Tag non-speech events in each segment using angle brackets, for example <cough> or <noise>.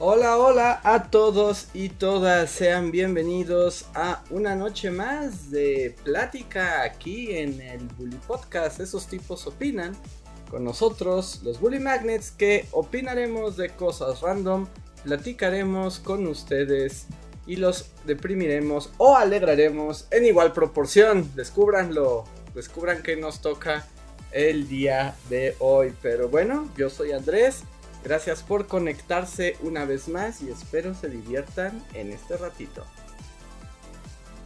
Hola, hola a todos y todas, sean bienvenidos a una noche más de plática aquí en el Bully Podcast. Esos tipos opinan con nosotros, los Bully Magnets, que opinaremos de cosas random, platicaremos con ustedes y los deprimiremos o alegraremos en igual proporción. Descúbranlo, descubran que nos toca el día de hoy. Pero bueno, yo soy Andrés. Gracias por conectarse una vez más y espero se diviertan en este ratito.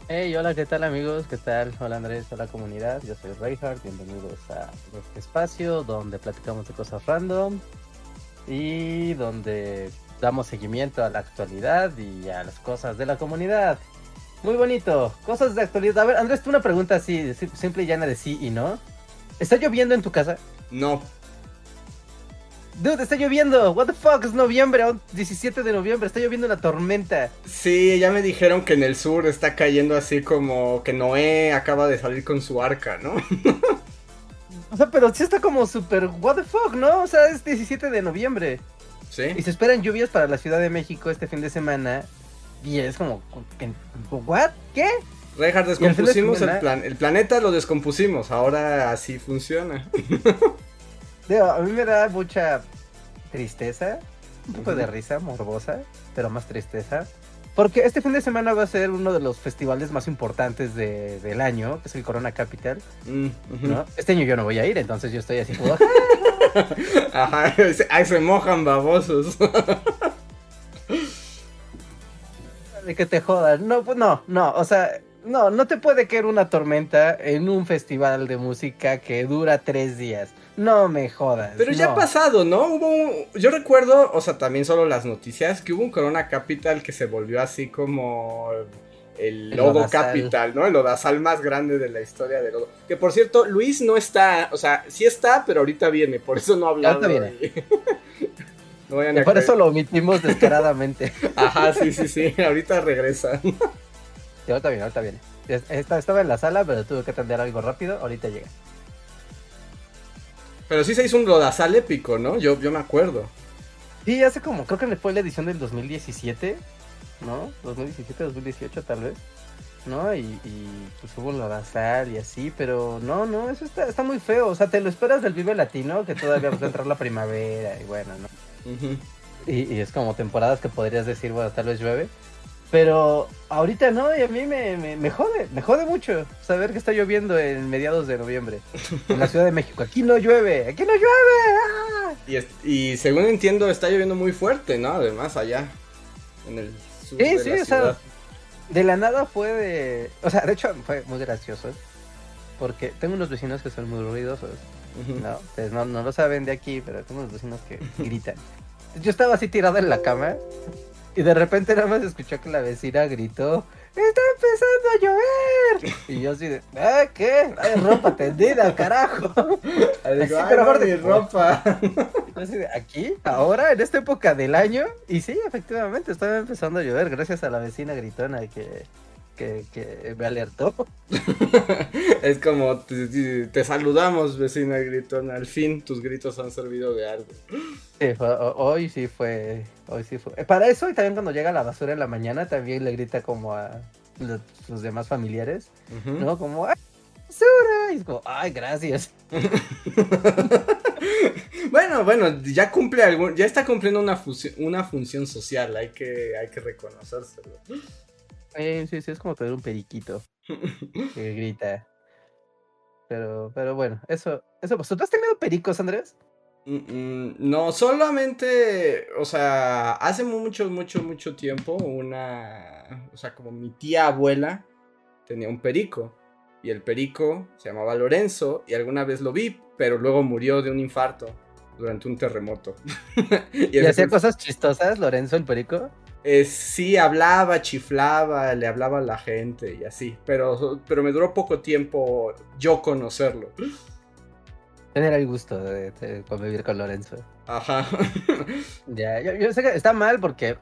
Hey, hola, ¿qué tal amigos? ¿Qué tal? Hola Andrés, hola comunidad. Yo soy Reinhardt, bienvenidos a este espacio donde platicamos de cosas random y donde damos seguimiento a la actualidad y a las cosas de la comunidad. Muy bonito, cosas de actualidad. A ver, Andrés, tú una pregunta así, simple y llana de sí y no. ¿Está lloviendo en tu casa? No, Dude, está lloviendo. What the fuck? Es noviembre, 17 de noviembre. Está lloviendo una tormenta. Sí, ya me dijeron que en el sur está cayendo así como que Noé acaba de salir con su arca, ¿no? <laughs> o sea, pero sí está como súper. What the fuck, ¿no? O sea, es 17 de noviembre. Sí. Y se esperan lluvias para la Ciudad de México este fin de semana. Y es como. ¿What? ¿Qué? Reinhardt, descompusimos el, plan el planeta, lo descompusimos. Ahora así funciona. <laughs> a mí me da mucha tristeza, un poco de risa morbosa, pero más tristeza. Porque este fin de semana va a ser uno de los festivales más importantes del año, que es el Corona Capital. Mm, este año yo no voy a ir, entonces yo estoy así como... <laughs> Ajá, ahí se mojan babosos. <laughs> de que te jodan. No, pues no, no, o sea, no, no te puede caer una tormenta en un festival de música que dura tres días. No me jodas. Pero ya ha pasado, ¿no? Hubo un... Yo recuerdo, o sea, también solo las noticias, que hubo un Corona Capital que se volvió así como el Lodo Capital, ¿no? El Odasal más grande de la historia de Lodo. Que por cierto, Luis no está, o sea, sí está, pero ahorita viene, por eso no hablamos. Ahorita viene. <laughs> no vayan a por eso lo omitimos descaradamente. <laughs> Ajá, sí, sí, sí, ahorita regresa. Sí, ahorita viene, ahorita viene. Estaba en la sala, pero tuve que atender algo rápido, ahorita llega. Pero sí se hizo un lodazal épico, ¿no? Yo, yo me acuerdo. Sí, hace como, creo que fue la edición del 2017, ¿no? 2017, 2018 tal vez. ¿no? Y, y, pues hubo un lodazal y así, pero no, no, eso está, está muy feo. O sea, te lo esperas del Vive Latino, que todavía va a entrar la primavera y bueno, ¿no? y, y, es como temporadas que podrías decir, bueno, tal vez llueve. Pero ahorita no, y a mí me, me, jode, me jode mucho saber que está lloviendo en mediados de noviembre en la Ciudad de México. Aquí no llueve, aquí no llueve. ¡Ah! Y, según entiendo, está lloviendo muy fuerte, ¿no? Además, allá, en el sur sí, de sí, la ciudad. O sea, de la nada fue de. O sea, de hecho, fue muy gracioso. Porque tengo unos vecinos que son muy ruidosos. ¿no? Ustedes no, no lo saben de aquí, pero tengo unos vecinos que gritan. Yo estaba así tirado en la cama y de repente nada más escuchó que la vecina gritó, ¡Está empezando a llover! Y yo así de, ¿ah, qué? Hay ropa tendida, carajo. <laughs> Así, pero ropa. <laughs> Así de, ¿aquí? ¿Ahora? ¿En esta época del año? Y sí, efectivamente, estaba empezando a llover gracias a la vecina gritona que, que, me alertó. <laughs> es como, te, saludamos, vecina gritona, al fin tus gritos han servido de algo. Sí, hoy sí fue, hoy sí fue. Para eso y también cuando llega la basura en la mañana también le grita como a los, demás familiares, ¿no? Como, ¡ay, basura! Y es como, ¡ay, gracias! <laughs> bueno, bueno, ya cumple algún, ya está cumpliendo una, una función social, hay que, hay que reconocérselo. Sí, sí, sí, es como tener un periquito <laughs> que grita. Pero, pero bueno, eso, eso pues, ¿Tú has tenido pericos, Andrés? Mm, mm, no, solamente, o sea, hace mucho, mucho, mucho tiempo, una, o sea, como mi tía abuela tenía un perico. Y el perico se llamaba Lorenzo y alguna vez lo vi, pero luego murió de un infarto durante un terremoto. <laughs> ¿Y, ¿Y hacía cosas chistosas, Lorenzo, el perico? Eh, sí hablaba, chiflaba, le hablaba a la gente y así, pero, pero me duró poco tiempo yo conocerlo. Tener el gusto de, de convivir con Lorenzo. Ajá. <laughs> Ya, yo, yo sé que está mal porque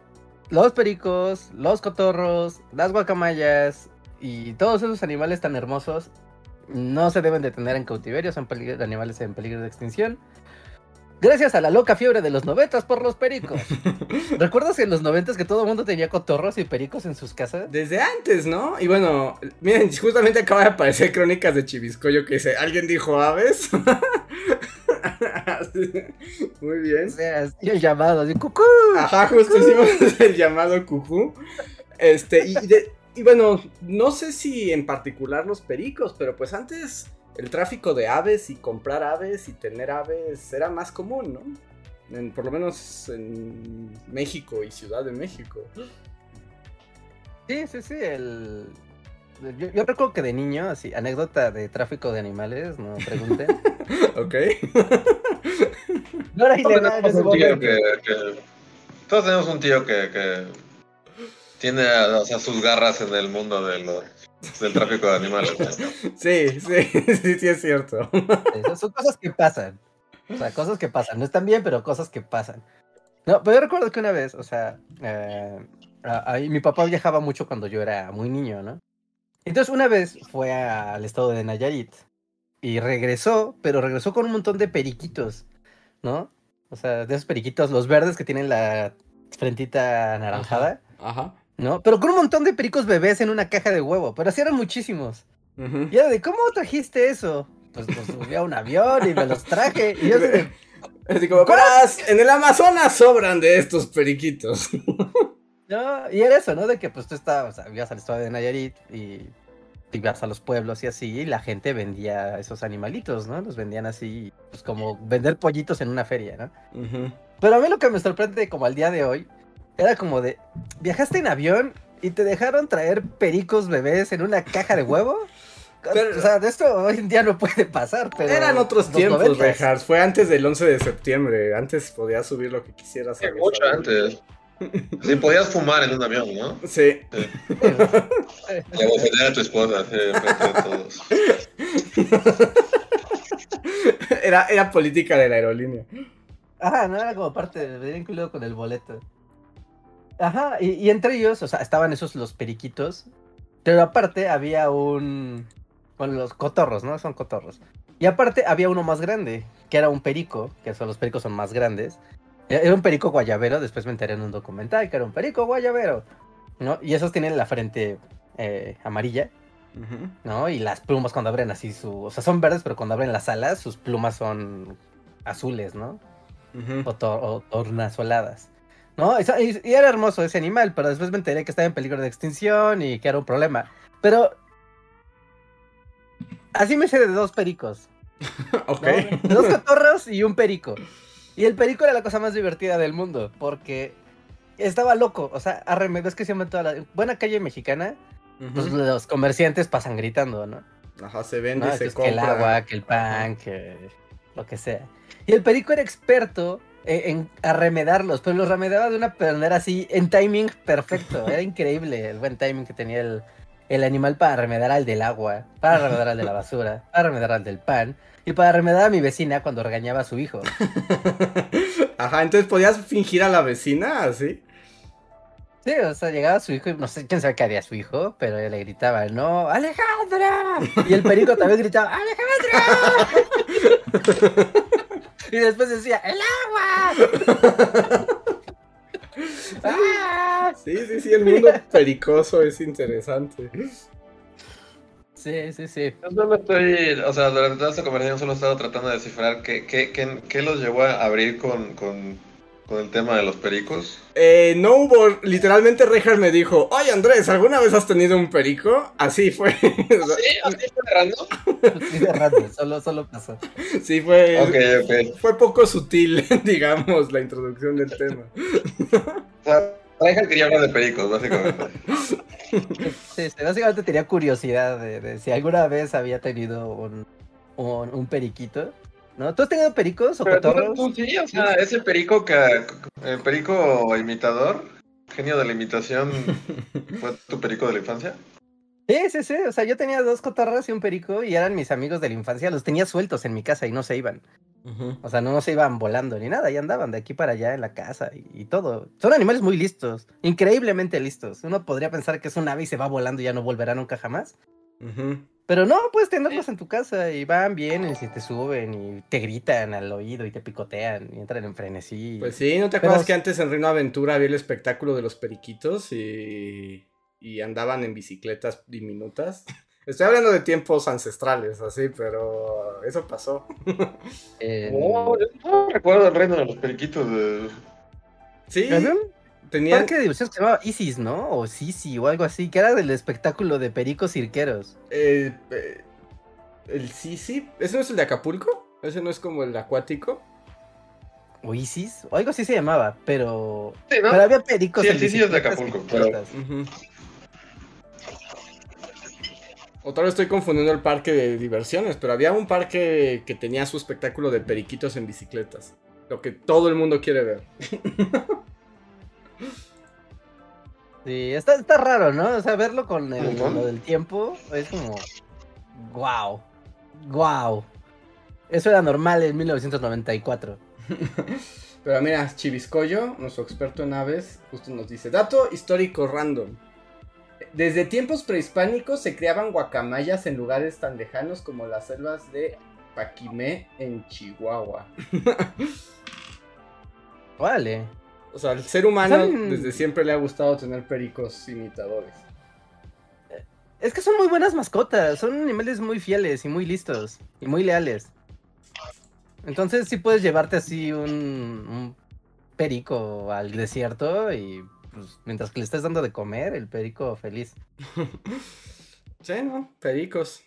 los pericos, los cotorros, las guacamayas y todos esos animales tan hermosos no se deben de tener en cautiverio, son peligro- animales en peligro de extinción. Gracias a la loca fiebre de los noventas por los pericos. <laughs> ¿Recuerdas en los noventas que todo el mundo tenía cotorros y pericos en sus casas? Desde antes, ¿no? Y bueno, miren, justamente acaba de aparecer Crónicas de Chiviscoyo que dice, ¿alguien dijo aves? <laughs> Muy O bien. sea, así el llamado, así, cucú. Ajá, justo hicimos <laughs> el llamado cucú. Este, y, de- y bueno, no sé si en particular los pericos, pero pues antes el tráfico de aves y comprar aves y tener aves era más común, ¿no? En- por lo menos en México y Ciudad de México. Sí, sí, sí, el... Yo, yo recuerdo que de niño, así, anécdota de tráfico de animales, no pregunten. <laughs> ¿Ok? No era ilegal que, que- Todos tenemos un tío que, que tiene o sea, sus garras en el mundo de los- del tráfico de animales. ¿no? Sí, sí, <laughs> sí, sí es cierto. Esas son cosas que pasan. O sea, cosas que pasan. No están bien, pero cosas que pasan. No, pero yo recuerdo que una vez, o sea, eh, a- mi papá viajaba mucho cuando yo era muy niño, ¿no? Entonces una vez fue a- al estado de Nayarit y regresó, pero regresó con un montón de periquitos, ¿no? O sea, de esos periquitos, los verdes que tienen la frentita anaranjada, Ajá. ¿No? Pero con un montón de pericos bebés en una caja de huevo, pero así eran muchísimos. Y era de, ¿cómo trajiste eso? Pues, pues subí a un avión y me los traje. Y yo así de, <laughs> Así como, en el Amazonas sobran de estos periquitos. <laughs> no, y era eso, ¿no? De que pues tú estabas, o sea, ibas al estado de Nayarit y ibas a los pueblos y así, y la gente vendía esos animalitos, ¿no? Los vendían así, pues como vender pollitos en una feria, ¿no? Pero a mí lo que me sorprende como al día de hoy, era como de, ¿viajaste en avión y te dejaron traer pericos bebés en una caja de huevo? <laughs> Pero- o sea, de esto hoy en día no puede pasar, pero... Eran otros tiempos. Rejas. Fue antes del 11 de septiembre. Antes podías subir lo que quisieras. Sí, mucho antes. <laughs> Sí, podías fumar en un avión, ¿no? Sí. <laughs> Y abofetear a tu esposa, sí, todos. Era, era política de la aerolínea. Ajá, no era como parte, de- venía incluido con el boleto. Ajá, y, y entre ellos, o sea, estaban esos los periquitos, pero aparte había un... Bueno, los cotorros, ¿no? Son cotorros. Y aparte había uno más grande, que era un perico, que son los pericos son más grandes. Era era un perico guayabero, después me enteré en un documental que era un perico guayabero, ¿no? Y esos tienen la frente eh, amarilla. ¿no? Y las plumas cuando abren así su... O sea, son verdes, pero cuando abren las alas, sus plumas son azules, ¿no? O, tor- o tornasoladas. ¿No? Y, era hermoso ese animal, pero después me enteré que estaba en peligro de extinción y que era un problema. Pero. Así me sé de dos pericos. <laughs> Dos cotorros y un perico. Y el perico era la cosa más divertida del mundo, porque estaba loco. O sea, arreme, ves que se llama toda la. Buena calle mexicana, pues los comerciantes pasan gritando, ¿no? Ajá, se vende ¿no? y se Entonces, que el compra. agua, que el pan, que lo que sea. Y el perico era experto en, en arremedarlos, pero los remedaba de una manera así, en timing perfecto. <laughs> Era increíble el buen timing que tenía el, el animal para remedar al del agua, para remedar al de la basura, <laughs> para remedar al del pan y para remedar a mi vecina cuando regañaba a su hijo. <laughs> Ajá, entonces podías fingir a la vecina así. Sí, o sea, llegaba su hijo y no sé quién sabe qué haría su hijo, pero él le gritaba, no, Alejandra. Y el perico también gritaba, Alejandra. Y después decía, el agua. <laughs> ¡Ah! Sí, sí, sí, el mundo pericoso es interesante. Sí, sí, sí. Yo solo estoy, o sea, durante toda esta conversación solo he estado tratando de descifrar qué, qué, qué, qué los llevó a abrir con, con, con el tema de los pericos. Eh, no hubo, literalmente Rejas me dijo, oye Andrés, ¿alguna vez has tenido un perico? Así fue. <laughs> ¿Sí? ¿Así fue random? Sí, de random, solo, solo pasó. sí, fue. Ok, ok. Fue poco sutil, <laughs> digamos, la introducción del tema. O sea, Reinhardt quería hablar de pericos, básicamente. Sí, sí, básicamente tenía curiosidad de, de si alguna vez había tenido un, un, un periquito. ¿No? ¿Tú has tenido pericos o Pero tú, cotorros? tú sí, o sea, ese perico que, el perico imitador, genio de la imitación, <laughs> ¿fue tu perico de la infancia? Sí, sí, sí. O sea, yo tenía dos cotorras y un perico y eran mis amigos de la infancia. Los tenía sueltos en mi casa y no se iban. O sea, no, no se iban volando ni nada. Ya andaban de aquí para allá en la casa y, y todo. Son animales muy listos. Increíblemente listos. Uno podría pensar que es un ave y se va volando y ya no volverá nunca jamás. Pero no, puedes tenerlos en tu casa y van, vienen, y te suben y te gritan al oído y te picotean y entran en frenesí. Pues sí, ¿no te Pero- acuerdas que antes en Reino Aventura había el espectáculo de los periquitos y, y andaban en bicicletas diminutas? <laughs> Estoy hablando de tiempos ancestrales, así, pero eso pasó. <laughs> En- No, yo no recuerdo el reino de los periquitos. de- Sí, tenían... parque de diversiones que se llamaba Isis, ¿no? O Sisi o algo así, que era del espectáculo de pericos cirqueros. eh, eh, el Sisi, ¿ese no es el de Acapulco? ¿Ese no es como el acuático? O Isis, o algo así se llamaba, pero. Sí, ¿no? Pero había pericos Sí, el Sisi es de Acapulco, pero-. Otra vez estoy confundiendo el parque de diversiones, pero había un parque que tenía su espectáculo de periquitos en bicicletas. Lo que todo el mundo quiere ver. <laughs> Sí, está, está raro, ¿no? O sea, verlo con, el, Ujú. con lo del tiempo es como. ¡Wow! ¡Wow! Eso era normal en 1994. <laughs> Pero mira, Chiviscoyo, nuestro experto en aves, justo nos dice, dato histórico random. Desde tiempos prehispánicos se criaban guacamayas en lugares tan lejanos como las selvas de Paquimé en Chihuahua. <laughs> Vale. O sea, al ser humano ¿Saben? desde siempre le ha gustado tener pericos imitadores. Es que son muy buenas mascotas, son animales muy fieles y muy listos y muy leales. Entonces sí puedes llevarte así un, un perico al desierto y pues, mientras que le estés dando de comer, el perico feliz. <laughs> Sí, ¿no? Pericos.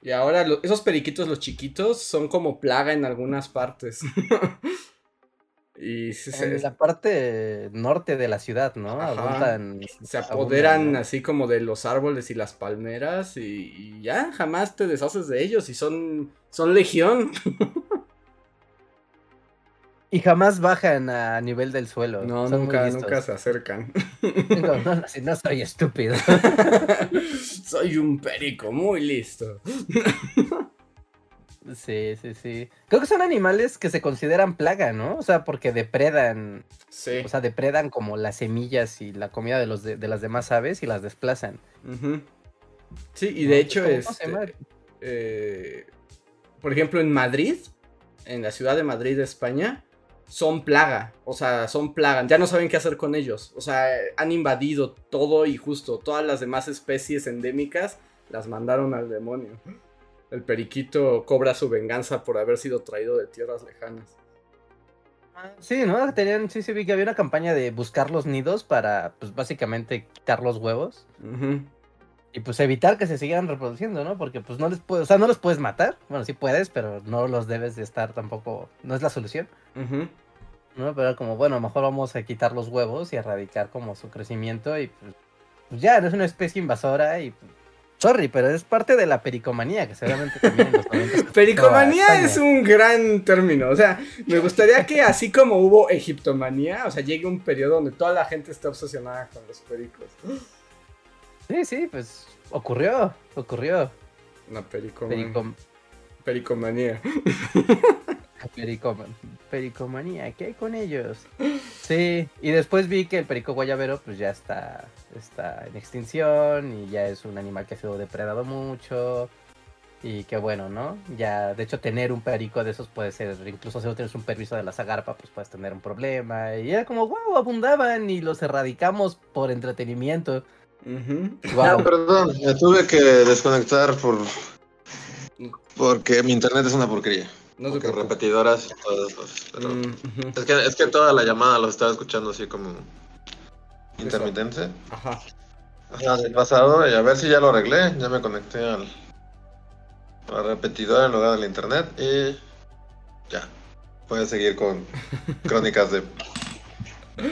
Y ahora lo- esos periquitos, los chiquitos, son como plaga en algunas partes. <laughs> y se, En la parte norte de la ciudad, ¿no? Ajá. Abundan. se apoderan así como de los árboles y las palmeras y, y ya jamás te deshaces de ellos y son, son legión. <laughs> Y jamás bajan a nivel del suelo. No, son nunca, nunca se acercan. <laughs> No, no, no, si no soy estúpido. <laughs> Soy un perico muy listo. Sí, sí, sí. Creo que son animales que se consideran plaga, ¿no? O sea, porque depredan, Sí. o sea, depredan como las semillas y la comida de los de, de las demás aves y las desplazan. Sí, y de hecho, ¿Cómo se este, eh, por ejemplo, en Madrid, en la ciudad de Madrid, España, son plaga. O sea, son plaga. Ya no saben qué hacer con ellos. O sea, han invadido todo y justo todas las demás especies endémicas las mandaron al demonio. El periquito cobra su venganza por haber sido traído de tierras lejanas. Sí, ¿no? Tenían, sí, sí, vi que había una campaña de buscar los nidos para, pues, básicamente quitar los huevos y, pues, evitar que se siguieran reproduciendo, ¿no? Porque, pues, no les puedes, o sea, no los puedes matar. Bueno, sí puedes, pero no los debes de estar tampoco, no es la solución, Ujú. ¿no? Pero como, bueno, mejor vamos a quitar los huevos y erradicar como su crecimiento y, pues, pues ya, no es una especie invasora y, pues, sorry, pero es parte de la pericomanía que seguramente también los 90 se <laughs> Pericomanía es un gran término. O sea, me gustaría que así como hubo egiptomanía, o sea, llegue un periodo donde toda la gente esté obsesionada con los pericos. Sí, sí, pues, ocurrió, ocurrió. Una pericoma- Pericom- pericomanía. Pericoman- pericomanía, ¿qué hay con ellos? <laughs> Sí, y después vi que el perico guayabero pues ya está, está en extinción y ya es un animal que ha sido depredado mucho y que bueno, ¿no? Ya, de hecho, tener un perico de esos puede ser, incluso si no tienes un permiso de la zagarpa, pues puedes tener un problema y era como, wow, abundaban y los erradicamos por entretenimiento. Wow. perdón, me tuve que desconectar por porque mi internet es una porquería. No se repetidoras y todas pero- Mm, es, que, es que toda la llamada lo estaba escuchando así como intermitente. Ajá. Ajá, del pasado, y a ver si ya lo arreglé. Ya me conecté al, a la repetidora en lugar del internet y ya. Puedes seguir con <laughs> crónicas de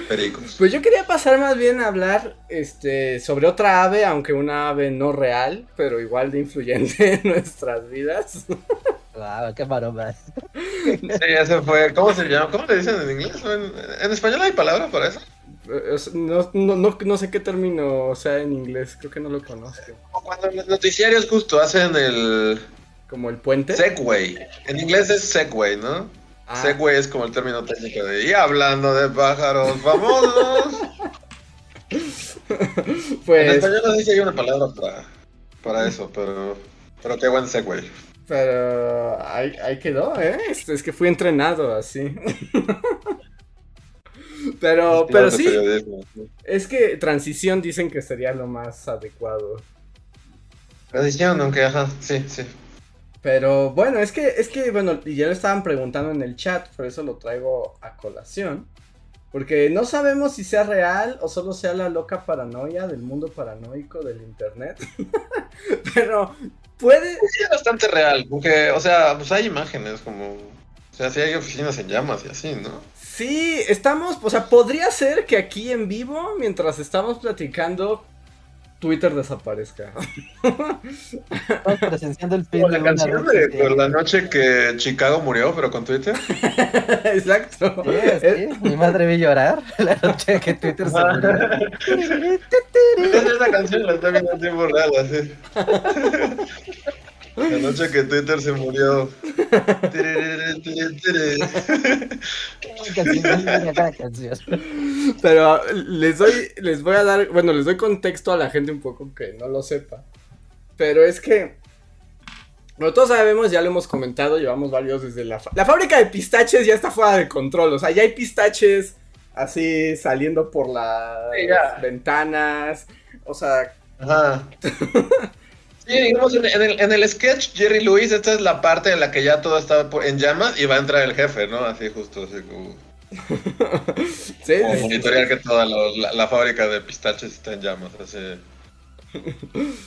pericos. Pues yo quería pasar más bien a hablar este, sobre otra ave, aunque una ave no real, pero igual de influyente <laughs> en nuestras vidas. Wow, qué maromas. Sí, ese fue. ¿Cómo se llama? ¿Cómo le dicen en inglés? ¿En, en español hay palabra para eso? Eh, no, no, no sé qué término sea en inglés, creo que no lo conozco. cuando los noticiarios justo hacen el Como el puente. Segway. En inglés es Segway, ¿no? Ah, Segway es como el término técnico de. Y hablando de pájaros famosos. <laughs> En pues, español no sé si hay una palabra para, para eso, pero. Pero qué buen Segway. pero ahí, ahí quedó, ¿eh? Es, es que fui entrenado así. <laughs> pero, pero sí, es que transición dicen que sería lo más adecuado. Tradición, aunque ajá, sí, sí. Pero bueno, es que, es que, bueno, y ya lo estaban preguntando en el chat, por eso lo traigo a colación. Porque no sabemos si sea real o solo sea la loca paranoia del mundo paranoico del internet. <laughs> Pero puede. Sí, es bastante real, porque, o sea, pues hay imágenes como. O sea, sí hay oficinas en llamas y así, ¿no? Sí, estamos, o sea, podría ser que aquí en vivo, mientras estamos platicando, Twitter desaparezca. Estamos presenciando el fin <laughs> Como la de canción de por la noche que Chicago murió, pero con Twitter. <laughs> Exacto. Sí, sí, Mi madre vi llorar <laughs> la noche que Twitter se murió. Esa canción la está viendo en tiempo real, así. La noche que Twitter se murió. Pero les doy, les voy a dar, bueno, les doy contexto a la gente un poco que no lo sepa. Pero es que, bueno, todos sabemos, ya lo hemos comentado, llevamos varios desde la... la fábrica de pistaches ya está fuera de control, o sea, ya hay pistaches así saliendo por las Sí, ventanas, o sea, Ajá. <laughs> Sí, digamos, en, el, en el sketch Jerry Lewis, esta es la parte en la que ya todo está en llamas y va a entrar el jefe, ¿no? Así justo, así como, <laughs> ¿sí? como monitorear que toda lo- la, la fábrica de pistaches está en llamas, así. <laughs>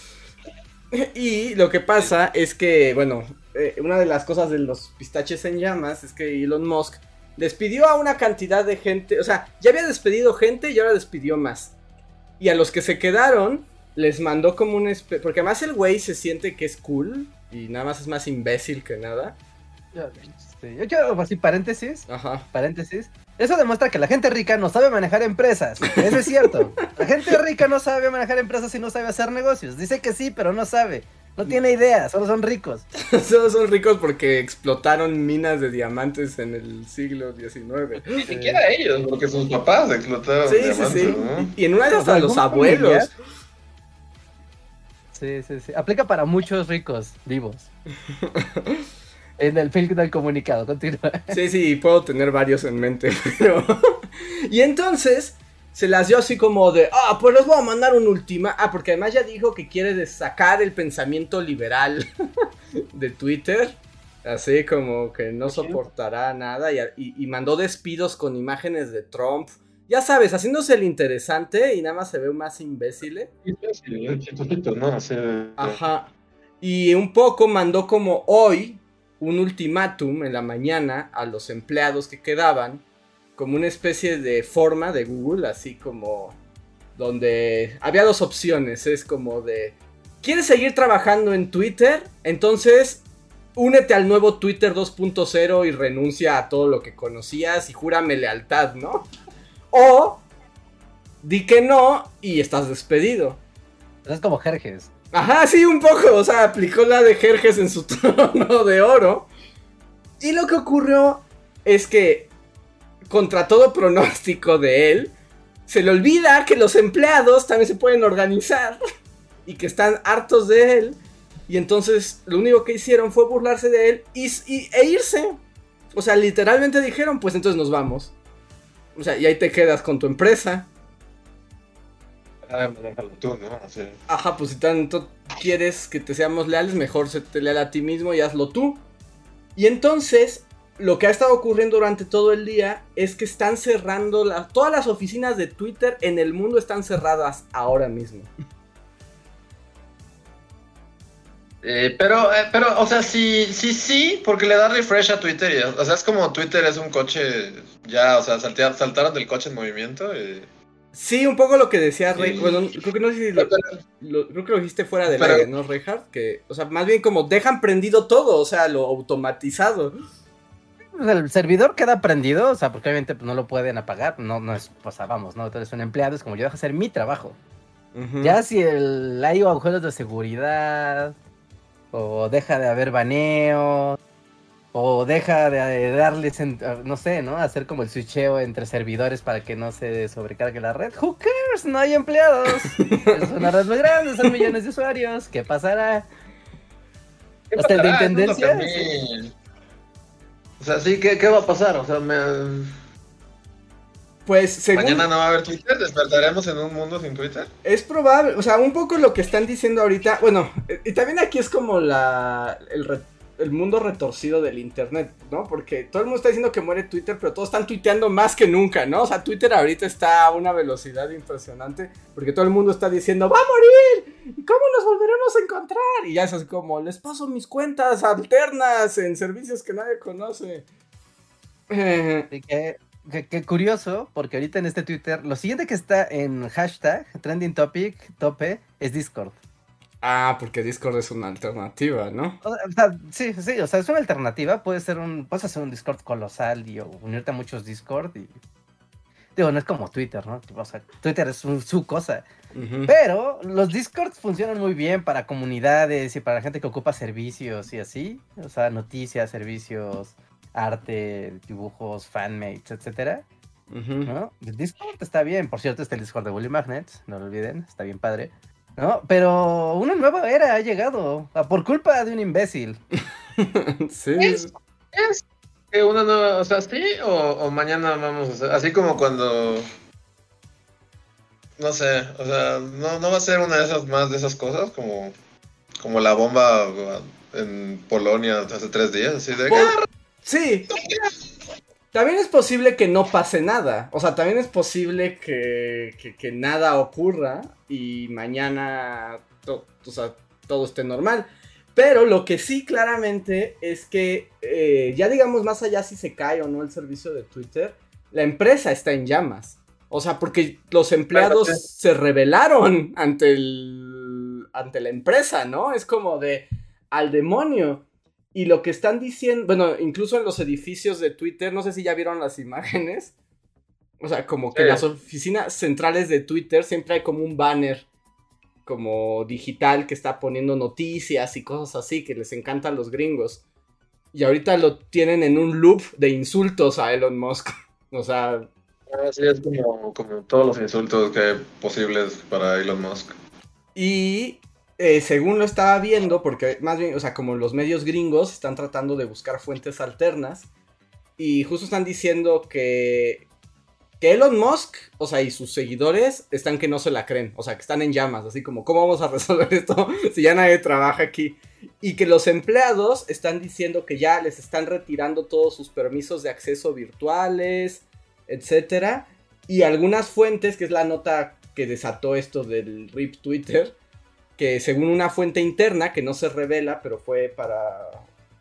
Y lo que pasa es que, bueno, eh, una de las cosas de los pistaches en llamas es que Elon Musk despidió a una cantidad de gente, o sea, ya había despedido gente y ahora despidió más. Y a los que se quedaron les mandó como un... espe- Porque además el güey se siente que es cool y nada más es más imbécil que nada. Este, Yo quiero así paréntesis, Ajá. paréntesis. Eso demuestra que la gente rica no sabe manejar empresas. Eso es cierto. La gente rica no sabe manejar empresas y no sabe hacer negocios. Dice que sí, pero no sabe. No tiene idea, solo son ricos. <laughs> Solo son ricos porque explotaron minas de diamantes en el siglo XIX. Ni siquiera ellos, porque sus papás explotaron Sí, sí, diamantes, sí. ¿no? Y en una de hasta los abuelos. Sí, sí, sí. Aplica para muchos ricos vivos. <laughs> En el film del comunicado, continúa. Sí, sí, puedo tener varios en mente, <laughs> pero... <laughs> y entonces se las dio así como de, ah, pues les voy a mandar un última. Ah, porque además ya dijo que quiere sacar el pensamiento liberal de Twitter. Así como que no soportará nada y, y- y mandó despidos con imágenes de Trump. Ya sabes, haciéndose el interesante y nada más se ve más imbécil. ¿eh? ¿no? Ajá. Y un poco mandó como hoy un ultimátum en la mañana a los empleados que quedaban, como una especie de forma de Google, así como donde había dos opciones, es como de, ¿quieres seguir trabajando en Twitter? Entonces, únete al nuevo Twitter 2.0 y renuncia a todo lo que conocías y júrame lealtad, ¿no? O, di que no y estás despedido. Es como Jerjes. Ajá, sí, un poco. O sea, aplicó la de Jerjes en su <laughs> trono de oro. Y lo que ocurrió es que, contra todo pronóstico de él, se le olvida que los empleados también se pueden organizar. Y que están hartos de él. Y entonces lo único que hicieron fue burlarse de él y, y- e irse. O sea, literalmente dijeron, pues entonces nos vamos. O sea, y ahí te quedas con tu empresa. Ah, déjalo tú, ¿no? Ajá, pues si tanto quieres que te seamos leales, mejor se te leal a ti mismo y hazlo tú. Y entonces, lo que ha estado ocurriendo durante todo el día es que están cerrando las... Todas las oficinas de Twitter en el mundo están cerradas ahora mismo. Eh, pero, eh, pero, o sea, sí, sí, sí, porque le da refresh a Twitter. y- o sea, es como Twitter es un coche, ya, o sea, saltea- saltaron del coche en movimiento. Y... Sí, un poco lo que decía Sí. Rey... Bueno, creo que no sé si lo, lo- creo que lo dijiste fuera del Pero- aire, ¿no, Reinhardt? Que, o sea, más bien como dejan prendido todo, o sea, lo automatizado. El servidor queda prendido, o sea, porque obviamente pues, no lo pueden apagar. No, no es, pues vamos, ¿no? Eres un empleado, es como yo dejo hacer mi trabajo. Ya si el, hay agujeros de seguridad, o deja de haber baneos, o deja de, darles, en- no sé, ¿no? Hacer como el switcheo entre servidores para que no se sobrecargue la red. Who cares? No hay empleados. <laughs> es una red muy grande, son millones de usuarios. ¿Qué pasará? ¿Qué Hasta el de intendencia, O sea, sí, ¿qué, qué va a pasar? O sea, me- Pues según mañana no va a haber Twitter, despertaremos en un mundo sin Twitter. es probable, o sea, un poco lo que están diciendo ahorita, bueno, y también aquí es como la el, el mundo retorcido del internet, ¿no? Porque todo el mundo está diciendo que muere Twitter, pero todos están tuiteando más que nunca, ¿no? O sea, Twitter ahorita está a una velocidad impresionante, porque todo el mundo está diciendo, ¡va a morir! ¿Cómo nos volveremos a encontrar? Y ya es así como, les paso mis cuentas alternas en servicios que nadie conoce. <laughs> Que- que curioso, porque ahorita en este Twitter, lo siguiente que está en hashtag, trending topic, tope, es Discord. Ah, porque Discord es una alternativa, ¿no? O o sea, sí, sí, o sea, es una alternativa. Puede ser un, puedes hacer un Discord colosal y o unirte a muchos Discord y digo, no es como Twitter, ¿no? O sea, Twitter es su, su cosa. Pero los Discords funcionan muy bien para comunidades y para gente que ocupa servicios y así. O sea, noticias, servicios, arte, dibujos, fanmates, etcétera. Ujú. ¿no? El Discord está bien, por cierto, está el Discord de Bully Magnets, no lo olviden, está bien padre. ¿No? Pero una nueva era ha llegado ah, por culpa de un imbécil. <laughs> sí. Es, es que una nueva, o sea, sí, o, o mañana vamos a hacer, así como cuando, no sé, o sea, no, no va a ser una de esas más de esas cosas, como, como la bomba en Polonia hace tres días, así de, Por- "Ah, Sí. También es posible que no pase nada. O sea, también es posible que, que- que nada ocurra y mañana to- o sea, todo esté normal. Pero lo que sí claramente es que eh, ya digamos más allá si se cae o no el servicio de Twitter, la empresa está en llamas. O sea, porque los empleados Claro, se rebelaron ante el ante la empresa, ¿no? Es como de al demonio. Y lo que están diciendo, bueno, incluso en los edificios de Twitter, no sé si ya vieron las imágenes. O sea, como que Sí. en las oficinas centrales de Twitter siempre hay como un banner como digital que está poniendo noticias y cosas así que les encantan los gringos. Y ahorita lo tienen en un loop de insultos a Elon Musk. <laughs> O sea, así es como, como todos los insultos que hay posibles para Elon Musk. Y eh, según lo estaba viendo, porque más bien, o sea, como los medios gringos están tratando de buscar fuentes alternas, y justo están diciendo que, que Elon Musk, o sea, y sus seguidores están que no se la creen, o sea, que están en llamas, así como, ¿cómo vamos a <laughs> resolver esto si ya nadie trabaja aquí? Y que los empleados están diciendo que ya les están retirando todos sus permisos de acceso virtuales, etcétera. Y algunas fuentes, que es la nota que desató esto del RIP Twitter, que según una fuente interna, que no se revela, pero fue para,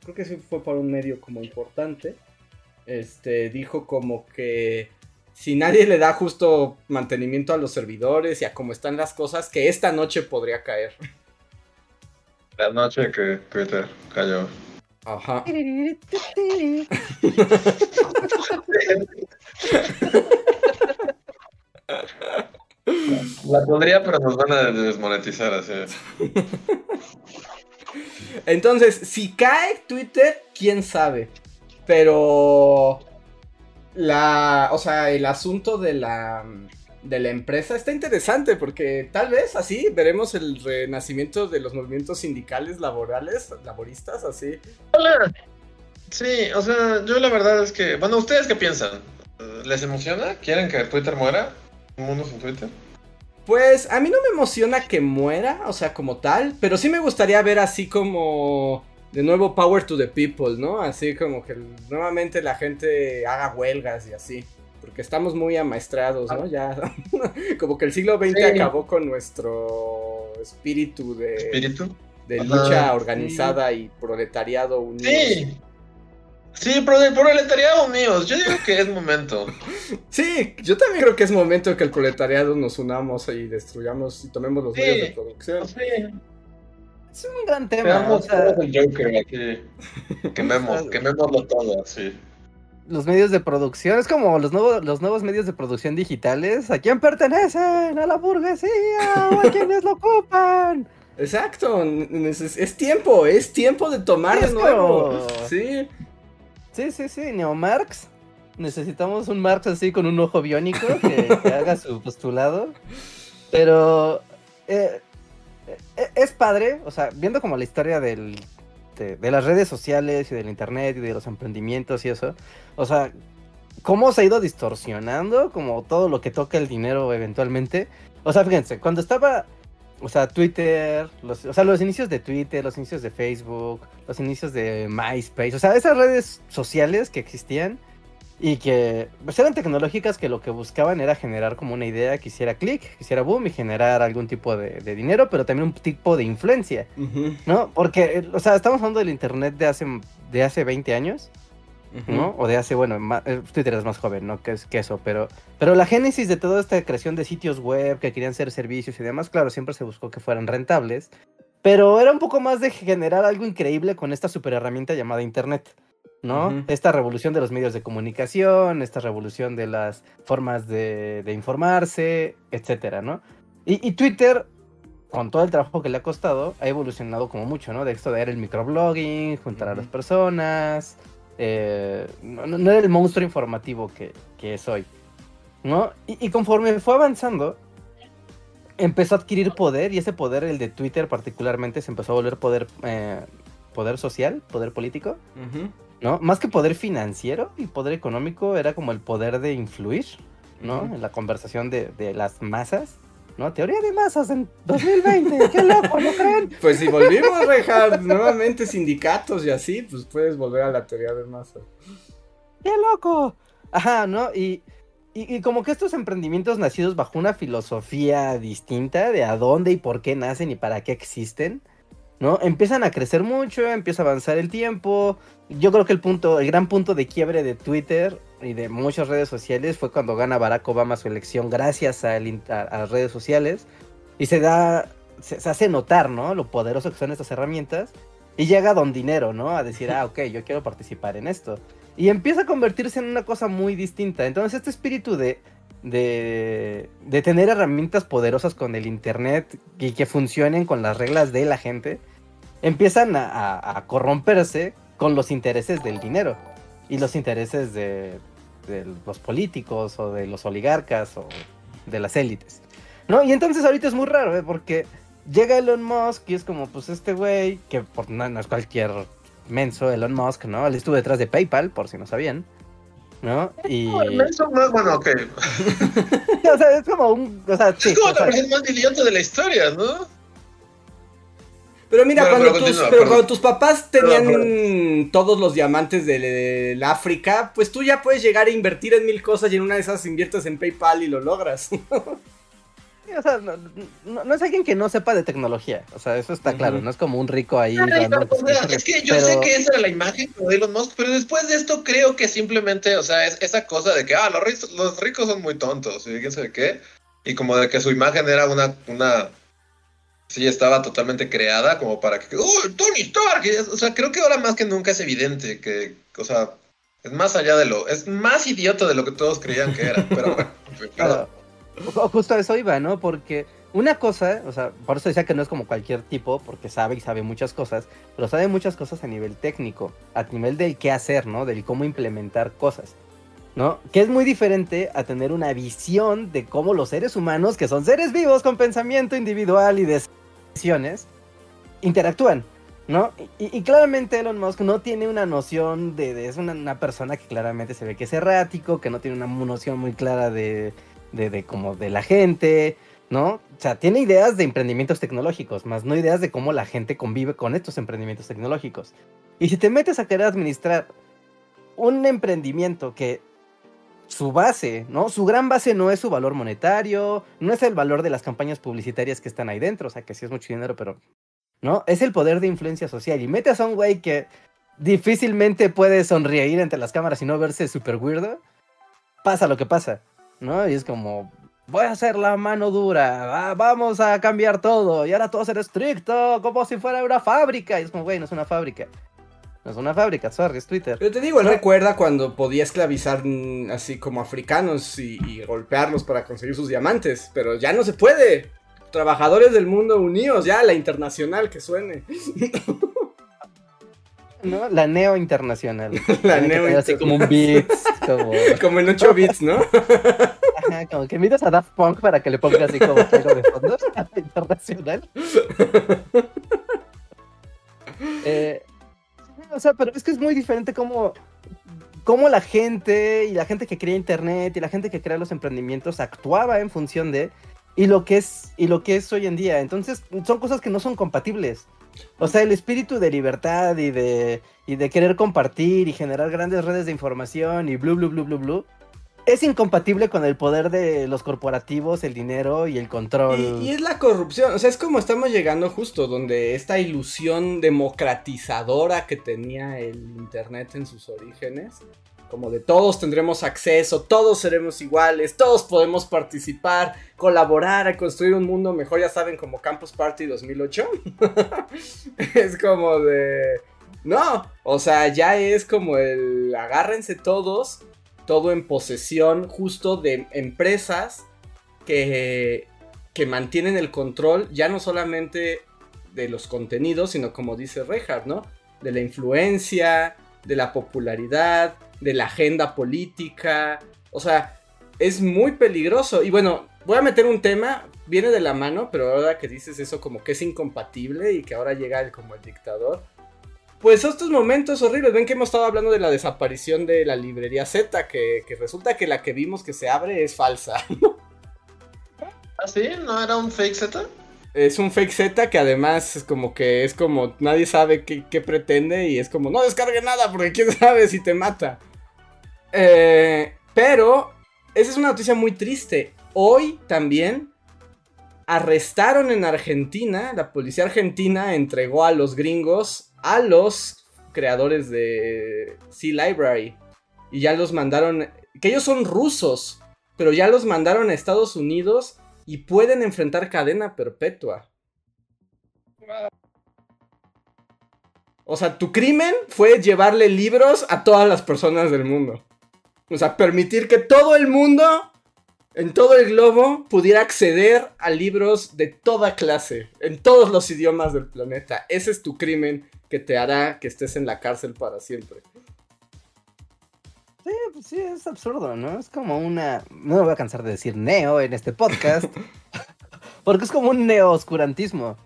creo que sí fue para un medio como importante, este, dijo como que si nadie le da justo mantenimiento a los servidores y a cómo están las cosas, que esta noche podría caer. La noche que Twitter cayó. Ajá. <laughs> La pondría, pero nos van a desmonetizar así. <laughs> Entonces, si cae Twitter, quién sabe. Pero la, o sea, el asunto de la de la empresa está interesante porque tal vez así veremos el renacimiento de los movimientos sindicales laborales, laboristas, así. Hola. Sí, o sea, yo la verdad es que, bueno, ¿ustedes qué piensan? ¿Les emociona? ¿Quieren que Twitter muera? Pues a mí no me emociona que muera, o sea, como tal, pero sí me gustaría ver así como de nuevo Power to the People, ¿no? Así como que nuevamente la gente haga huelgas y así. Porque estamos muy amaestrados, ¿no? Ya, <laughs> como que el siglo XX Sí. acabó con nuestro espíritu de, ¿Espíritu? de Ajá. lucha organizada y proletariado unido. Sí. Sí, pero del proletariado míos, yo digo que es momento. Sí, yo también creo que es momento que el proletariado nos unamos y destruyamos y tomemos los Sí. medios de producción. Sí, Es un gran tema. O sea, Joker aquí. Quememos, <laughs> quemémoslo todo, sí. los medios de producción, es como los nuevos, los nuevos medios de producción digitales. ¿A quién pertenecen? ¿A la burguesía o a <laughs> quienes lo ocupan? Exacto, es, tiempo, es tiempo de tomar de nuevo. Sí. Sí, sí, sí, Neomarx. Necesitamos un Marx así con un ojo biónico que, haga su <laughs> postulado. Pero eh, eh, es padre, o sea, viendo como la historia del, de, las redes sociales y del internet y de los emprendimientos y eso, o sea, cómo se ha ido distorsionando como todo lo que toca el dinero eventualmente. O sea, fíjense, cuando estaba o sea, Twitter, los, o sea, los inicios de Twitter, los inicios de Facebook, los inicios de MySpace, o sea, esas redes sociales que existían y que pues, eran tecnológicas que lo que buscaban era generar como una idea que hiciera clic, que hiciera boom y generar algún tipo de, dinero, pero también un tipo de influencia, ¿no? Porque, o sea, estamos hablando del Internet de hace, de hace 20 años ¿no? O de hace, bueno, eh, Twitter es más joven, ¿no? Que, es, que eso, pero, pero la génesis de toda esta creación de sitios web que querían ser servicios y demás, claro, siempre se buscó que fueran rentables, pero era un poco más de generar algo increíble con esta super herramienta llamada Internet. ¿no? Esta revolución de los medios de comunicación, esta revolución de las formas de, informarse, etcétera, ¿no? Y, Twitter, con todo el trabajo que le ha costado, ha evolucionado como mucho, ¿no? De esto de era el microblogging, juntar a las personas, eh, no, era el monstruo informativo que, que es hoy. ¿no? Y, conforme fue avanzando, empezó a adquirir poder y ese poder, el de Twitter particularmente, se empezó a volver poder, eh, poder social, poder político, ¿no? Más que poder financiero y poder económico, era como el poder de influir, ¿no? En la conversación de, de las masas. ¿No? Teoría de masas en 2020, qué loco, ¿no creen? <laughs> Pues si volvimos dejar nuevamente sindicatos y así, pues puedes volver a la teoría de masas. ¡Qué loco! Ajá, ¿no? Y, y, como que estos emprendimientos nacidos bajo una filosofía distinta de a dónde y por qué nacen y para qué existen, ¿no? Empiezan a crecer mucho, empieza a avanzar el tiempo. Yo creo que el punto, el gran punto de quiebre de Twitter y de muchas redes sociales fue cuando gana Barack Obama su elección gracias a, las redes sociales y se da, se, hace notar, ¿no? Lo poderoso que son estas herramientas y llega Don Dinero, ¿no? A decir, ah, ok, yo quiero participar en esto. Y empieza a convertirse en una cosa muy distinta. Entonces este espíritu de, de, de tener herramientas poderosas con el Internet y que funcionen con las reglas de la gente, empiezan a corromperse con los intereses del dinero y los intereses de, los políticos o de los oligarcas o de las élites. ¿No? Y entonces ahorita es muy raro, ¿eh? Porque llega Elon Musk y es como, pues este güey, que por, no, no, es cualquier menso Elon Musk, ¿no? Él estuvo detrás de PayPal, por si no sabían. ¿No? Y. Menso no, bueno, ok. <laughs> o sea, es como un. O sea, es como la persona más idiota de la historia, ¿no? Pero mira, cuando, tus, cuando, tus, papás tenían todos los diamantes del, África, pues tú ya puedes llegar a invertir en mil cosas y en una de esas inviertes en PayPal y lo logras. <laughs> o sea, no, es alguien que no sepa de tecnología. O sea, eso está claro. No es como un rico ahí. es que yo sé que esa era la imagen de Elon Musk, pero después de esto creo que simplemente, o sea, es esa cosa de que, ah, los ricos, los ricos son muy tontos y quién sabe qué. Y como de que su imagen era una, una sí estaba totalmente creada como para que, ¡oh, Tony Stark! O sea, creo que ahora más que nunca es evidente que, o sea, es más allá de lo, es más idiota de lo que todos creían que era, pero bueno. Claro. Justo a eso iba, ¿no? Porque una cosa, o sea, por eso decía que no es como cualquier tipo, porque sabe y sabe muchas cosas, pero sabe muchas cosas a nivel técnico, a nivel del qué hacer, ¿no? Del cómo implementar cosas. ¿No? Que es muy diferente a tener una visión de cómo los seres humanos, que son seres vivos con pensamiento individual y decisiones, interactúan, ¿no? Y, claramente Elon Musk no tiene una noción de, es una, persona que claramente se ve que es errático, que no tiene una noción muy clara de, de, como de la gente, ¿no? O sea, tiene ideas de emprendimientos tecnológicos, más no ideas de cómo la gente convive con estos emprendimientos tecnológicos. Y si te metes a querer administrar un emprendimiento que su base, ¿no? Su gran base no es su valor monetario, no es el valor de las campañas publicitarias que están ahí dentro, o sea, que sí es mucho dinero, pero, ¿no? Es el poder de influencia social. Y metes a un güey que difícilmente puede sonreír entre las cámaras y no verse súper weirdo, pasa lo que pasa, ¿no? Y es como, voy a hacer la mano dura, vamos a cambiar todo, y ahora todo será estricto, como si fuera una fábrica. Y es como, güey, no es una fábrica. No es una fábrica, sorry, es Twitter. Yo te digo, él recuerda cuando podía esclavizar mm, así como africanos y, y golpearlos para conseguir sus diamantes, pero ya no se puede. Trabajadores del mundo unidos, ya la internacional que suene. <laughs> ¿No? La neo internacional. <laughs> La Tiene neo Así como un beat, como... <laughs> Como en 8 bits, ¿no? Ajá, como que miras a Daft Punk para que le ponga así como algo de fondo internacional. Eh, o sea, pero es que es muy diferente como, como la gente y la gente que crea internet y la gente que crea los emprendimientos actuaba en función de y lo que es y lo que es hoy en día. Entonces, son cosas que no son compatibles. O sea, el espíritu de libertad y de y de querer compartir y generar grandes redes de información y blu blu blu blu blu es incompatible con el poder de los corporativos, el dinero y el control. Y, es la corrupción, o sea, es como estamos llegando justo donde esta ilusión democratizadora que tenía el Internet en sus orígenes, como de todos tendremos acceso, todos seremos iguales, todos podemos participar, colaborar a construir un mundo mejor, ya saben, como Campus Party 2008. <laughs> es como de... No, o sea, ya es como el agárrense todos todo en posesión justo de empresas que, que mantienen el control ya no solamente de los contenidos, sino como dice Reinhardt, ¿no? De la influencia, de la popularidad, de la agenda política. O sea, es muy peligroso. Y bueno, voy a meter un tema, viene de la mano, pero ahora que dices eso como que es incompatible y que ahora llega el, como el dictador. Pues estos momentos horribles, ven que hemos estado hablando de la desaparición de la librería Z, que, que resulta que la que vimos que se abre es falsa. <laughs> ¿Ah, sí? ¿No era un fake Z? Es un fake Z que además es como que es como nadie sabe qué, qué pretende y es como no descargue nada porque quién <laughs> sabe si te mata. Eh, pero esa es una noticia muy triste. Hoy también arrestaron en Argentina, la policía argentina entregó a los gringos a los creadores de Sea Library. Y ya los mandaron, que ellos son rusos, pero ya los mandaron a Estados Unidos y pueden enfrentar cadena perpetua. O sea, tu crimen fue llevarle libros a todas las personas del mundo. O sea, permitir que todo el mundo, en todo el globo, pudiera acceder a libros de toda clase, en todos los idiomas del planeta. Ese es tu crimen que te hará que estés en la cárcel para siempre. Sí, pues sí, es absurdo, ¿no? Es como una. No me voy a cansar de decir neo en este podcast. <laughs> porque es como un neo-oscurantismo.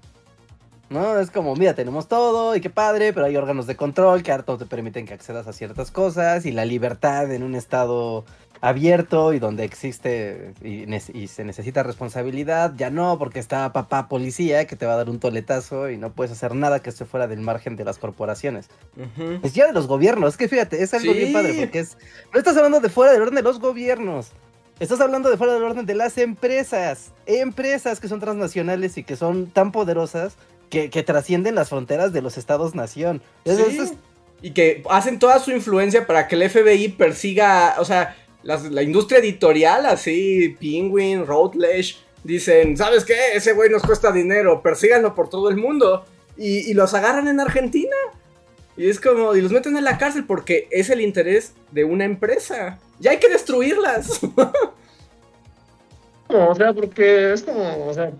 ¿No? Es como, mira, tenemos todo y qué padre, pero hay órganos de control que harto te permiten que accedas a ciertas cosas y la libertad en un estado abierto y donde existe y, se necesita responsabilidad, ya no, porque está papá policía que te va a dar un toletazo y no puedes hacer nada que esté fuera del margen de las corporaciones. Es ya de los gobiernos, es que fíjate, es algo Sí. bien padre, porque es. No estás hablando de fuera del orden de los gobiernos. Estás hablando de fuera del orden de las empresas. Empresas que son transnacionales y que son tan poderosas que, que trascienden las fronteras de los estados-nación. Sí. es- Y que hacen toda su influencia para que el FBI persiga, o sea, las- la industria editorial, así, Penguin, Routledge, dicen, ¿sabes qué? Ese güey nos cuesta dinero, persíganlo por todo el mundo. Y, y los agarran en Argentina. Y es como, y los meten en la cárcel porque es el interés de una empresa. Ya hay que destruirlas. <laughs> No, o sea, porque es como, o sea,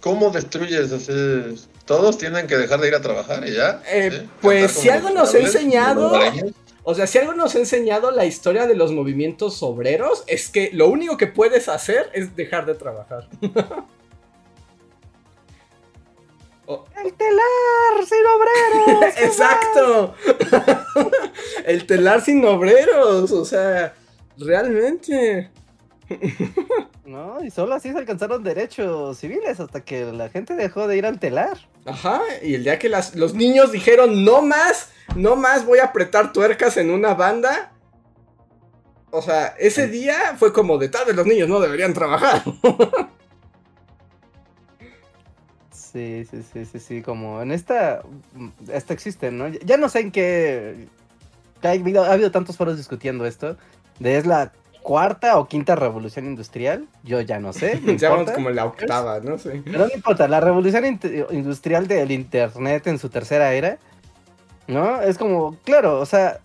¿cómo destruyes? Sea, todos tienen que dejar de ir a trabajar y ya. Eh, ¿sí? pues, si algo nos ha enseñado-. O sea, si algo nos ha enseñado la historia de los movimientos obreros, es que lo único que puedes hacer es dejar de trabajar. <laughs> Oh, ¡El telar sin obreros! <laughs> Exacto. El telar sin obreros, o sea, realmente. No, y solo así se alcanzaron derechos civiles hasta que la gente dejó de ir al telar. Ajá, y el día que las- los niños dijeron, no más, no más voy a apretar tuercas en una banda. O sea, ese día fue como de tal vez los niños no deberían trabajar. Sí, sí, sí, sí, sí, como en esta, mm, esta existe, ¿no? Ya- no sé en qué, ha habido, ha habido tantos foros discutiendo esto, de es la cuarta o quinta revolución industrial, yo ya no sé, no <laughs> Llamamos como la octava, ¿no? Sí. pero no importa, la revolución industrial del internet en su tercera era, ¿No? Es como, claro, o sea,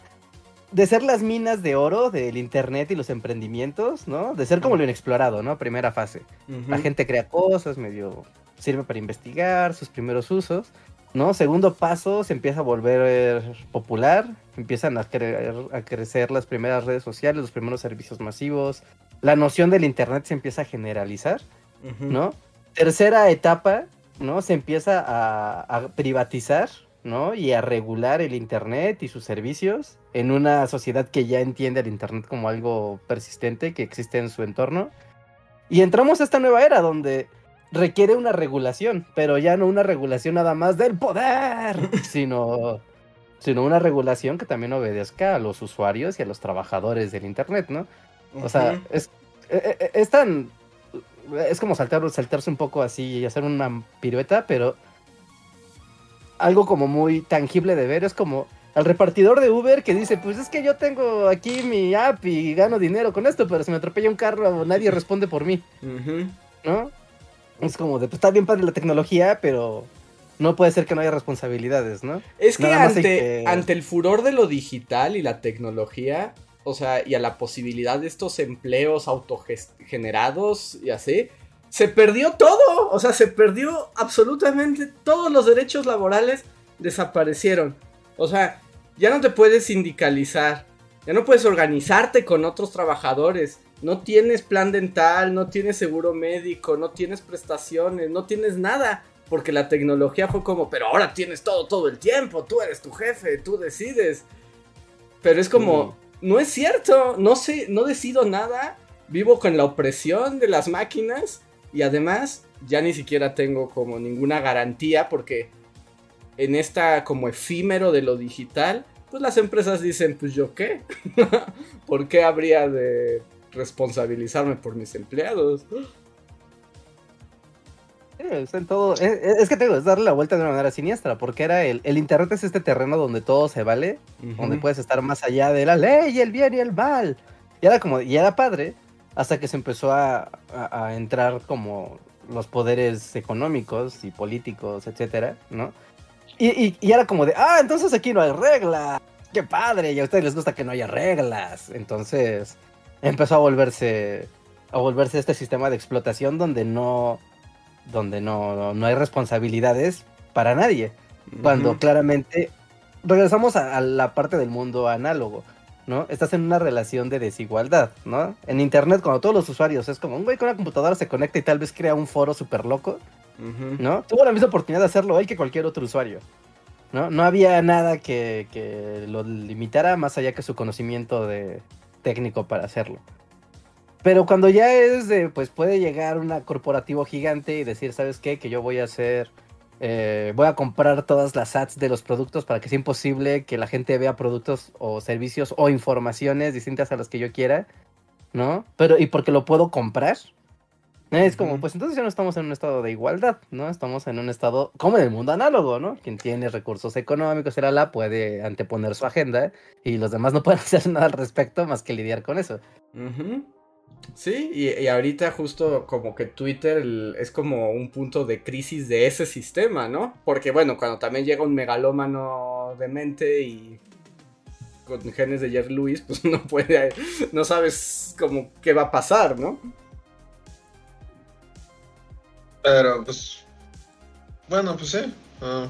de ser las minas de oro del internet y los emprendimientos, ¿no? De ser como lo inexplorado, ¿no? Primera fase. La gente crea cosas, medio sirve para investigar sus primeros usos, ¿no? Segundo paso, se empieza a volver popular, empiezan a, a crecer las primeras redes sociales, los primeros servicios masivos, la noción del internet se empieza a generalizar, ¿no? Tercera etapa, ¿no? Se empieza a, a privatizar, ¿no? Y a regular el Internet y sus servicios en una sociedad que ya entiende el Internet como algo persistente que existe en su entorno. Y entramos a esta nueva era donde requiere una regulación, pero ya no una regulación nada más del poder, <laughs> sino, sino una regulación que también obedezca a los usuarios y a los trabajadores del Internet, ¿no? O sea, es, e, e, es, tan... Es como saltar, saltarse un poco así y hacer una pirueta, pero algo como muy tangible de ver. Es como al repartidor de Uber que dice, pues es que yo tengo aquí mi app y gano dinero con esto, pero si me atropella un carro nadie responde por mí. ¿No? Es como de, pues está bien padre la tecnología, pero no puede ser que no haya responsabilidades, ¿no? Es que ante, ante el furor de lo digital y la tecnología, o sea, y a la posibilidad de estos empleos autogenerados y así, se perdió todo. O sea, se perdió absolutamente todos los derechos laborales desaparecieron. O sea, ya no te puedes sindicalizar. Ya no puedes organizarte con otros trabajadores. No tienes plan dental, no tienes seguro médico, no tienes prestaciones, no tienes nada. Porque la tecnología fue como, pero ahora tienes todo todo el tiempo, tú eres tu jefe, tú decides. Pero es como, no es cierto, no sé, no decido nada, vivo con la opresión de las máquinas y además, ya ni siquiera tengo como ninguna garantía porque en esta como efímero de lo digital, pues las empresas dicen, pues yo qué, <laughs> ¿por qué habría de responsabilizarme por mis empleados? Es, en todo, es, que tengo que darle la vuelta de una manera siniestra, porque era el, el internet es este terreno donde todo se vale, donde puedes estar más allá de la ley, el bien y el mal. Y era como, y era padre, hasta que se empezó a, entrar como los poderes económicos y políticos, etcétera, ¿no? Y, era como de, ah, entonces aquí no hay reglas, qué padre, y a ustedes les gusta que no haya reglas. Entonces empezó a volverse, a volverse este sistema de explotación donde no, donde no, no hay responsabilidades para nadie. Cuando claramente regresamos a la parte del mundo análogo ¿no? Estás en una relación de desigualdad, ¿no? En internet, cuando todos los usuarios es como un güey con una computadora se conecta y tal vez crea un foro súper loco, ¿no? Tuvo la misma oportunidad de hacerlo él que cualquier otro usuario, ¿no? No había nada que, que lo limitara más allá que su conocimiento de técnico para hacerlo. Pero cuando ya es de, pues puede llegar un corporativo gigante y decir, ¿sabes qué? Que yo voy a hacer eh, voy a comprar todas las ads de los productos para que sea imposible que la gente vea productos o servicios o informaciones distintas a las que yo quiera, ¿no? Pero, y porque lo puedo comprar. Es como, pues entonces ya no estamos en un estado de igualdad, ¿no? Estamos en un estado como en el mundo análogo, ¿no? Quien tiene recursos económicos, era la, puede anteponer su agenda y los demás no pueden <laughs> hacer nada al respecto más que lidiar con eso. Sí, y, ahorita justo como que Twitter es como un punto de crisis de ese sistema, ¿no? Porque bueno, cuando también llega un megalómano de mente y con genes de Jerry Lewis, <laughs> pues no puede, no sabes como qué va a pasar, ¿no? Pero pues, bueno, pues sí. Ah.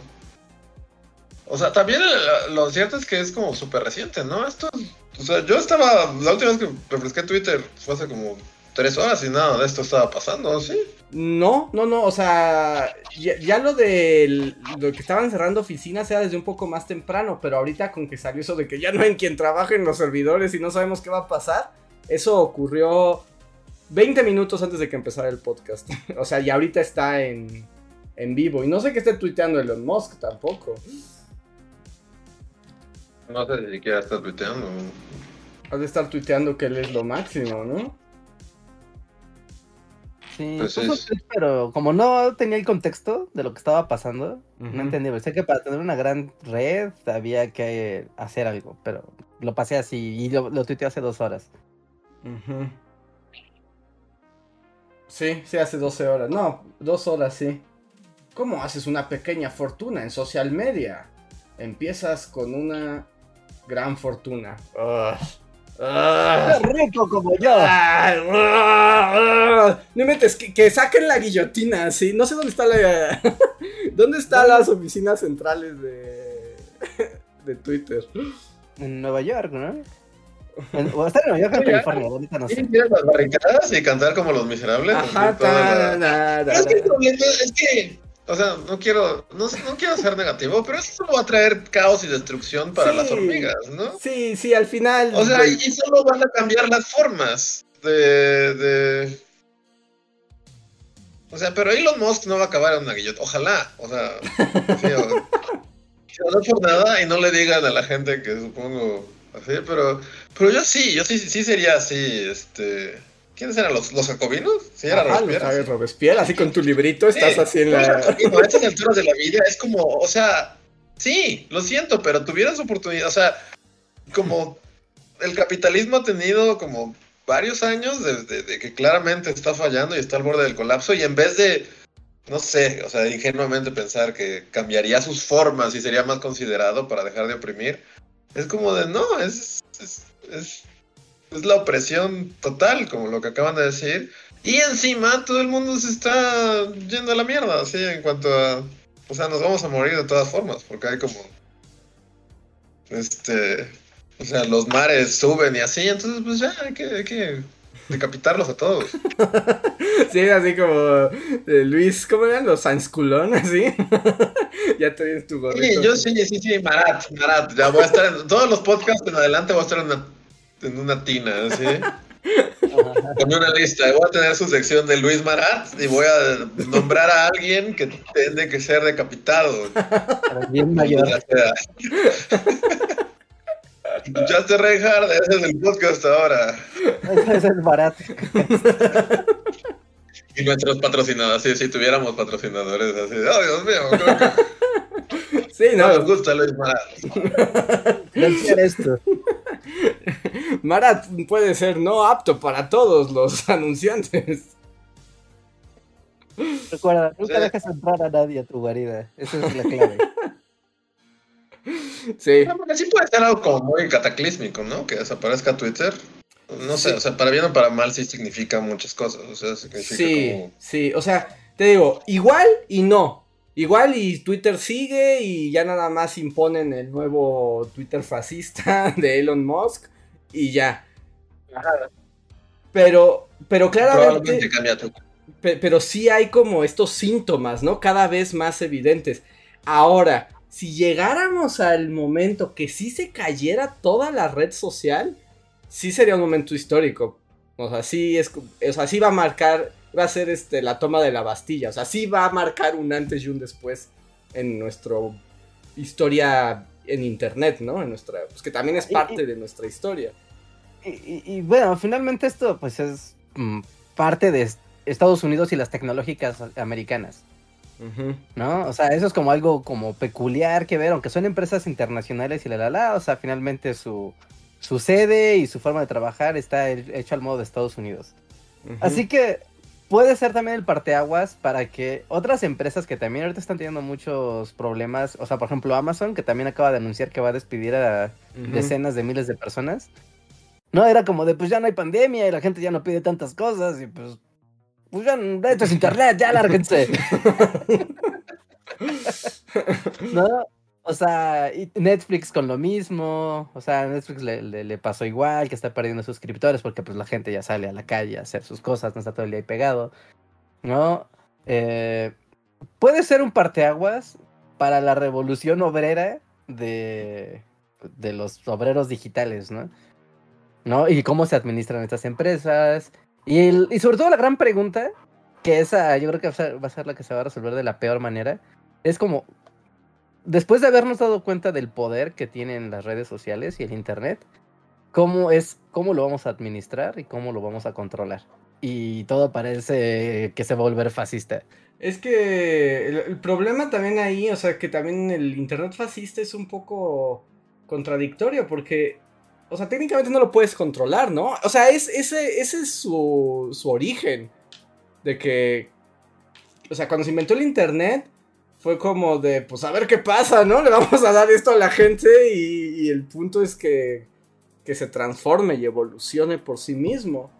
o sea, también lo cierto es que es como súper reciente, ¿no? Esto o sea, yo estaba. La última vez que refresqué Twitter fue hace como tres horas y nada de esto estaba pasando, ¿sí? No, no, no, o sea, ya, lo de lo que estaban cerrando oficinas era desde un poco más temprano, pero ahorita con que salió eso de que ya no hay quien trabaje en los servidores y no sabemos qué va a pasar, eso ocurrió 20 minutos antes de que empezara el podcast. <laughs> o sea, y ahorita está en, en vivo. Y no sé qué esté tuiteando Elon Musk tampoco. No sé si siquiera está tuiteando. Has de estar tuiteando que él es lo máximo, ¿no? Sí, pues pues pero como no tenía el contexto de lo que estaba pasando, no entendí. Sé que para tener una gran red había que hacer algo, pero lo pasé así y lo, lo tuiteé hace dos horas. Sí, sí, hace 12 horas. No, dos horas, sí. ¿Cómo haces una pequeña fortuna en social media? empiezas con una gran fortuna. Ugh. ¡Qué rico como yo! No metes, que, que saquen la guillotina, sí. No sé dónde está la. <laughs> ¿Dónde están las oficinas centrales de. <laughs> de Twitter? En Nueva York, ¿no? En- o estar en Nueva York o en California, ahorita no sé. ir a las barricadas y cantar como los miserables. Ajá, la- ta, Pero es que el da. problema es que, o sea, no quiero, no, no quiero ser negativo, pero eso solo va a traer caos y destrucción para Sí. las hormigas, ¿no? Sí, sí, al final. O sea, y solo van a cambiar las formas de, de... O sea, pero Elon Musk no va a acabar en una guillota. Ojalá, o sea, <laughs> no por nada y no le digan a la gente que supongo así, pero, pero yo sí, yo sí, sí sería así, este... ¿Quiénes eran los, los jacobinos? Sí, era Ajá, lo Robespierre, sabes. Robespierre, así con tu librito estás Sí, así en la. A estas alturas de la vida es como, o sea, sí, lo siento, pero tuvieras oportunidad, o sea, como el capitalismo ha tenido como varios años de, de- de que claramente está fallando y está al borde del colapso y en vez de, no sé, o sea, ingenuamente pensar que cambiaría sus formas y sería más considerado para dejar de oprimir, es como de, no, es, es, es, es la opresión total, como lo que acaban de decir. Y encima todo el mundo se está yendo a la mierda, así en cuanto a... O sea, nos vamos a morir de todas formas, porque hay como... Este... O sea, los mares suben y así, entonces pues ya hay que, hay que decapitarlos a todos. <laughs> Sí, así como eh, Luis, ¿cómo eran los Sansculón? Así. <laughs> ya te vienes tu gorrito. Sí, yo sí, sí, sí, Marat, Marat, ya voy a estar en todos los podcasts en adelante voy a estar en una, en una tina, así. Con una lista, voy a tener su sección de Luis Marat y voy a nombrar a alguien que tiene que ser decapitado. Bien mayor. ¿Escuchaste, Reinhardt? Ese es el podcast ahora. Ese es barato. Y nuestros patrocinadores, sí, si tuviéramos patrocinadores así. ¡Oh, Dios mío! Creo que Sí, no nos no. gusta Luis Marat. Financiar esto. Marat puede ser no apto para todos los <laughs> anunciantes. Recuerda, nunca Sí. dejes entrar a nadie a tu guarida. Esa es la clave. Sí. No, porque sí puede ser algo como muy cataclísmico, ¿no? Que desaparezca Twitter. No sé, Sí. o sea, para bien o para mal sí significa muchas cosas. O sea, significa Sí, como... sí, o sea, te digo, igual y no. Igual y Twitter sigue y ya nada más imponen el nuevo Twitter fascista <laughs> de Elon Musk y ya. Pero, pero Probablemente claramente, pero sí hay como estos síntomas, ¿no? Cada vez más evidentes. Ahora, si llegáramos al momento que sí se cayera toda la red social, sí sería un momento histórico. O sea, sí es, o sea, sí va a marcar, va a ser este la toma de la Bastilla. O sea, sí va a marcar un antes y un después en nuestra historia en internet, ¿no? En nuestra, pues que también es parte y- de nuestra historia. Y, y- y bueno, finalmente esto pues es mm, parte de Estados Unidos y las tecnológicas americanas. ¿no? O sea, eso es como algo como peculiar que ver, aunque son empresas internacionales y la la la, o sea, finalmente su, su sede y su forma de trabajar está he- hecho al modo de Estados Unidos. Así que puede ser también el parteaguas para que otras empresas que también ahorita están teniendo muchos problemas, o sea, por ejemplo Amazon, que también acaba de anunciar que va a despedir a decenas de miles de personas. No, era como de, pues ya no hay pandemia y la gente ya no pide tantas cosas y pues, pues ya, esto es internet, ya lárguense. <laughs> <laughs> ¿No? O sea, Netflix con lo mismo, o sea, Netflix le, pasó igual, que está perdiendo suscriptores porque pues la gente ya sale a la calle a hacer sus cosas, no está todo el día ahí pegado, ¿no? Eh, puede ser un parteaguas para la revolución obrera de, de los obreros digitales, ¿no? ¿No? Y cómo se administran estas empresas. Y, el- y sobre todo la gran pregunta, que esa yo creo que va a ser la que se va a resolver de la peor manera, es como, después de habernos dado cuenta del poder que tienen las redes sociales y el Internet, ¿cómo, es, cómo lo vamos a administrar y cómo lo vamos a controlar? Y todo parece que se va a volver fascista. Es que el, problema también ahí, o sea, que también el internet fascista es un poco contradictorio porque, o sea, técnicamente no lo puedes controlar, ¿no? O sea, es, ese, ese es su, su origen. De que, o sea, cuando se inventó el internet, fue como de, pues a ver qué pasa, ¿no? Le vamos a dar esto a la gente y, y el punto es que, que se transforme y evolucione por sí mismo.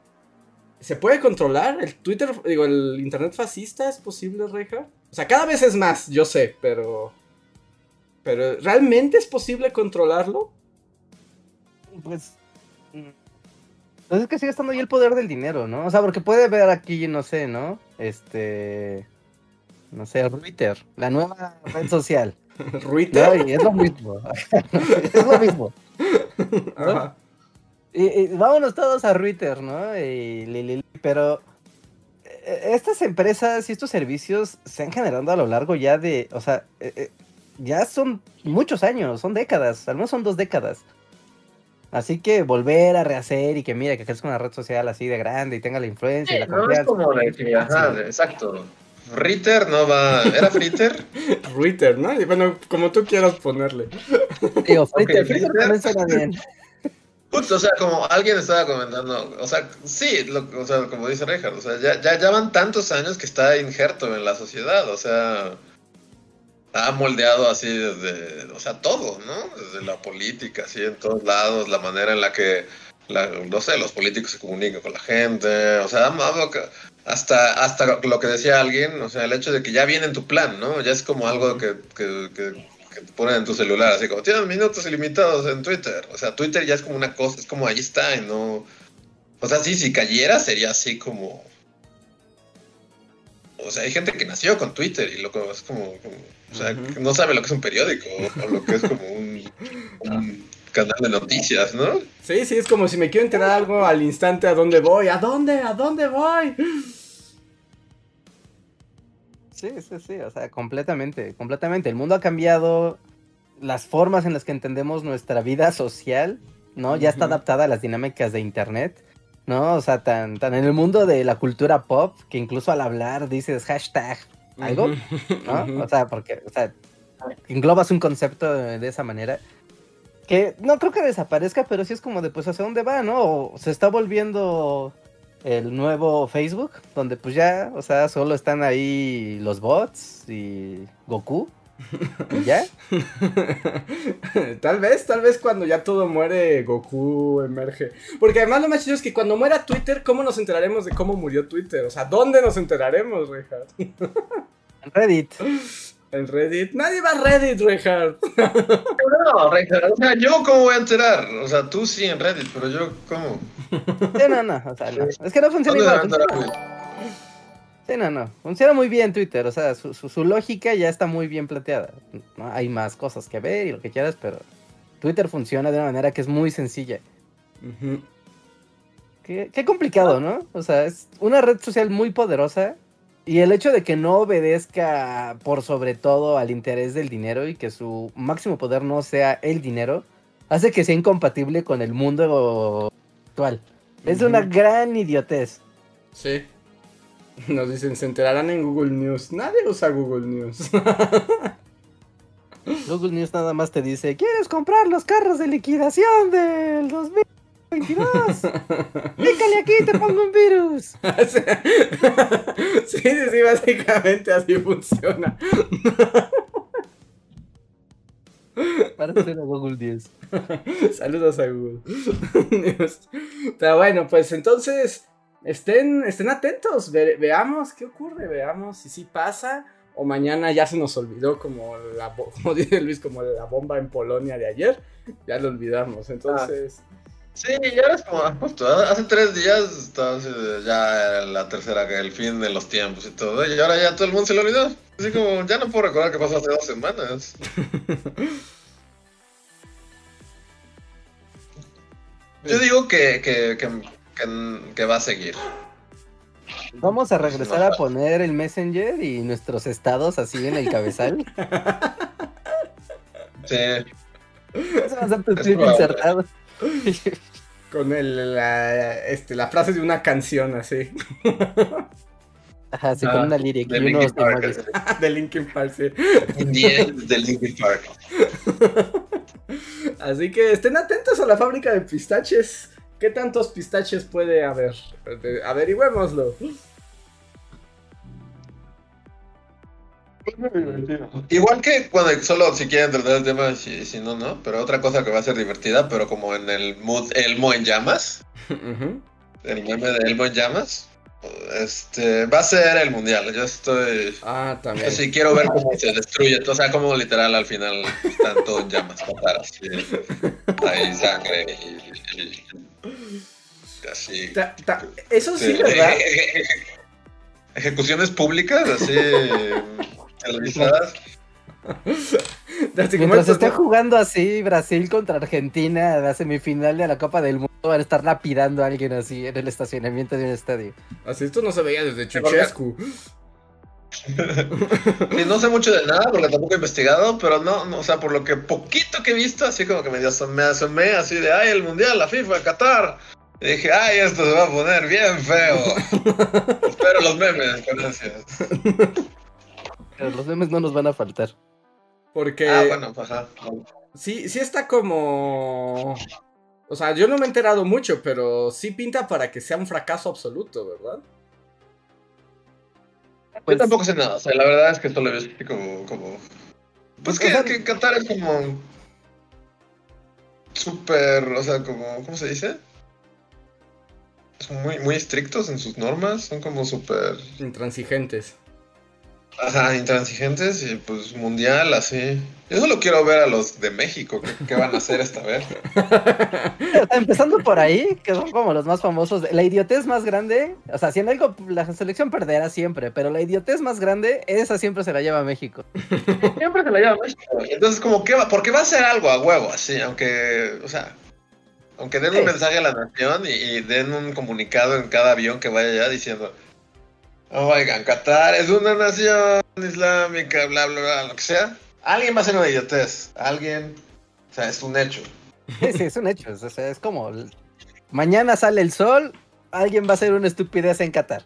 ¿Se puede controlar? ¿El Twitter, digo, el Internet fascista es posible, Reja? O sea, cada vez es más, yo sé, pero... Pero ¿realmente es posible controlarlo? Pues. mm, Pues es que sigue estando ahí el poder del dinero, ¿no? O sea, porque puede ver aquí, no sé, ¿no? Este. No sé, Twitter, la nueva red <laughs> social. Y es lo mismo. <laughs> es lo mismo. Y, y vámonos todos a Twitter, ¿no? Y li, li, li, pero eh, estas empresas y estos servicios se han generado a lo largo ya de, o sea, eh, eh, ya son muchos años, son décadas, al menos son dos décadas. Así que volver a rehacer y que mira, que crezca una red social así de grande y tenga la influencia y la no es como ajá, Sí. exacto. Ritter no va. ¿Era Fritter? <laughs> Ruiter, ¿no? Y bueno, como tú quieras ponerle. Digo, Twitter, Ok, Twitter Twitter. también suena bien. Justo, o sea, como alguien estaba comentando, o sea, sí, lo- o sea, como dice Richard, o sea, ya, ya, ya van tantos años que está injerto en la sociedad, o sea, ha moldeado así desde, o sea, todo, ¿no? Desde la política, así en todos lados, la manera en la que, la, no sé, los políticos se comunican con la gente, o sea, ha- ha- hasta, hasta lo que decía alguien, o sea, el hecho de que ya viene en tu plan, ¿no? Ya es como algo que, que, que, que te ponen en tu celular, así como, tienes minutos ilimitados en Twitter, o sea, Twitter ya es como una cosa, es como ahí está, y no... O sea, sí, si cayera sería así como... O sea, hay gente que nació con Twitter y lo es como, como- o sea, que no sabe lo que es un periódico o lo que es como un, un canal de noticias, ¿no? Sí, sí, es como si me quiero enterar algo al instante a dónde voy. ¿A dónde? ¿A dónde voy? Sí, sí, sí, o sea, completamente, completamente. El mundo ha cambiado, las formas en las que entendemos nuestra vida social, ¿no? Ya está adaptada a las dinámicas de internet, ¿no? O sea, tan, tan en el mundo de la cultura pop, que incluso al hablar dices hashtag algo, ¿no? <laughs> O sea, porque, o sea, englobas un concepto de, de esa manera. Que no creo que desaparezca, pero sí es como de, pues, ¿hacia dónde va, no? O se está volviendo el nuevo Facebook, donde pues ya, o sea, solo están ahí los bots y Goku. <laughs> Y ya. tal vez, tal vez cuando ya todo muere, Goku emerge. Porque además lo más chido es que cuando muera Twitter, ¿cómo nos enteraremos de cómo murió Twitter? O sea, ¿dónde nos enteraremos, Richard? En Reddit. En Reddit. Nadie va a Reddit, Richard. <laughs> No, Richard, o sea, yo cómo voy a enterar, o sea, tú sí en Reddit, pero yo cómo. Sí, no, no, o sea, no. Es que no funciona ¿Dónde igual. funciona- Sí, no, no. Funciona muy bien Twitter, o sea, su, su- su lógica ya está muy bien planteada. ¿no? Hay más cosas que ver y lo que quieras, pero Twitter funciona de una manera que es muy sencilla. Qué, qué complicado, ¿no? O sea, es una red social muy poderosa y el hecho de que no obedezca por sobre todo al interés del dinero y que su máximo poder no sea el dinero, hace que sea incompatible con el mundo actual. Es una gran idiotez. Sí. <laughs> Nos dicen, se enterarán en Google News. Nadie usa Google News. <laughs> Google News nada más te dice, ¿quieres comprar los carros de liquidación del 2022? <laughs> Pícale aquí, te pongo un virus. sí, sí, sí, básicamente así funciona. Para hacer a Google News. <laughs> Saludos a Google. <laughs> Pero bueno, pues entonces estén, estén atentos, ve- veamos qué ocurre, veamos si sí pasa o mañana ya se nos olvidó como la <laughs> como dice Luis como la bomba en Polonia de ayer, ya lo olvidamos. Entonces, Sí, ya es como, justo, hace tres días estaba así de, ya era la tercera, que el fin de los tiempos y todo, y ahora ya todo el mundo se lo olvidó. Así como, ya no puedo recordar qué pasó hace dos semanas. <laughs> Yo digo que, que, que, que, que va a seguir. Vamos a regresar a poner el Messenger y nuestros estados así en el cabezal. Sí, <laughs> Ese va a ser tu tweet insertado. <laughs> con el, la, este, la frase de una canción así Ajá, sí, Ah, con una lyric de y unos Linkin Park. emojis. <laughs> de Linkin Park. sí. In the end de Linkin Park. <laughs> Así que estén atentos a la fábrica de pistaches. ¿Qué tantos pistaches puede haber? Averigüémoslo. Igual que cuando solo si quieren tratar el tema, si, si no, no. Pero otra cosa que va a ser divertida, pero como en el mood Elmo en llamas. El meme de Elmo en llamas. Este, va a ser el mundial. Yo estoy. Ah, Yo también. sí quiero ver cómo se destruye. O sea, como literal al final están todo en llamas. Qatar, así. Hay sangre y. y- así. Ta- ta- Eso sí, Sí. ¿verdad? Ejecuciones públicas, así. <laughs> como Mientras esté jugando así Brasil contra Argentina la semifinal de la Copa del Mundo, van a estar lapidando a alguien así en el estacionamiento de un estadio. Así esto no se veía desde Chuchescu. Sí, <laughs> no sé mucho de nada porque tampoco he investigado, pero no, no, o sea, por lo que poquito que he visto, así como que medio asomé, asomé así de, ay, el Mundial, la FIFA, Qatar. Y dije, ay, esto se va a poner bien feo. <laughs> Espero los memes, gracias. Pero los memes no nos van a faltar. Porque Ah, bueno, ajá. sí, sí está como. O sea, yo no me he enterado mucho, pero sí pinta para que sea un fracaso absoluto, ¿verdad? Pues, Yo tampoco sé nada, o sea, la verdad es que solo he visto así como, como... Pues que Qatar es como... Súper, o sea, como, ¿cómo se dice? Son muy, muy estrictos en sus normas, son como súper... Intransigentes. Ajá, intransigentes y pues mundial, así. Yo solo quiero ver a los de México, ¿qué, qué van a hacer esta vez? <laughs> Empezando por ahí, que son como los más famosos. La idiotez más grande, o sea, si en algo la selección perderá siempre, pero la idiotez más grande, esa siempre se la lleva a México. <laughs> Siempre se la lleva México. Entonces, como que va, porque va a ser algo a huevo, así, aunque, o sea, aunque den un Sí. mensaje a la nación y, y den un comunicado en cada avión que vaya allá diciendo, oigan, Qatar es una nación islámica, bla, bla, bla, lo que sea. Alguien va a hacer una idiotez, alguien, o sea, es un hecho. <laughs> Sí, sí, es un hecho. O sea, es como mañana sale el sol, alguien va a hacer una estupidez en Qatar.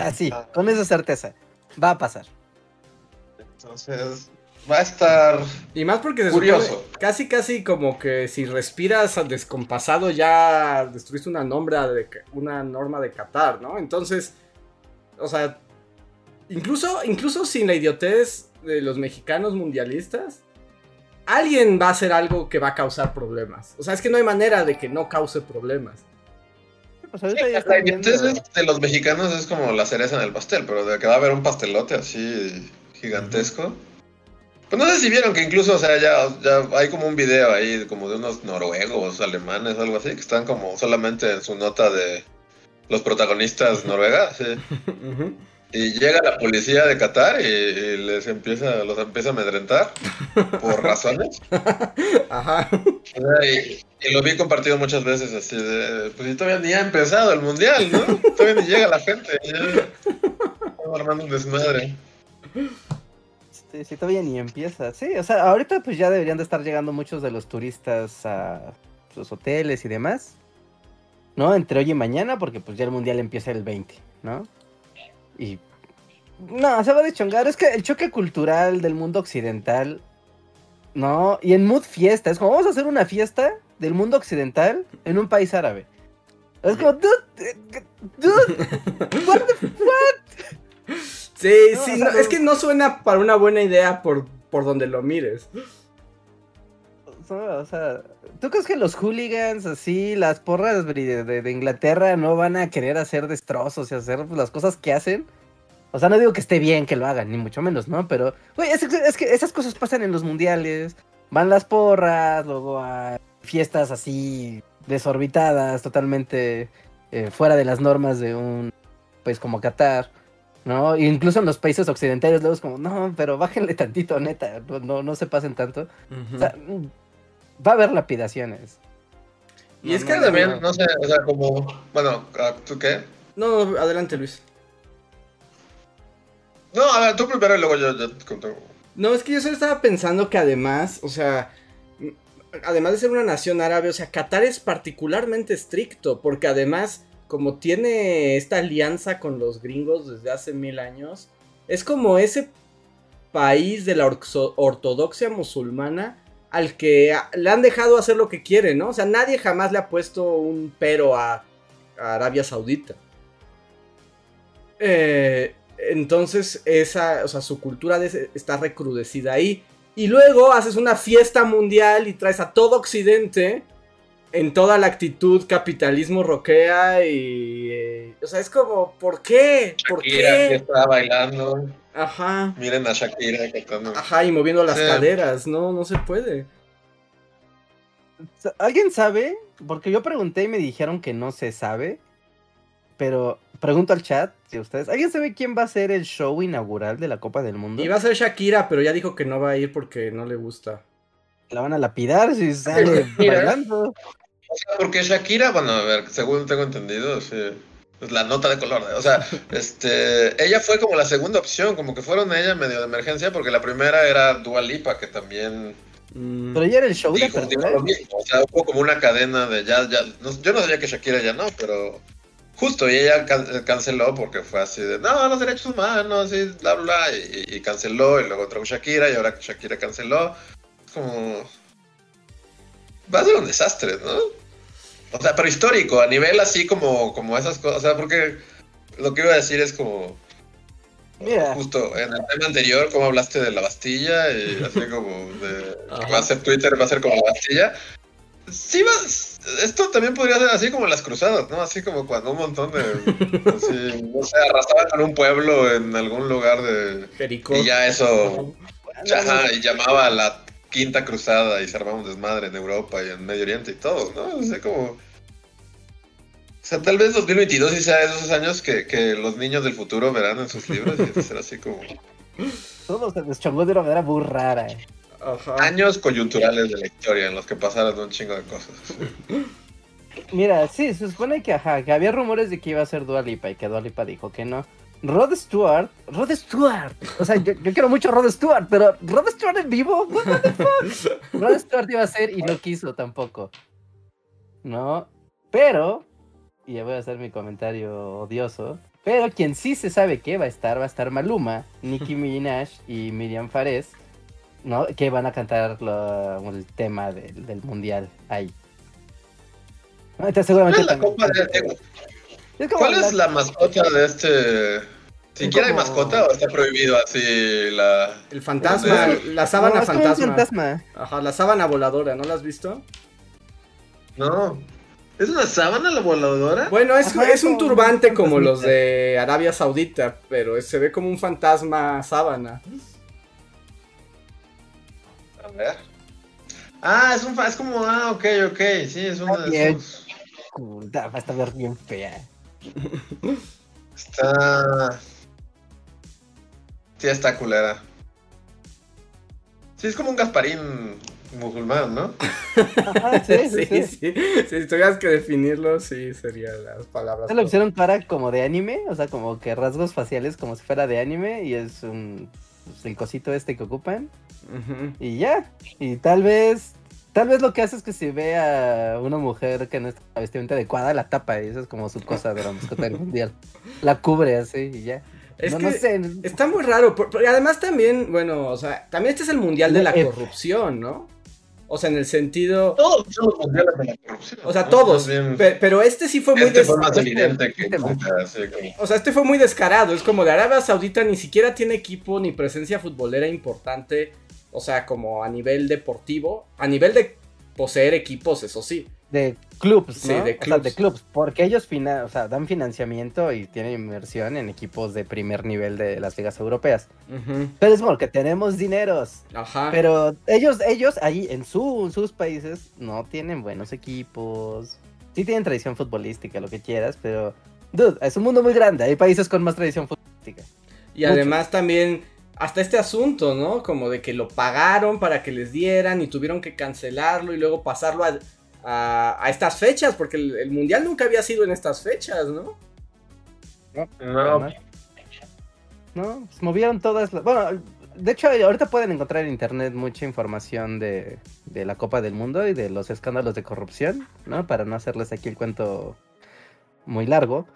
Así, con esa certeza. Va a pasar. Entonces, va a estar... Y más porque se Curioso. supone casi casi como que si respiras al descompasado ya destruiste una norma de una norma de Qatar, ¿no? Entonces, o sea, incluso incluso sin la idiotez de los mexicanos mundialistas, alguien va a hacer algo que va a causar problemas. O sea, es que no hay manera de que no cause problemas. Pues La idiotez viendo- de los mexicanos es como la cereza en el pastel, pero de que va a haber un pastelote así gigantesco. Pues no sé si vieron que incluso, o sea, ya, ya hay como un video ahí como de unos noruegos, alemanes, algo así, que están como solamente en su nota de los protagonistas noruegas, sí. Y llega la policía de Qatar y, y les empieza, los empieza a amedrentar por razones. <laughs> Ajá. Y, y lo vi compartido muchas veces así de, pues y todavía ni ha empezado el mundial, ¿no? Todavía ni llega la gente. Estamos armando un desmadre. Sí, sí, todavía ni empieza. Sí, o sea, ahorita pues ya deberían de estar llegando muchos de los turistas a sus hoteles y demás. ¿No? Entre hoy y mañana, porque pues ya el mundial empieza el 20, ¿no? Y. No, se va de chongar. Es que el choque cultural del mundo occidental. ¿No? Y en mood fiesta. Es como, vamos a hacer una fiesta del mundo occidental en un país árabe. Es como, dude, dude, what the Sí, No, sí, no- es que no suena para una buena idea por, por donde lo mires. O sea, ¿tú crees que los hooligans, así, las porras de, de- Inglaterra no van a querer hacer destrozos y hacer las cosas que hacen? O sea, no digo que esté bien que lo hagan, ni mucho menos, ¿no? Pero, güey, es, es que esas cosas pasan en los mundiales. Van las porras, luego a fiestas así desorbitadas, totalmente eh, fuera de las normas de un país como Qatar, ¿no? Incluso en los países occidentales, luego es como, no, pero bájenle tantito, neta, no, no, se pasen tanto. O sea, va a haber lapidaciones. Y es que Yo también, además... no sé, o sea, como, bueno, ah, ¿tú qué? No, no, adelante Luis. No, a ver, tú primero y luego yo, yo te conto. No, es que yo solo estaba pensando que además, o sea, además de ser una nación árabe, o sea, Qatar es particularmente estricto, porque además, como tiene esta alianza con los gringos desde hace mil años, es como ese país de la ortodoxia musulmana al que le han dejado hacer lo que quiere, ¿no? O sea, nadie jamás le ha puesto un pero a, Arabia Saudita. Eh, Entonces, esa, o sea, su cultura está recrudecida ahí. Y luego haces una fiesta mundial y traes a todo Occidente en toda la actitud capitalismo roquea y... o sea, es como, ¿por qué? ¿Por Shakira que qué? está bailando. Ajá. Miren a Shakira cantando. Ajá, y moviendo las Sí. caderas. No, no se puede. ¿Alguien sabe? Porque yo pregunté y me dijeron que no se sabe. Pero pregunto al chat, si ustedes. ¿Alguien sabe quién va a ser el show inaugural de la Copa del Mundo? Iba a ser Shakira, pero ya dijo que no va a ir porque no le gusta. La van a lapidar si sale bailando. O sea, porque Shakira, bueno, a ver, según tengo entendido, sí. Es la nota de color. O sea, <laughs> este, ella fue como la segunda opción, como que fueron ella medio de emergencia, porque la primera era Dua Lipa, que también Mm, Pero ya era el show de dijo, dijo apertura. lo mismo. O sea, hubo como una cadena de ya, ya. no- yo no sabía que Shakira ya no, pero justo, y ella can- canceló porque fue así de, no, los derechos humanos, y bla, bla, bla, y, y canceló, y luego entró Shakira, y ahora Shakira canceló, es como... Va a ser un desastre, ¿no? O sea, pero histórico, a nivel así como, como esas cosas, o sea, porque lo que iba a decir es como... Mira. Justo en el tema anterior, como hablaste de la Bastilla y <laughs> así como de va a ser Twitter, va a ser como la Bastilla. Sí, va, esto también podría ser así como las cruzadas, ¿no? Así como cuando un montón de, así, <laughs> no sé, arrasaban con un pueblo en algún lugar de... Jericó. Y ya eso, ajá, y llamaba a la quinta cruzada y se armaba un desmadre en Europa y en Medio Oriente y todo, ¿no? O sea, como... O sea, tal vez 2022 sí sea esos años que, que los niños del futuro verán en sus libros y será así como... Todo se deschongó de una manera muy rara. Ajá. años coyunturales de la historia en los que pasaron un chingo de cosas. Mira, sí, se supone que, ajá, que había rumores de que iba a ser Dua Lipa y que Dua Lipa dijo que no. Rod Stewart, Rod Stewart, o sea, yo, yo quiero mucho a Rod Stewart, pero Rod Stewart en vivo, what the fuck? Rod Stewart iba a ser y no quiso tampoco. No, pero, y ya voy a hacer mi comentario odioso, pero quien sí se sabe que va a estar, va a estar Maluma, Nicki Minaj y Miriam Fares, ¿no? Que van a cantar lo- el tema del, del mundial ahí. Entonces, ¿Cuál seguramente es la también- copa de Es como ¿Cuál la- es la mascota de este? ¿Siquiera hay como- mascota o está prohibido así la. El fantasma, No, la sábana No, es como un fantasma. fantasma. Ajá, la sábana voladora, ¿no la has visto? No. ¿Es una sábana la voladora? Bueno, es, Ajá, es un como turbante como los de Arabia Saudita, pero es- se ve como un fantasma sábana. A ver. Ah, es un fa- es como ah, ok, ok, sí, es una Está bien. a estar bien fea. Está Sí, está culera. Sí, es como un Gasparín musulmán, ¿no? Ajá, sí, <laughs> sí, sí, sí. sí. Si tuvieras que definirlo, sí, serían las palabras. Se le pusieron cara como de anime, o sea, como que rasgos faciales como si fuera de anime y es un pues, el cosito este que ocupan y ya. Y tal vez tal vez lo que hace es que si ve a una mujer que no está vestimenta adecuada la tapa y eso es como su cosa de la mascota del mundial. La cubre así y ya. Es no, que no sé. está muy raro, por- por- y además también, bueno, o sea, también este es el mundial de la Eh, corrupción, ¿no? O sea, en el sentido... Todos son los mundiales de la corrupción. O sea, ¿no? todos. Bien, Pero este sí fue muy... este des- fue más este- evidente que O sea, este fue muy descarado. Es como de Arabia Saudita ni siquiera tiene equipo ni presencia futbolera importante. O sea, como a nivel deportivo. A nivel de poseer equipos, eso sí. de clubs, Sí, ¿no? de O sea, clubs. de clubs, porque ellos fina- o sea, dan financiamiento y tienen inversión en equipos de primer nivel de las ligas europeas. Pero es porque tenemos dineros. Ajá. Pero ellos, ellos ahí en su- sus países no tienen buenos equipos. Sí tienen tradición futbolística, lo que quieras, pero dude, es un mundo muy grande. Hay países con más tradición futbolística. Y además también hasta este asunto, ¿no? Como de que lo pagaron para que les dieran y tuvieron que cancelarlo y luego pasarlo a, a- a estas fechas, porque el, el mundial nunca había sido en estas fechas, ¿no? No, No, pues movieron todas las... Bueno, de hecho, ahorita pueden encontrar en internet mucha información de, de la Copa del Mundo y de los escándalos de corrupción, ¿no? Para no hacerles aquí el cuento muy largo.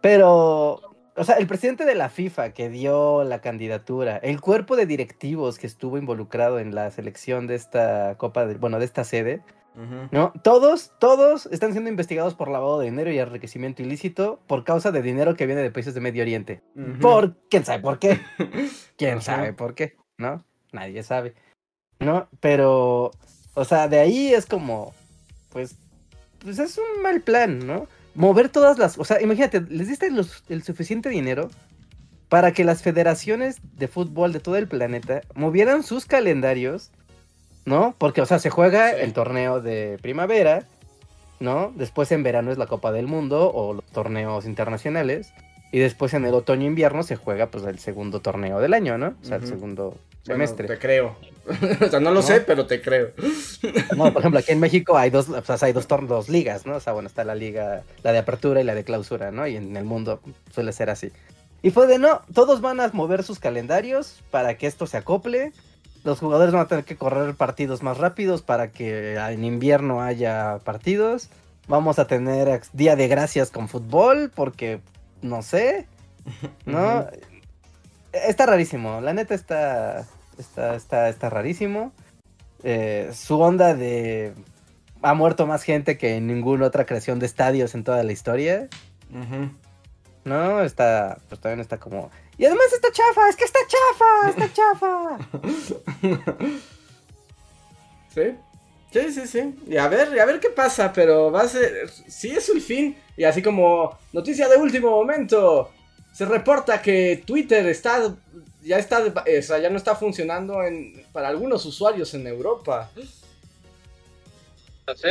Pero, o sea, el presidente de la FIFA que dio la candidatura, el cuerpo de directivos que estuvo involucrado en la selección de esta Copa del, bueno, de esta sede. ¿no? Todos, todos están siendo investigados por lavado de dinero y enriquecimiento ilícito por causa de dinero que viene de países de Medio Oriente. Por quién sabe por qué. <laughs> ¿Quién sabe por qué? ¿No? Nadie sabe. ¿No? Pero, o sea, de ahí es como, pues, pues es un mal plan, ¿no? Mover todas las, o sea, imagínate, les diste los- el suficiente dinero para que las federaciones de fútbol de todo el planeta movieran sus calendarios, ¿no? Porque, o sea, se juega el torneo de primavera, ¿no? Después en verano es la Copa del Mundo o los torneos internacionales. Y después en el otoño-invierno se juega pues el segundo torneo del año, ¿no? O sea, el segundo Bueno, semestre. te creo. <laughs> o sea, no lo ¿No? sé, pero te creo. No, por ejemplo, aquí en México hay dos, o sea, hay dos, dos ligas, ¿no? O sea, bueno, está la liga, la de apertura y la de clausura, ¿no? Y en el mundo suele ser así. Y fue de no, todos van a mover sus calendarios para que esto se acople. Los jugadores van a tener que correr partidos más rápidos para que en invierno haya partidos. Vamos a tener día de gracias con fútbol porque no sé, <laughs> ¿no? Está rarísimo, la neta está está está está rarísimo. Eh, su onda de ha muerto más gente que en ninguna otra creación de estadios en toda la historia. No, está, pues también está como. Y además está chafa, es que está chafa, está <laughs> chafa. ¿Sí? Sí, sí, sí. Y a ver, y a ver qué pasa, pero va a ser. Sí, es el fin. Y así como noticia de último momento. Se reporta que Twitter está. Ya está. O sea, ya no está funcionando en, para algunos usuarios en Europa. ¿Así?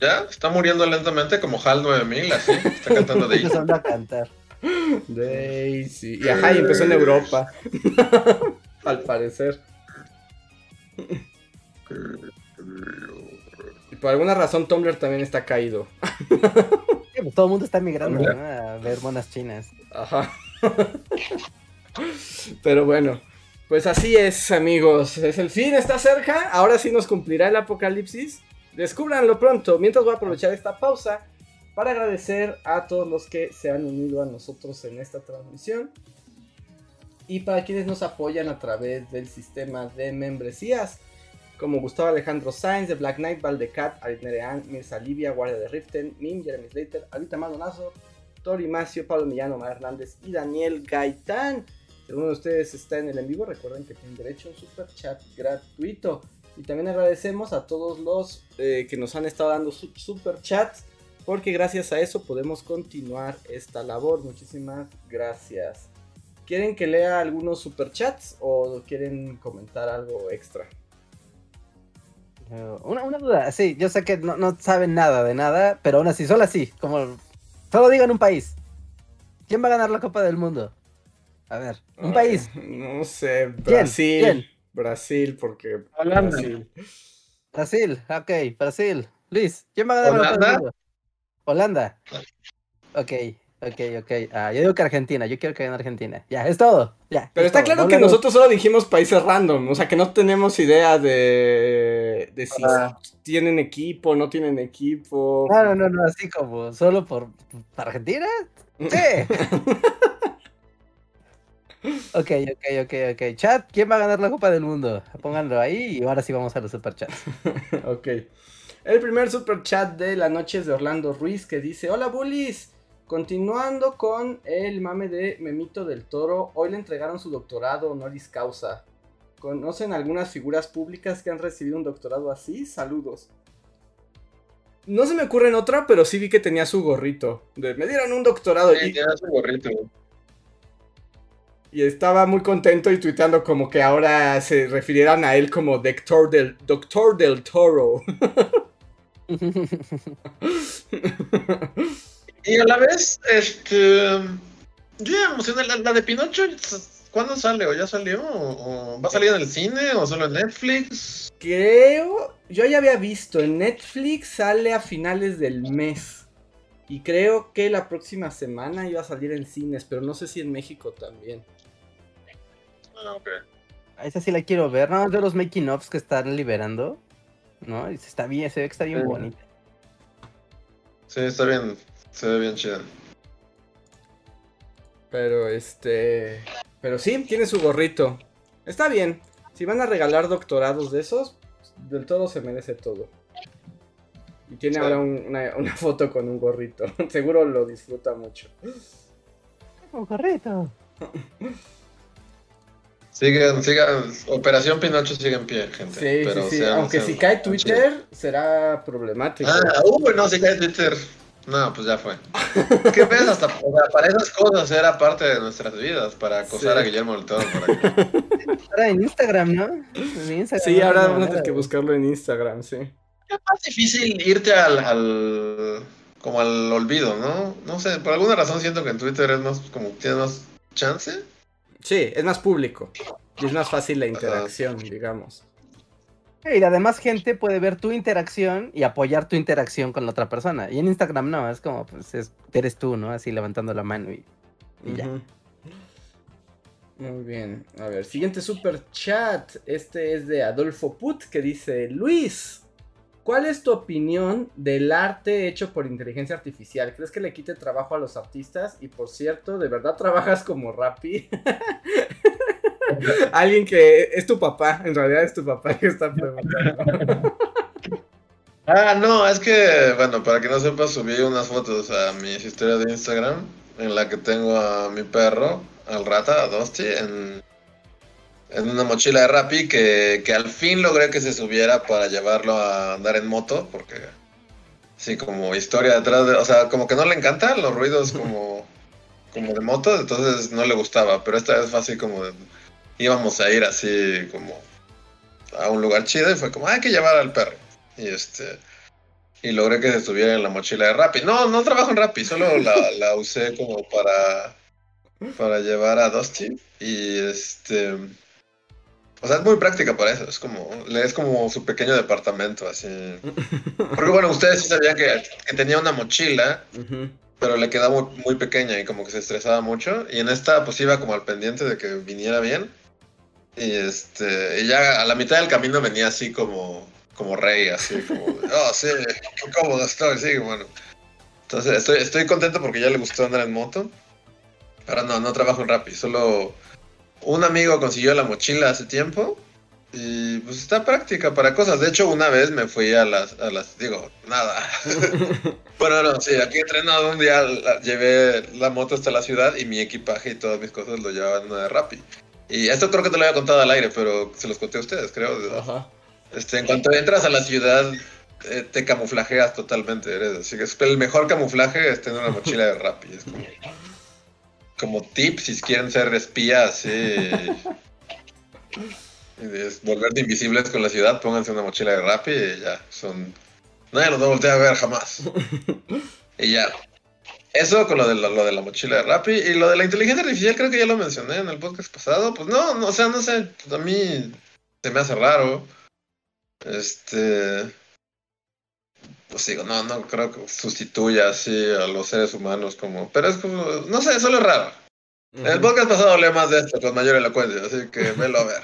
¿Ya? Está muriendo lentamente como HAL 9000, así. Está cantando de <laughs> Empezando a cantar. Daisy. Y ajá, y empezó en Europa. <laughs> Al parecer. Y por alguna razón Tumblr también está caído. Pues todo el mundo está migrando a ver monas chinas. Ajá. Pero bueno, pues así es, amigos. Es el fin, está cerca. Ahora sí nos cumplirá el apocalipsis. Descúbranlo pronto. Mientras voy a aprovechar esta pausa para agradecer a todos los que se han unido a nosotros en esta transmisión. Y para quienes nos apoyan a través del sistema de membresías. Como Gustavo Alejandro Sainz, de Black Knight, Valdecat, Aritnerean, Mirza Livia, Guardia de Riften, Mim, Jeremy Slater, Alita Madonazo, Tori Macio, Pablo Millano, Mar Hernández y Daniel Gaitán. Si alguno de ustedes está en el en vivo, recuerden que tienen derecho a un super chat gratuito. Y también agradecemos a todos los eh, que nos han estado dando su- super chats, porque gracias a eso podemos continuar esta labor. Muchísimas gracias. ¿Quieren que lea algunos super chats o quieren comentar algo extra? Una, una duda, sí, yo sé que no, no saben nada de nada, pero aún así, solo así, como solo digan un país. ¿Quién va a ganar la Copa del Mundo? A ver, un país. No sé, Brasil. ¿Quién? Brasil, porque Holanda. Brasil. Brasil, ok, Brasil. Luis, ¿quién va a ganar la Copa del ¿Holanda? Mundo? Holanda. Ok, ok, ok. Ah, yo digo que Argentina, yo quiero que gane Argentina. Ya, es todo. Ya. Pero es está todo. claro No que nosotros solo dijimos países random, o sea que no tenemos idea de, de si Ah. tienen equipo, no tienen equipo. No, no, no, no, así como, solo por ¿para Argentina. Sí. <laughs> ok, ok, ok, ok. Chat, ¿quién va a ganar la Copa del Mundo? Pónganlo ahí y ahora sí vamos a los superchats. <laughs> ok. El primer super chat de la noche es de Orlando Ruiz que dice: Hola bullies. Continuando con el mame de Memito del Toro, hoy le entregaron su doctorado honoris causa. ¿Conocen algunas figuras públicas que han recibido un doctorado así? Saludos. No se me ocurre en otra, pero sí vi que tenía su gorrito. De, me dieron un doctorado Sí, y, tiene su gorrito. y estaba muy contento y tuiteando como que ahora se refirieran a él como doctor del, doctor del Toro. <laughs> <laughs> Y a la vez, este. Yo ya emocioné. La, la de Pinocho, ¿cuándo sale? ¿O ya salió? ¿O, o va a salir en el cine? ¿O solo en Netflix? Creo, yo ya había visto, en Netflix sale a finales del mes. Y creo que la próxima semana iba a salir en cines, pero no sé si en México también. Ah, ok. A esa sí la quiero ver. No, de los making ofs que están liberando. ¿No? Y se está bien, se ve que está bien Sí. bonita. Sí, está bien. Se ve bien chida. Pero este. Pero sí, tiene su gorrito. Está bien. Si van a regalar doctorados de esos, del todo se merece todo. tiene Sí. ahora un- una, una <laughs> foto con un gorrito. <laughs> Seguro lo disfruta mucho. Un gorrito. Sigan, sigan. Operación Pinocho sigue en pie, gente. Sí, pero sí, sí. sean- Aunque sean- si cae Twitter, será problemático. Ah, uy, no, si cae Twitter. No, pues ya fue. ¿Qué ves? Hasta o sea, para esas cosas era parte de nuestras vidas, para acosar Sí. a Guillermo del Toro. por aquí. <laughs> Ahora en Instagram, ¿no? En Instagram Sí, ahora vamos a tener que buscarlo en Instagram, sí. Es más difícil irte al, al- como al olvido, ¿no? No sé, por alguna razón siento que en Twitter es más como tienes más chance. Sí, es más público. Y es más fácil la interacción, digamos. Y además gente puede ver tu interacción y apoyar tu interacción con la otra persona. Y en Instagram no, es como, pues es- eres tú, ¿no? Así levantando la mano y, y ya. Muy bien. A ver, siguiente super chat. Este es de Adolfo Put que dice: Luis, ¿cuál es tu opinión del arte hecho por inteligencia artificial? ¿Crees que le quite trabajo a los artistas? Y por cierto, ¿de verdad trabajas como Rappi? <laughs> <laughs> Alguien que es tu papá, en realidad es tu papá que está preguntando. Ah, no, es que, bueno, para que no sepa, subí unas fotos a mis historias de Instagram en la que tengo a mi perro, al rata, a Dusty, en, en una mochila de Rappi que, que al fin logré que se subiera para llevarlo a andar en moto, porque sí, como historia detrás de, o sea, como que no le encantan los ruidos como, como de moto, entonces no le gustaba, pero esta vez fue así como de- íbamos a ir así como a un lugar chido y fue como, "Ah, hay que llevar al perro. Y este y logré que se estuviera en la mochila de Rappi. No, no trabajo en Rappi, solo la, <laughs> la usé como para para llevar a Dusty y este o sea, es muy práctica para eso, es como es como su pequeño departamento así. Porque bueno, ustedes sí sabían que, que tenía una mochila, pero le quedaba muy, muy pequeña y como que se estresaba mucho y en esta pues iba como al pendiente de que viniera bien. Y este, y ya a la mitad del camino venía así como, como rey, así como, oh sí, qué cómodo estoy, sí, bueno. Entonces estoy, estoy contento porque ya le gustó andar en moto. Pero no, no trabajo en Rappi, solo un amigo consiguió la mochila hace tiempo y pues está práctica para cosas. De hecho, una vez me fui a las, a las digo, nada. <laughs> bueno, no, sí, aquí entrenado un día la- llevé la moto hasta la ciudad y mi equipaje y todas mis cosas lo llevaba en una de Rappi. Y esto creo que te lo había contado al aire, pero se los conté a ustedes, creo. Ajá. Este, en cuanto entras a la ciudad, eh, te camuflajeas totalmente. Eres, así que el mejor camuflaje es tener una mochila de. Es como, como tip si quieren ser espías sí, volverte invisibles con la ciudad, pónganse una mochila de Rappi y ya. Son, nadie los va a voltear a ver jamás. Y ya. Eso con lo de, lo de la mochila de Rappi y lo de la inteligencia artificial creo que ya lo mencioné en el podcast pasado. Pues no, no o sea, no sé, a mí se me hace raro. Este. Pues digo, no, no creo que sustituya así a los seres humanos como. Pero es como. No sé, solo es raro. En el podcast pasado hablé más de esto con mayor elocuencia, así que <laughs> velo a ver.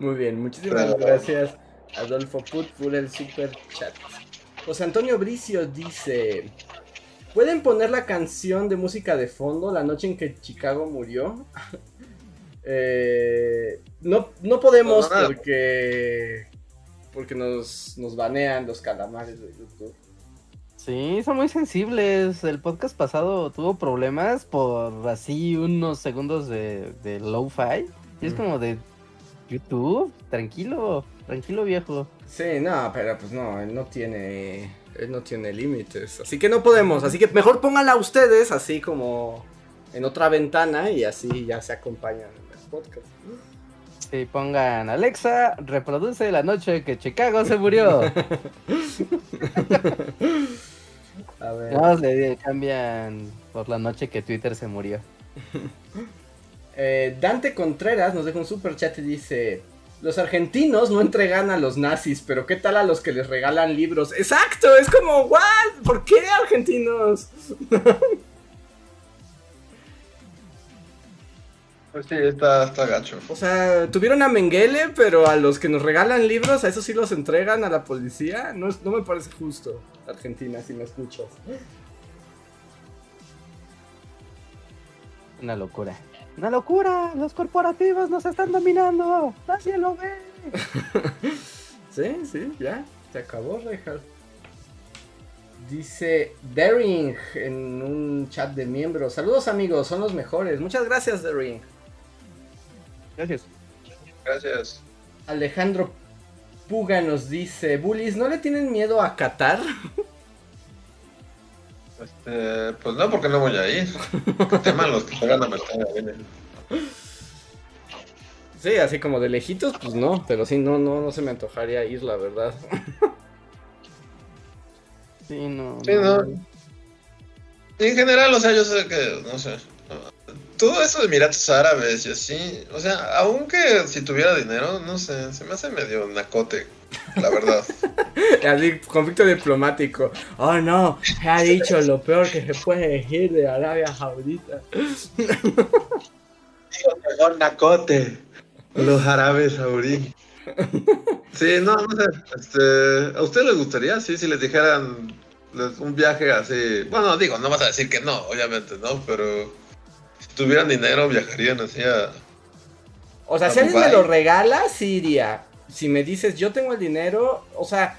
Muy bien, muchísimas Pero- gracias Adolfo Put por el super chat. José Antonio Bricio dice: ¿Pueden poner la canción de música de fondo la noche en que Chicago murió? <laughs> Eh, no, no podemos No, no, no. porque porque nos, nos banean los calamares de YouTube. Sí, son muy sensibles. El podcast pasado tuvo problemas por así unos segundos de, de low-fi. Y es Mm. como de YouTube, tranquilo, tranquilo viejo. Sí, no, pero pues no, él no tiene él no tiene límites, así que no podemos, así que mejor pónganla ustedes así como en otra ventana y así ya se acompañan en el podcast. Si pongan Alexa, reproduce la noche que Chicago se murió. <laughs> A ver. No, le cambian por la noche que Twitter se murió. <laughs> Eh, Dante Contreras nos deja un super chat y dice: Los argentinos no entregan a los nazis, pero ¿qué tal a los que les regalan libros? Exacto, es como, ¿what? ¿Por qué argentinos? <laughs> Pues sí, está, está gacho. O sea, tuvieron a Mengele, pero a los que nos regalan libros, a esos sí los entregan a la policía. No, es- no me parece justo, Argentina, si me escuchas. Una locura. Una locura. Los corporativos nos están dominando. Nadie lo ve. <laughs> Sí, sí, ya, se acabó, Reinhardt. Dice Daring en un chat de miembros. Saludos amigos, son los mejores. Muchas gracias, Daring. Gracias. Gracias. Alejandro Puga nos dice, Bullies, ¿no le tienen miedo a Qatar? <laughs> Este, pues no, porque no voy a ir. Que teman los que juegan a. Sí, así como de lejitos, pues no, pero sí, no, no, no se me antojaría ir, la verdad. <laughs> Sí, no. Sí, no. En general, o sea, yo sé que, no sé. Todo eso de Emiratos Árabes y así, o sea, aunque si tuviera dinero, no sé, se me hace medio nacote, la verdad. <laughs> Así, conflicto diplomático. Oh no, se ha dicho lo peor que se puede decir de Arabia Saudita. <laughs> Digo, nacote. Los árabes saurí. <laughs> Sí, no, no sé. Este, ¿A ustedes les gustaría, sí, si les dijeran les- un viaje así? Bueno, digo, no vas a decir que no, obviamente, ¿no? Pero si tuvieran dinero, viajarían así a... O sea, A si alguien me lo regala, sí iría. Si me dices, yo tengo el dinero, o sea,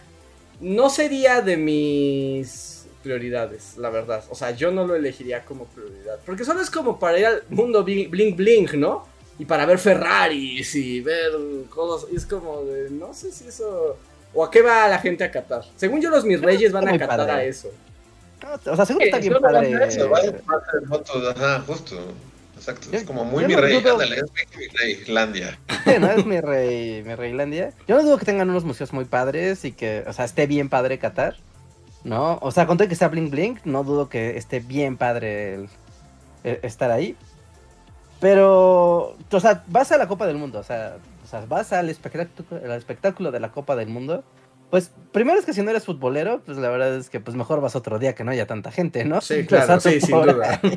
no sería de mis prioridades, la verdad. O sea, yo no lo elegiría como prioridad. Porque solo es como para ir al mundo bling bling, bling, ¿no? Y para ver Ferraris y ver cosas. Y es como de, no sé si eso... ¿O a qué va la gente a Qatar? Según yo, los mis reyes van a Qatar padre. a eso. No, o sea, seguro está bien Solo van a padre. eso, van a hacer fotos, ajá, justo. Exacto, es como muy mi no rey, dudo- ándale, es mi rey, Islandia. <laughs> Sí, ¿no? Es mi rey, mi reylandia. Yo no dudo que tengan unos museos muy padres y que, o sea, esté bien padre Qatar. ¿No? O sea, con todo que sea bling bling, no dudo que esté bien padre el- el estar ahí. Pero, o sea, vas a la Copa del Mundo, o sea, o sea vas al espectáculo, al espectáculo de la Copa del Mundo. Pues primero es que si no eres futbolero, pues la verdad es que pues mejor vas otro día que no haya tanta gente, ¿no? Sí, <laughs> claro, sí, sin duda. <laughs> sí,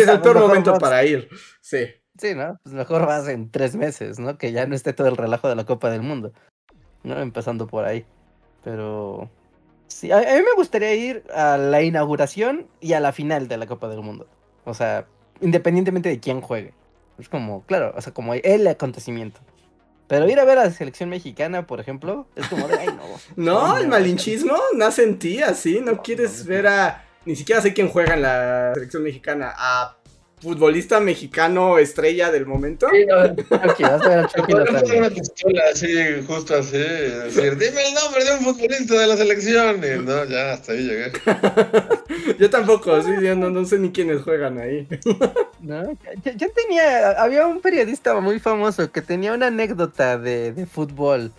es el peor Mejor momento vas- para ir. Sí. Sí, ¿no? Pues mejor vas en tres meses, ¿no? Que ya no esté todo el relajo de la Copa del Mundo. ¿No? Empezando por ahí. Pero... Sí, a, a mí me gustaría ir a la inauguración y a la final de la Copa del Mundo. O sea, independientemente de quién juegue. Es como, claro, o sea, como el acontecimiento. Pero ir a ver a la selección mexicana, por ejemplo, es como de, ay, no. <laughs> No, Ay, el malinchismo nace en ti, así. No No, quieres no, ver a. Ni siquiera sé quién juega en la selección mexicana. A futbolista mexicano estrella del momento. Chucky, vas a ver a <laughs> Chucky Podemos Lozano. hacer una pistola así, justo así, decir, dime el nombre de un futbolista de la selección. Y no, ya, hasta ahí llegué. <laughs> Yo tampoco, sí, yo no, no sé ni quiénes juegan ahí. <laughs> No, ya, ya tenía, había un periodista muy famoso que tenía una anécdota de, de fútbol,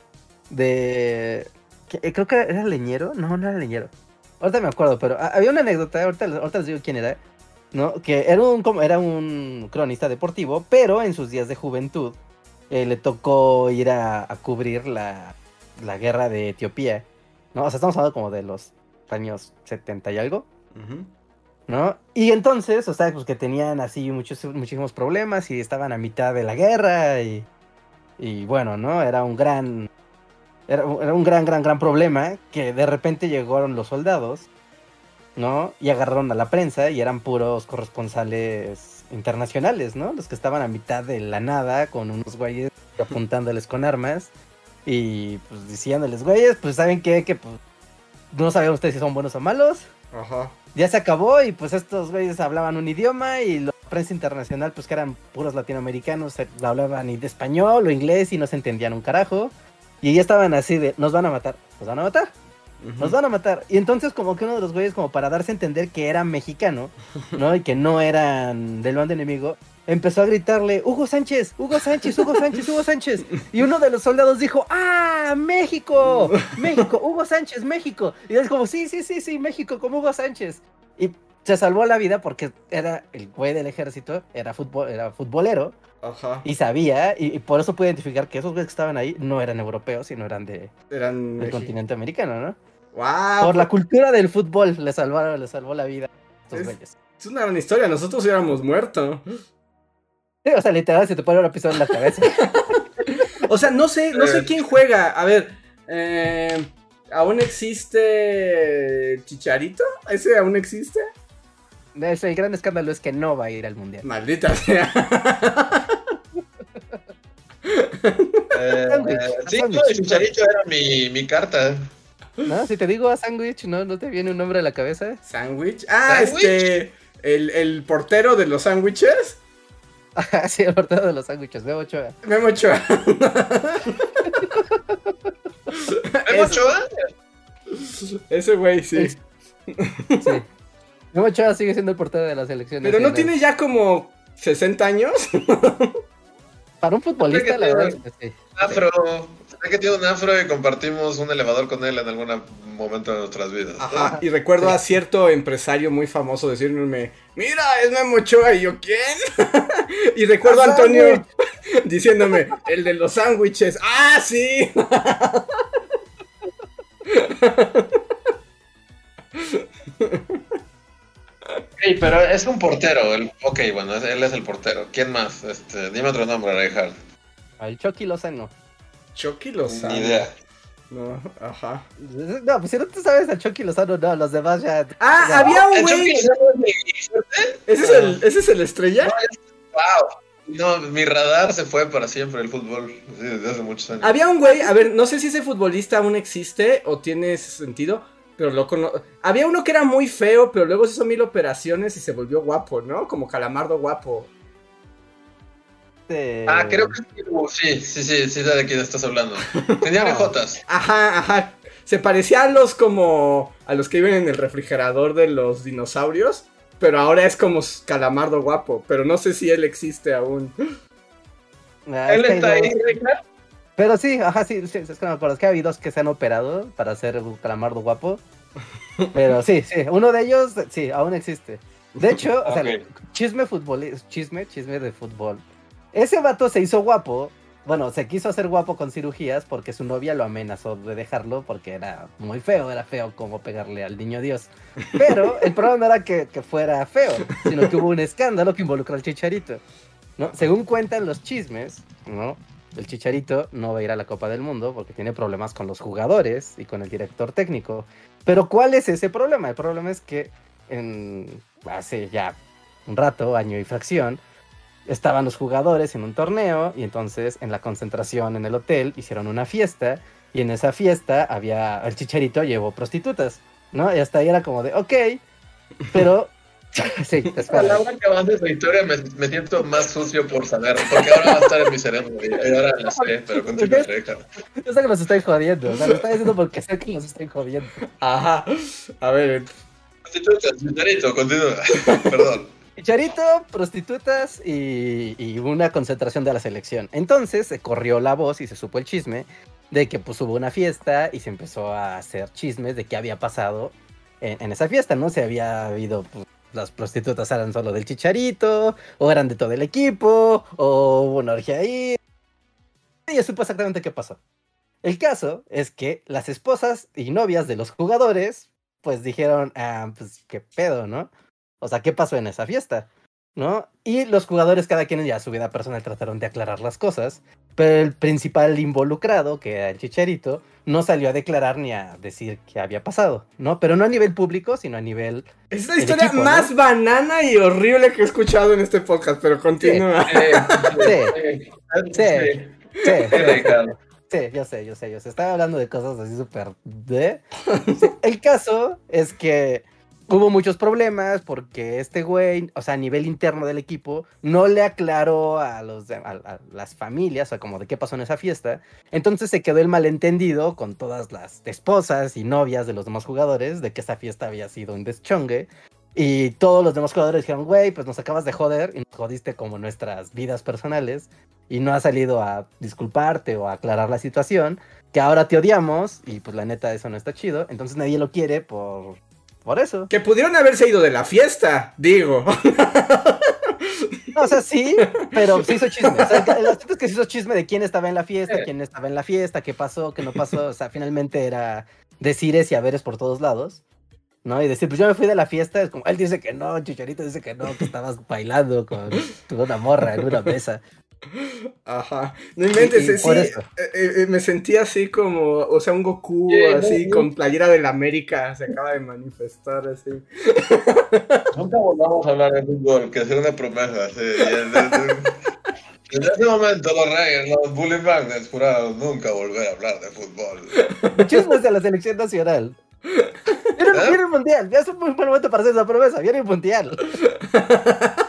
de, que, eh, creo que era leñero, no, no era leñero, ahorita me acuerdo, pero ha- había una anécdota, ahorita, ahorita les digo quién era, ¿no? Que era un, como- era un cronista deportivo, pero en sus días de juventud eh, le tocó ir a, a cubrir la, la guerra de Etiopía, ¿no? O sea, estamos hablando como de los años 70 y algo. ¿no? Y entonces, o sea, pues que tenían así muchos, muchísimos problemas y estaban a mitad de la guerra y, y bueno, ¿no? Era un gran, era, un- era un gran, gran, gran problema que de repente llegaron los soldados, ¿no? Y agarraron a la prensa y eran puros corresponsales internacionales, ¿no? Los que estaban a mitad de la nada con unos güeyes apuntándoles con armas y pues diciéndoles, güeyes, pues saben qué, que pues no sabían ustedes si son buenos o malos Ajá. ya se acabó y pues estos güeyes hablaban un idioma y la prensa internacional pues que eran puros latinoamericanos hablaban ni de español o inglés y no se entendían un carajo y ya estaban así de nos van a matar, nos van a matar, nos van a matar y entonces como que uno de los güeyes como para darse a entender que era mexicano, ¿no? Y que no eran del bando enemigo empezó a gritarle Hugo Sánchez, Hugo Sánchez, Hugo Sánchez, Hugo Sánchez y uno de los soldados dijo ¡Ah, México! México, Hugo Sánchez, México. Y es como, sí, sí, sí, sí, México, como Hugo Sánchez. Y se salvó la vida porque era el güey del ejército, era, fútbol, era futbolero Ajá. y sabía, y, y por eso pude identificar que esos güeyes que estaban ahí no eran europeos, sino eran de, Eran. del continente americano, ¿no? ¡Guau! por la cultura del fútbol le salvaron, le salvó la vida a estos Es- güeyes. Es una gran historia, nosotros hubiéramos muerto. Sí, o sea, literal, se te pone una pistola en la cabeza. <laughs> O sea, no sé, no sé Eh. quién juega. A ver, eh, ¿aún existe Chicharito? ¿Ese aún existe? Es- el gran escándalo es que no va a ir al mundial. Maldita sea. Eh, Sándwich, sí, no, el chicharito era mi, mi carta. No, si te digo a sándwich, ¿no? ¿No te viene un nombre a la cabeza? ¿Sándwich? Ah, ¿Sándwich? este. El, el portero de los sándwiches. Ajá, <laughs> sí, el portero de los sándwiches, Memo Ochoa. Memo Ochoa. <laughs> Memo Ochoa. Ese güey, sí. Sí. Memo Ochoa sigue siendo el portero de la selección. Pero no tiene ya como 60 años. <laughs> Para un futbolista, la verdad es tiene- que sí. Afro. Sé que tiene un afro y compartimos un elevador con él en algún momento de nuestras vidas. Ajá. Y recuerdo a cierto empresario muy famoso decirme, mira, es Memo Ochoa. Y yo, ¿quién? <laughs> y recuerdo a Antonio <laughs> diciéndome, el de los sándwiches. ¡Ah, sí! Pero es un portero. El... Ok, bueno, es- él es el portero. ¿Quién más? Este, dime otro nombre, Reinhardt. Al Chucky Lozano. Chucky Lozano. Ni idea. No, ajá. No, pues si no te sabes a Chucky Lozano, no, los demás ya. Ah, ya- había un ¿El güey. ¿Ese es el, ese es el estrella? Wow. No, mi radar se fue para siempre el fútbol. Sí, desde hace muchos años. Había un güey, a ver, no sé si ese futbolista aún existe o tiene ese sentido, pero lo cono- Había uno que era muy feo, pero luego se hizo mil operaciones y se volvió guapo, ¿no? Como calamardo guapo. este- Ah, creo que sí, sí, sí, sí, sé de quién estás hablando. Tenía <laughs> No. orejotas. Ajá, ajá. Se parecía a los como. a los que viven en el refrigerador de los dinosaurios. Pero ahora es como calamardo guapo. Pero no sé si él existe aún. Ah, Él está no- ahí. Pero sí, ajá, sí, sí, es que no me acuerdo. Es que ha habido dos que se han operado para hacer un calamardo guapo. Pero sí, sí, uno de ellos, sí, aún existe. De hecho, o sea, <laughs> chisme fútbol, chisme, chisme de fútbol. Ese vato se hizo guapo, bueno, se quiso hacer guapo con cirugías porque su novia lo amenazó de dejarlo porque era muy feo, era feo como pegarle al niño Dios. Pero el problema no era que, que fuera feo, sino que hubo un escándalo que involucró al chicharito. ¿no? Según cuentan los chismes, ¿no? El Chicharito no va a ir a la Copa del Mundo porque tiene problemas con los jugadores y con el director técnico. Pero ¿cuál es ese problema? El problema es que en, hace ya un rato, año y fracción, estaban los jugadores en un torneo y entonces en la concentración en el hotel hicieron una fiesta y en esa fiesta había, el Chicharito llevó prostitutas, ¿no? Y hasta ahí era como de, ok, pero... <laughs> sí, A espera. la hora que avances la historia me, me siento más sucio por saber, porque ahora va a estar en mi cerebro. Y ahora la sé, pero continúa, Reinhardt. Yo sé que los estoy jodiendo, o sea, lo estoy diciendo porque sé que los estoy jodiendo. Ajá. A ver. Prostitutas, Chicharito, continúa. <laughs> Perdón. Chicharito, prostitutas y, y una concentración de la selección. Entonces se corrió la voz y se supo el chisme de que pues hubo una fiesta y se empezó a hacer chismes de qué había pasado en, en esa fiesta, ¿no? Se había habido, pues, las prostitutas eran solo del Chicharito, o eran de todo el equipo, o hubo una orgía ahí. Ya supo exactamente qué pasó. El caso es que las esposas y novias de los jugadores, pues dijeron, ah, pues qué pedo, ¿no? O sea, ¿qué pasó en esa fiesta? ¿No? Y los jugadores, cada quien ya su vida personal trataron de aclarar las cosas, pero el principal involucrado, que era el Chicharito, no salió a declarar ni a decir qué había pasado, ¿no? Pero no a nivel público, sino a nivel... Es la historia equipo, ¿no? más banana y horrible que he escuchado en este podcast, pero continúa. Sí, Sí. sí. Sí, Sí, Reinhardt. Sí, yo sé, yo sé, yo sé. Estaba hablando de cosas así súper de. Sí, el caso es que hubo muchos problemas porque este güey, o sea, a nivel interno del equipo, no le aclaró a, los a las familias, o sea, como de qué pasó en esa fiesta. Entonces se quedó el malentendido con todas las esposas y novias de los demás jugadores de que esa fiesta había sido un deschongue. Y todos los demás jugadores dijeron, güey, pues nos acabas de joder y nos jodiste como nuestras vidas personales y no has salido a disculparte o a aclarar la situación, que ahora te odiamos y pues la neta eso no está chido, entonces nadie lo quiere por, por eso. Que pudieron haberse ido de la fiesta, digo. No, o sea, sí, pero se hizo chisme. O sea, el asunto es que se hizo chisme de quién estaba en la fiesta, Sí. quién estaba en la fiesta, qué pasó, qué no pasó. O sea, finalmente era decires y haberes por todos lados. ¿No? Y decir, pues yo me fui de la fiesta, es como, él dice que no, Chicharito dice que no, que estabas bailando con, con una morra en una mesa. Ajá. No inventes, Y- eh, sí. eso. eh, eh, me sentí así como, o sea, un Goku Yeah, así Goku. con playera del América, se acaba de manifestar así. <laughs> Nunca volvamos a hablar de fútbol, que sea una promesa. Sí, En ese momento los Reyes, los Bully Magnets juraron nunca volver a hablar de fútbol. Muchísimas de la selección nacional. Viene, ¿Eh? viene el mundial, ya es un buen momento para hacer esa promesa. Viene el mundial. <laughs>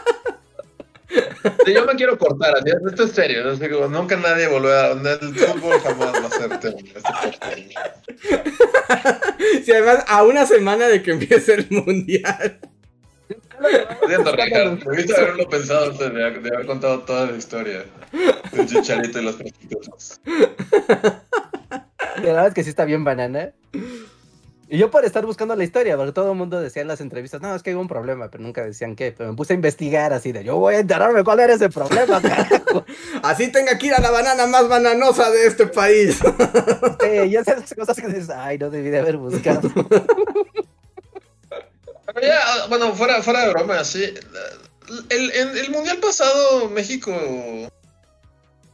Sí, yo me quiero cortar, así, esto es serio, no sé, como nunca nadie volverá, el fútbol jamás va a ser tema. este. Sí, además, a una semana de que empiece el mundial. Siento, Ricardo, debiste haberlo pensado antes de, de haber contado toda la historia del chicharito y los prostitutos. La verdad es que sí está bien banana. Y yo por estar buscando la historia, porque todo el mundo decía en las entrevistas, no, es que hay un problema, pero nunca decían qué. Pero me puse a investigar así de, yo voy a enterarme cuál era ese problema, <laughs> carajo. Así tenga que ir a la banana más bananosa de este país. Sí, ya sabes cosas que dices, ay, no debí de haber buscado. <laughs> Pero ya, bueno, fuera, fuera de broma, sí. El, en el mundial pasado, México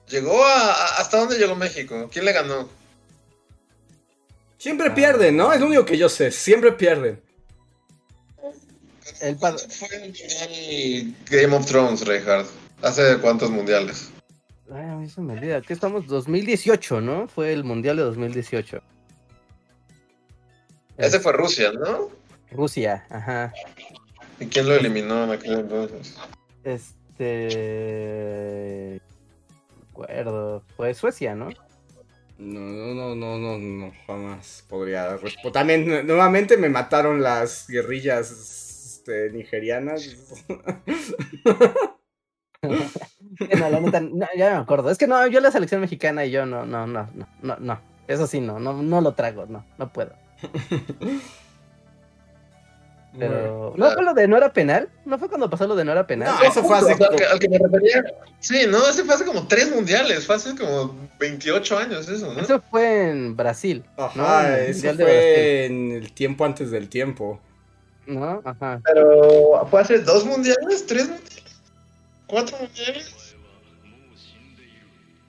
llegó a, a- ¿Hasta dónde llegó México? ¿Quién le ganó? Siempre pierden, ¿no? Es lo único que yo sé. Siempre pierden. El Fue el mundial Game of Thrones, Reinhardt. ¿Hace cuántos mundiales? Ay, a mí se me olvida. ¿Qué estamos? 2018, ¿no? Fue el Mundial de 2018. Ese fue Rusia, ¿no? Rusia, ajá. ¿Y quién lo eliminó en aquel entonces? Este... no me acuerdo. Fue Suecia, ¿no? No, no, no, no, no, no, jamás podría. También, nu- nuevamente me mataron las guerrillas este, nigerianas. <laughs> No, la neta, no, ya me acuerdo. Es que no, yo la selección mexicana y yo no, no, no, no, no, no. Eso sí, no, no, no lo trago, no, no puedo. <laughs> Pero. ¿No fue lo de no era penal? ¿No fue cuando pasó lo de no era penal? No, eso fue hace O sea, al, que, como- al que me refería. Sí, no, ese fue hace como tres mundiales, fue hace como 28 años eso, ¿no? Eso fue en Brasil. Ajá, ¿no? En el eso de fue en el tiempo antes del tiempo. ¿No? Ajá. Pero fue hace dos mundiales, tres mundiales, cuatro mundiales.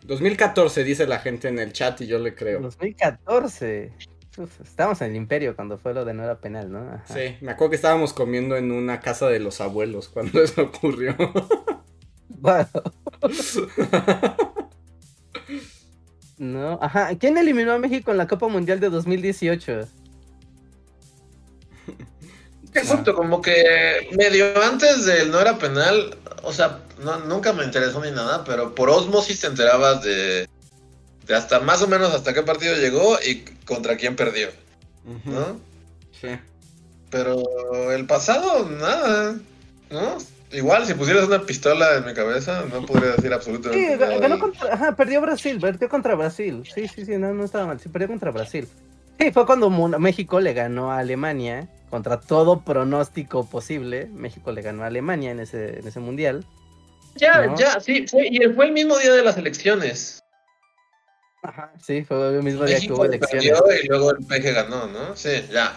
2014 dice la gente en el chat y yo le creo. 2014. Uf, estábamos en el Imperio cuando fue lo de no era penal, ¿no? Ajá. Sí, me acuerdo que estábamos comiendo en una casa de los abuelos cuando <laughs> eso ocurrió. Wow. No, ajá. ¿Quién eliminó a México en la Copa Mundial de 2018? Exacto, como que medio antes del no era penal, o sea, no- nunca me interesó ni nada, pero por osmosis te enterabas de hasta más o menos hasta qué partido llegó y contra quién perdió, ¿no? Sí. Pero el pasado, nada, ¿no? Igual, si pusieras una pistola en mi cabeza, no podría decir Sí, absolutamente ga- nada. ganó contra, ajá, perdió Brasil, perdió contra Brasil. Sí, sí, sí, no, no estaba mal. Sí, perdió contra Brasil. Sí, fue cuando México le ganó a Alemania contra todo pronóstico posible. México le ganó a Alemania en ese, en ese mundial. Ya, ¿no? ya, sí, fue, y fue el mismo día de las elecciones. Ajá, sí, fue el mismo día que hubo elecciones. y luego el PG ganó, ¿no? Sí, ya.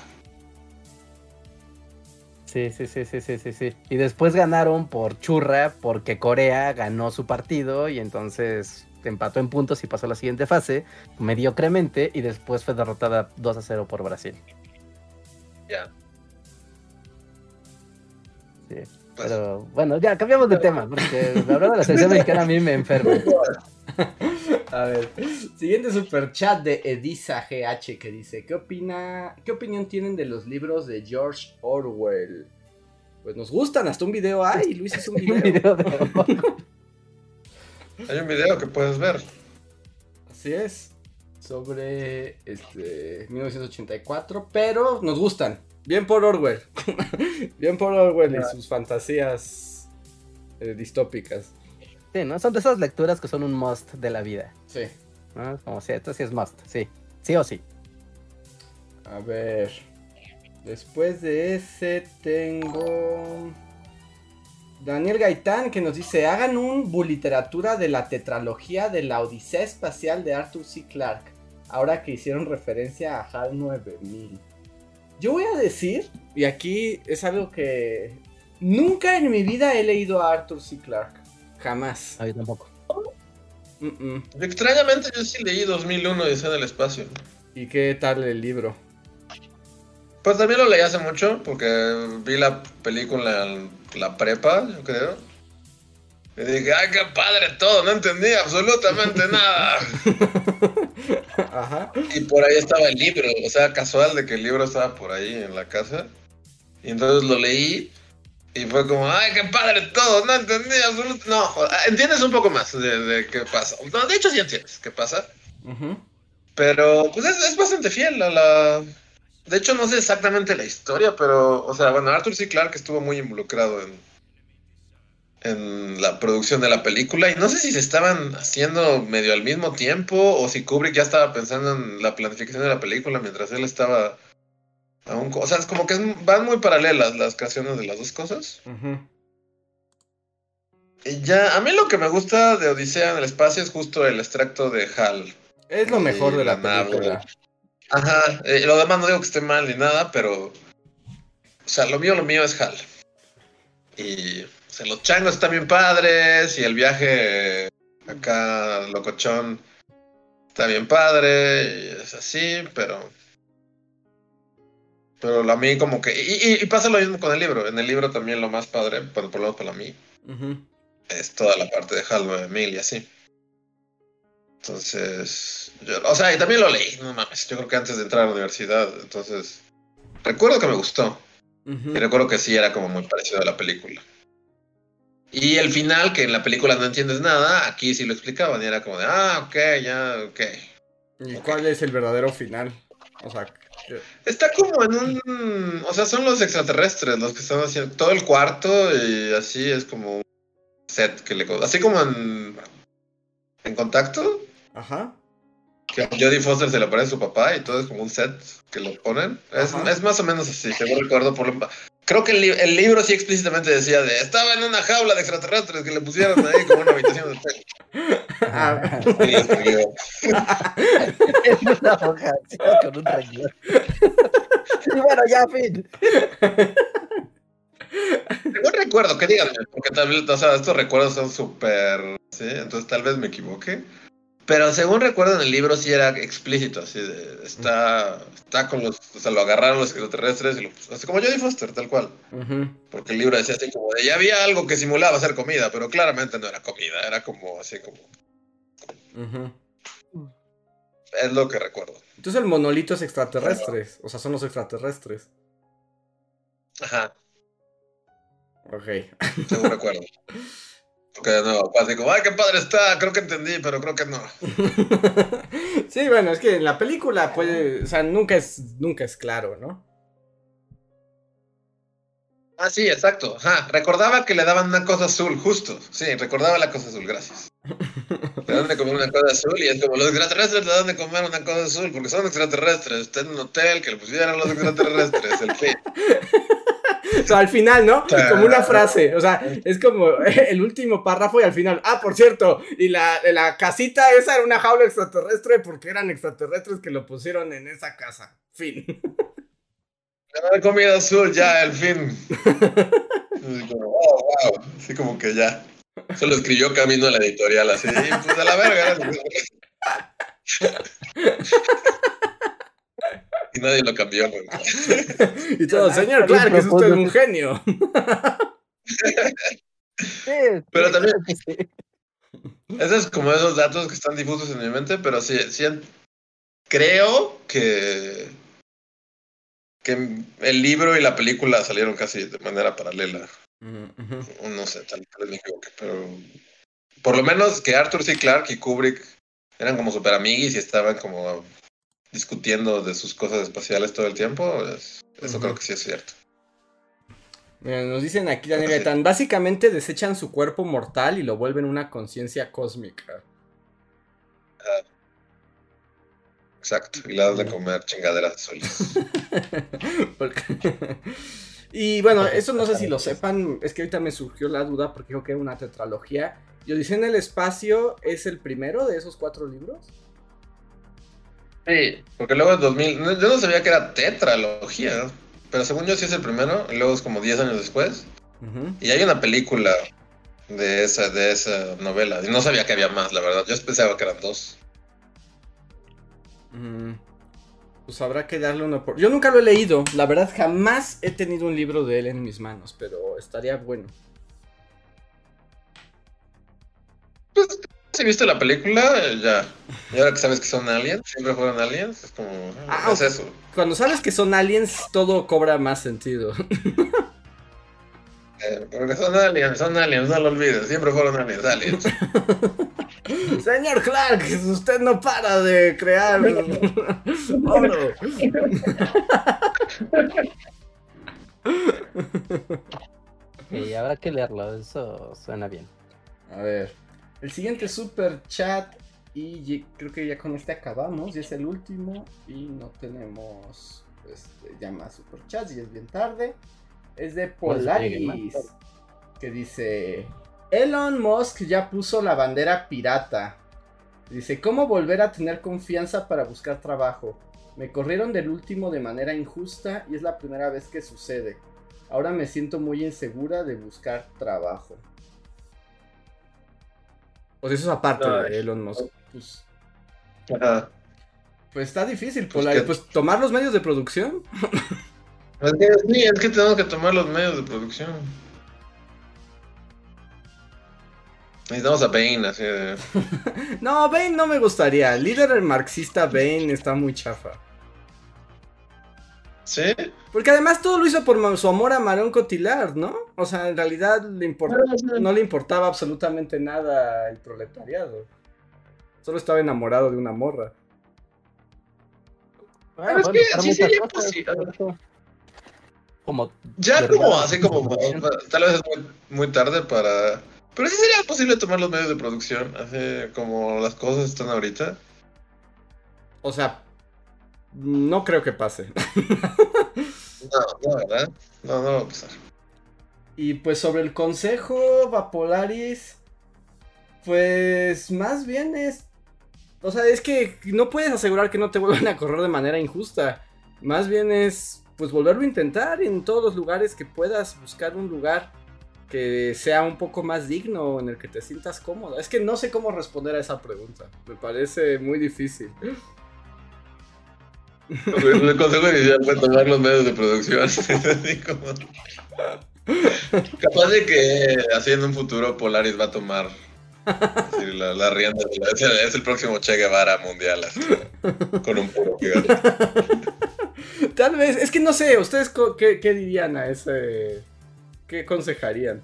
Sí, sí, sí, sí, sí, sí, sí. Y después ganaron por churra porque Corea ganó su partido y entonces empató en puntos y pasó a la siguiente fase mediocremente y después fue derrotada 2 a 0 por Brasil. Ya. Sí. Pues, Pero bueno, ya cambiamos de tema porque hablar de la selección mexicana a mí me enferma. <laughs> A ver, siguiente super chat de Edisa GH que dice, ¿qué opina, qué opinión tienen de los libros de George Orwell? Pues nos gustan, hasta un video hay, Luis hizo un <laughs> Un video. video de- <laughs> hay un video que puedes ver. Así es, sobre este 1984, pero nos gustan. Bien por Orwell. <laughs> Bien por Orwell y sus fantasías eh, distópicas. Sí, ¿no? Son de esas lecturas que son un must de la vida. Sí. ¿no? Como si esto sí es must, sí. Sí o sí. A ver. Después de ese tengo. Daniel Gaitán que nos dice: hagan un buliteratura de la tetralogía de la Odisea Espacial de Arthur C. Clarke. Ahora que hicieron referencia a HAL 9000. Yo voy a decir, y aquí es algo que nunca en mi vida he leído a Arthur C. Clarke. Jamás. No, yo tampoco. Mm, mm. Extrañamente yo sí leí 2001 y en el espacio. ¿Y qué tal el libro? Pues también lo leí hace mucho porque vi la película en la prepa, yo creo. Y dije, ay, qué padre todo, no entendí absolutamente <laughs> nada. Ajá. Y por ahí estaba el libro, o sea, casual de que el libro estaba por ahí en la casa. Y entonces lo leí y fue como, ay, qué padre todo, no entendí absolutamente. No, entiendes un poco más de, de, qué pasa. No, de hecho sí entiendes qué pasa. Ujú. Pero pues es, es bastante fiel a la... De hecho no sé exactamente la historia, pero, o sea, bueno, Arthur C. Clarke estuvo muy involucrado en, en la producción de la película y no sé si se estaban haciendo medio al mismo tiempo o si Kubrick ya estaba pensando en la planificación de la película mientras él estaba aún... O sea, es como que van muy paralelas las creaciones de las dos cosas. Y ya, a mí lo que me gusta de Odisea en el espacio es justo el extracto de Hal. Es lo mejor de la la nave. película. Ajá, eh, lo demás no digo que esté mal ni nada, pero. O sea, lo mío, lo mío es Hal. Y. O sea, los changos están bien padres. Y el viaje acá, locochón, está bien padre. Y es así, pero. Pero a mí, como que. Y, y- y pasa lo mismo con el libro. En el libro también lo más padre, bueno, por lo menos para mí, Ujú. es toda la parte de Hal 9000 y así. Entonces, yo- o sea, y también lo leí, no mames, yo creo que antes de entrar a la universidad, entonces, recuerdo que me gustó, y recuerdo que sí era como muy parecido a la película. Y el final, que en la película no entiendes nada, aquí sí lo explicaban, y era como de, ah, ok, ya, ok. ¿Y cuál es el verdadero final? O sea, Está como en un, o sea, son los extraterrestres los que están haciendo todo el cuarto, y así es como un set que le, así como en, en contacto, ajá. Que a Jodie Foster se le aparece su papá y todo es como un set que lo ponen. Es, es más o menos así, según recuerdo. Por lo- Creo que el, li- el libro sí explícitamente decía de estaba en una jaula de extraterrestres que le pusieron ahí como una habitación de hotel. Ah. Es una hoja así, con un renglón. Y bueno, ya, fin. Según recuerdo, que díganme, porque tal vez, o sea, estos recuerdos son súper. Sí, entonces tal vez me equivoque. Pero según recuerdo en el libro sí era explícito, así de. Está, está con los. O sea, lo agarraron los extraterrestres y lo. Así como Jodie Foster, tal cual. Porque el libro decía así como de, ya había algo que simulaba ser comida, pero claramente no era comida, era como así como, es lo que recuerdo. Entonces el monolito es extraterrestres. O sea, son los extraterrestres. Ajá, Ok. según recuerdo. <laughs> Porque de nuevo, así como, ay, qué padre está, creo que entendí, pero creo que no. <laughs> sí, bueno, es que en la película puede. O sea, nunca es, nunca es claro, ¿no? Ah, sí, exacto, ajá, recordaba que le daban una cosa azul, justo, sí, recordaba la cosa azul, gracias. <laughs> Le dan de comer una cosa azul y es como, los extraterrestres le dan de comer una cosa azul, porque son extraterrestres, está en un hotel que le pusieron los extraterrestres, el fin. <laughs> Sea, al final, ¿no? Como una frase. O sea, es como <laughs> el último párrafo y al final. Ah, por cierto, y la, la casita esa era una jaula extraterrestre porque eran extraterrestres que lo pusieron en esa casa. Fin. <laughs> Dan comida azul, ya, el fin. Así como, oh, wow. Así como que ya. Solo escribió camino a la editorial, así, pues a la verga. <laughs> <laughs> Y nadie lo cambió. <laughs> Y todo, señor, claro que es usted un genio. <laughs> Pero también-. Esos es como esos datos que están difusos en mi mente, pero sí, sí creo que, que el libro y la película salieron casi de manera paralela. O No sé, tal tal vez me equivoque, pero por lo menos que Arthur C. Clarke y Kubrick eran como super amiguis y estaban como discutiendo de sus cosas espaciales todo el tiempo, es- eso creo que sí es cierto. Mira, nos dicen aquí, Daniel Sí. Gaitán, básicamente desechan su cuerpo mortal y lo vuelven una conciencia cósmica. Exacto, y le dan de comer chingaderas. <laughs> Porque- y bueno, eso no sé si lo sepan, es que ahorita me surgió la duda porque creo que era una tetralogía. Odisea en el espacio es el primero de esos cuatro libros. Sí, porque luego en 2000, no- yo no sabía que era tetralogía, pero según yo sí es el primero, y luego es como 10 años después, y hay una película de esa, de esa novela, y no sabía que había más, la verdad, yo pensaba que eran dos. Mm, Pues habrá que darle una por... Yo nunca lo he leído, la verdad jamás he tenido un libro de él en mis manos, pero estaría bueno. Si viste la película, ya. Y ahora que sabes que son aliens, siempre fueron aliens, es como. Ah, ¿qué es eso? Cuando sabes que son aliens, todo cobra más sentido. <laughs> Eh, porque son aliens, son aliens, no lo olvides, siempre fueron aliens, aliens. <laughs> Señor Clark, usted no para de crear <laughs> oro. Y habrá que leerlo, eso suena bien. A ver, el siguiente super chat y creo que ya con este acabamos, y es el último y no tenemos este, ya más super chats y es bien tarde. Es de Polaris que dice Elon Musk ya puso la bandera pirata. Dice, ¿cómo volver a tener confianza para buscar trabajo? Me corrieron del último de manera injusta y es la primera vez que sucede. Ahora me siento muy insegura de buscar trabajo. Pues eso es aparte de Elon Musk. Pues, Ajá. pues está difícil, Pues que- Pues tomar los medios de producción. <laughs> Es que, sí, es que tenemos que tomar los medios de producción. Necesitamos a Bane, así de. <laughs> No, Bane no me gustaría. El líder marxista Bane está muy chafa. ¿Sí? Porque además todo lo hizo por su amor a Marón Cotillard, ¿no? O sea, en realidad le import- no le importaba absolutamente nada el proletariado. Solo estaba enamorado de una morra. Bueno, es bueno, que muchas sería posible. Ya ¿Verdad? como así como tal vez es muy, muy tarde para pero sí sería posible tomar los medios de producción así como las cosas están ahorita O sea, no creo que pase. no no verdad no no va a pasar Y pues sobre el consejo Vapolaris, pues más bien es... O sea, es que no puedes asegurar que no te vuelvan a correr de manera injusta. Más bien es, pues volverlo a intentar en todos los lugares que puedas, buscar un lugar que sea un poco más digno, en el que te sientas cómodo. Es que no sé cómo responder a esa pregunta. Me parece muy difícil. El consejo inicial fue tomar los medios de producción <laughs> Así como- capaz de que así en un futuro Polaris va a tomar la, la rienda es, el, es el próximo Che Guevara mundial así, con un puro gigante Tal vez, es que no sé, ¿ustedes qué, qué dirían a ese... ¿Qué aconsejarían?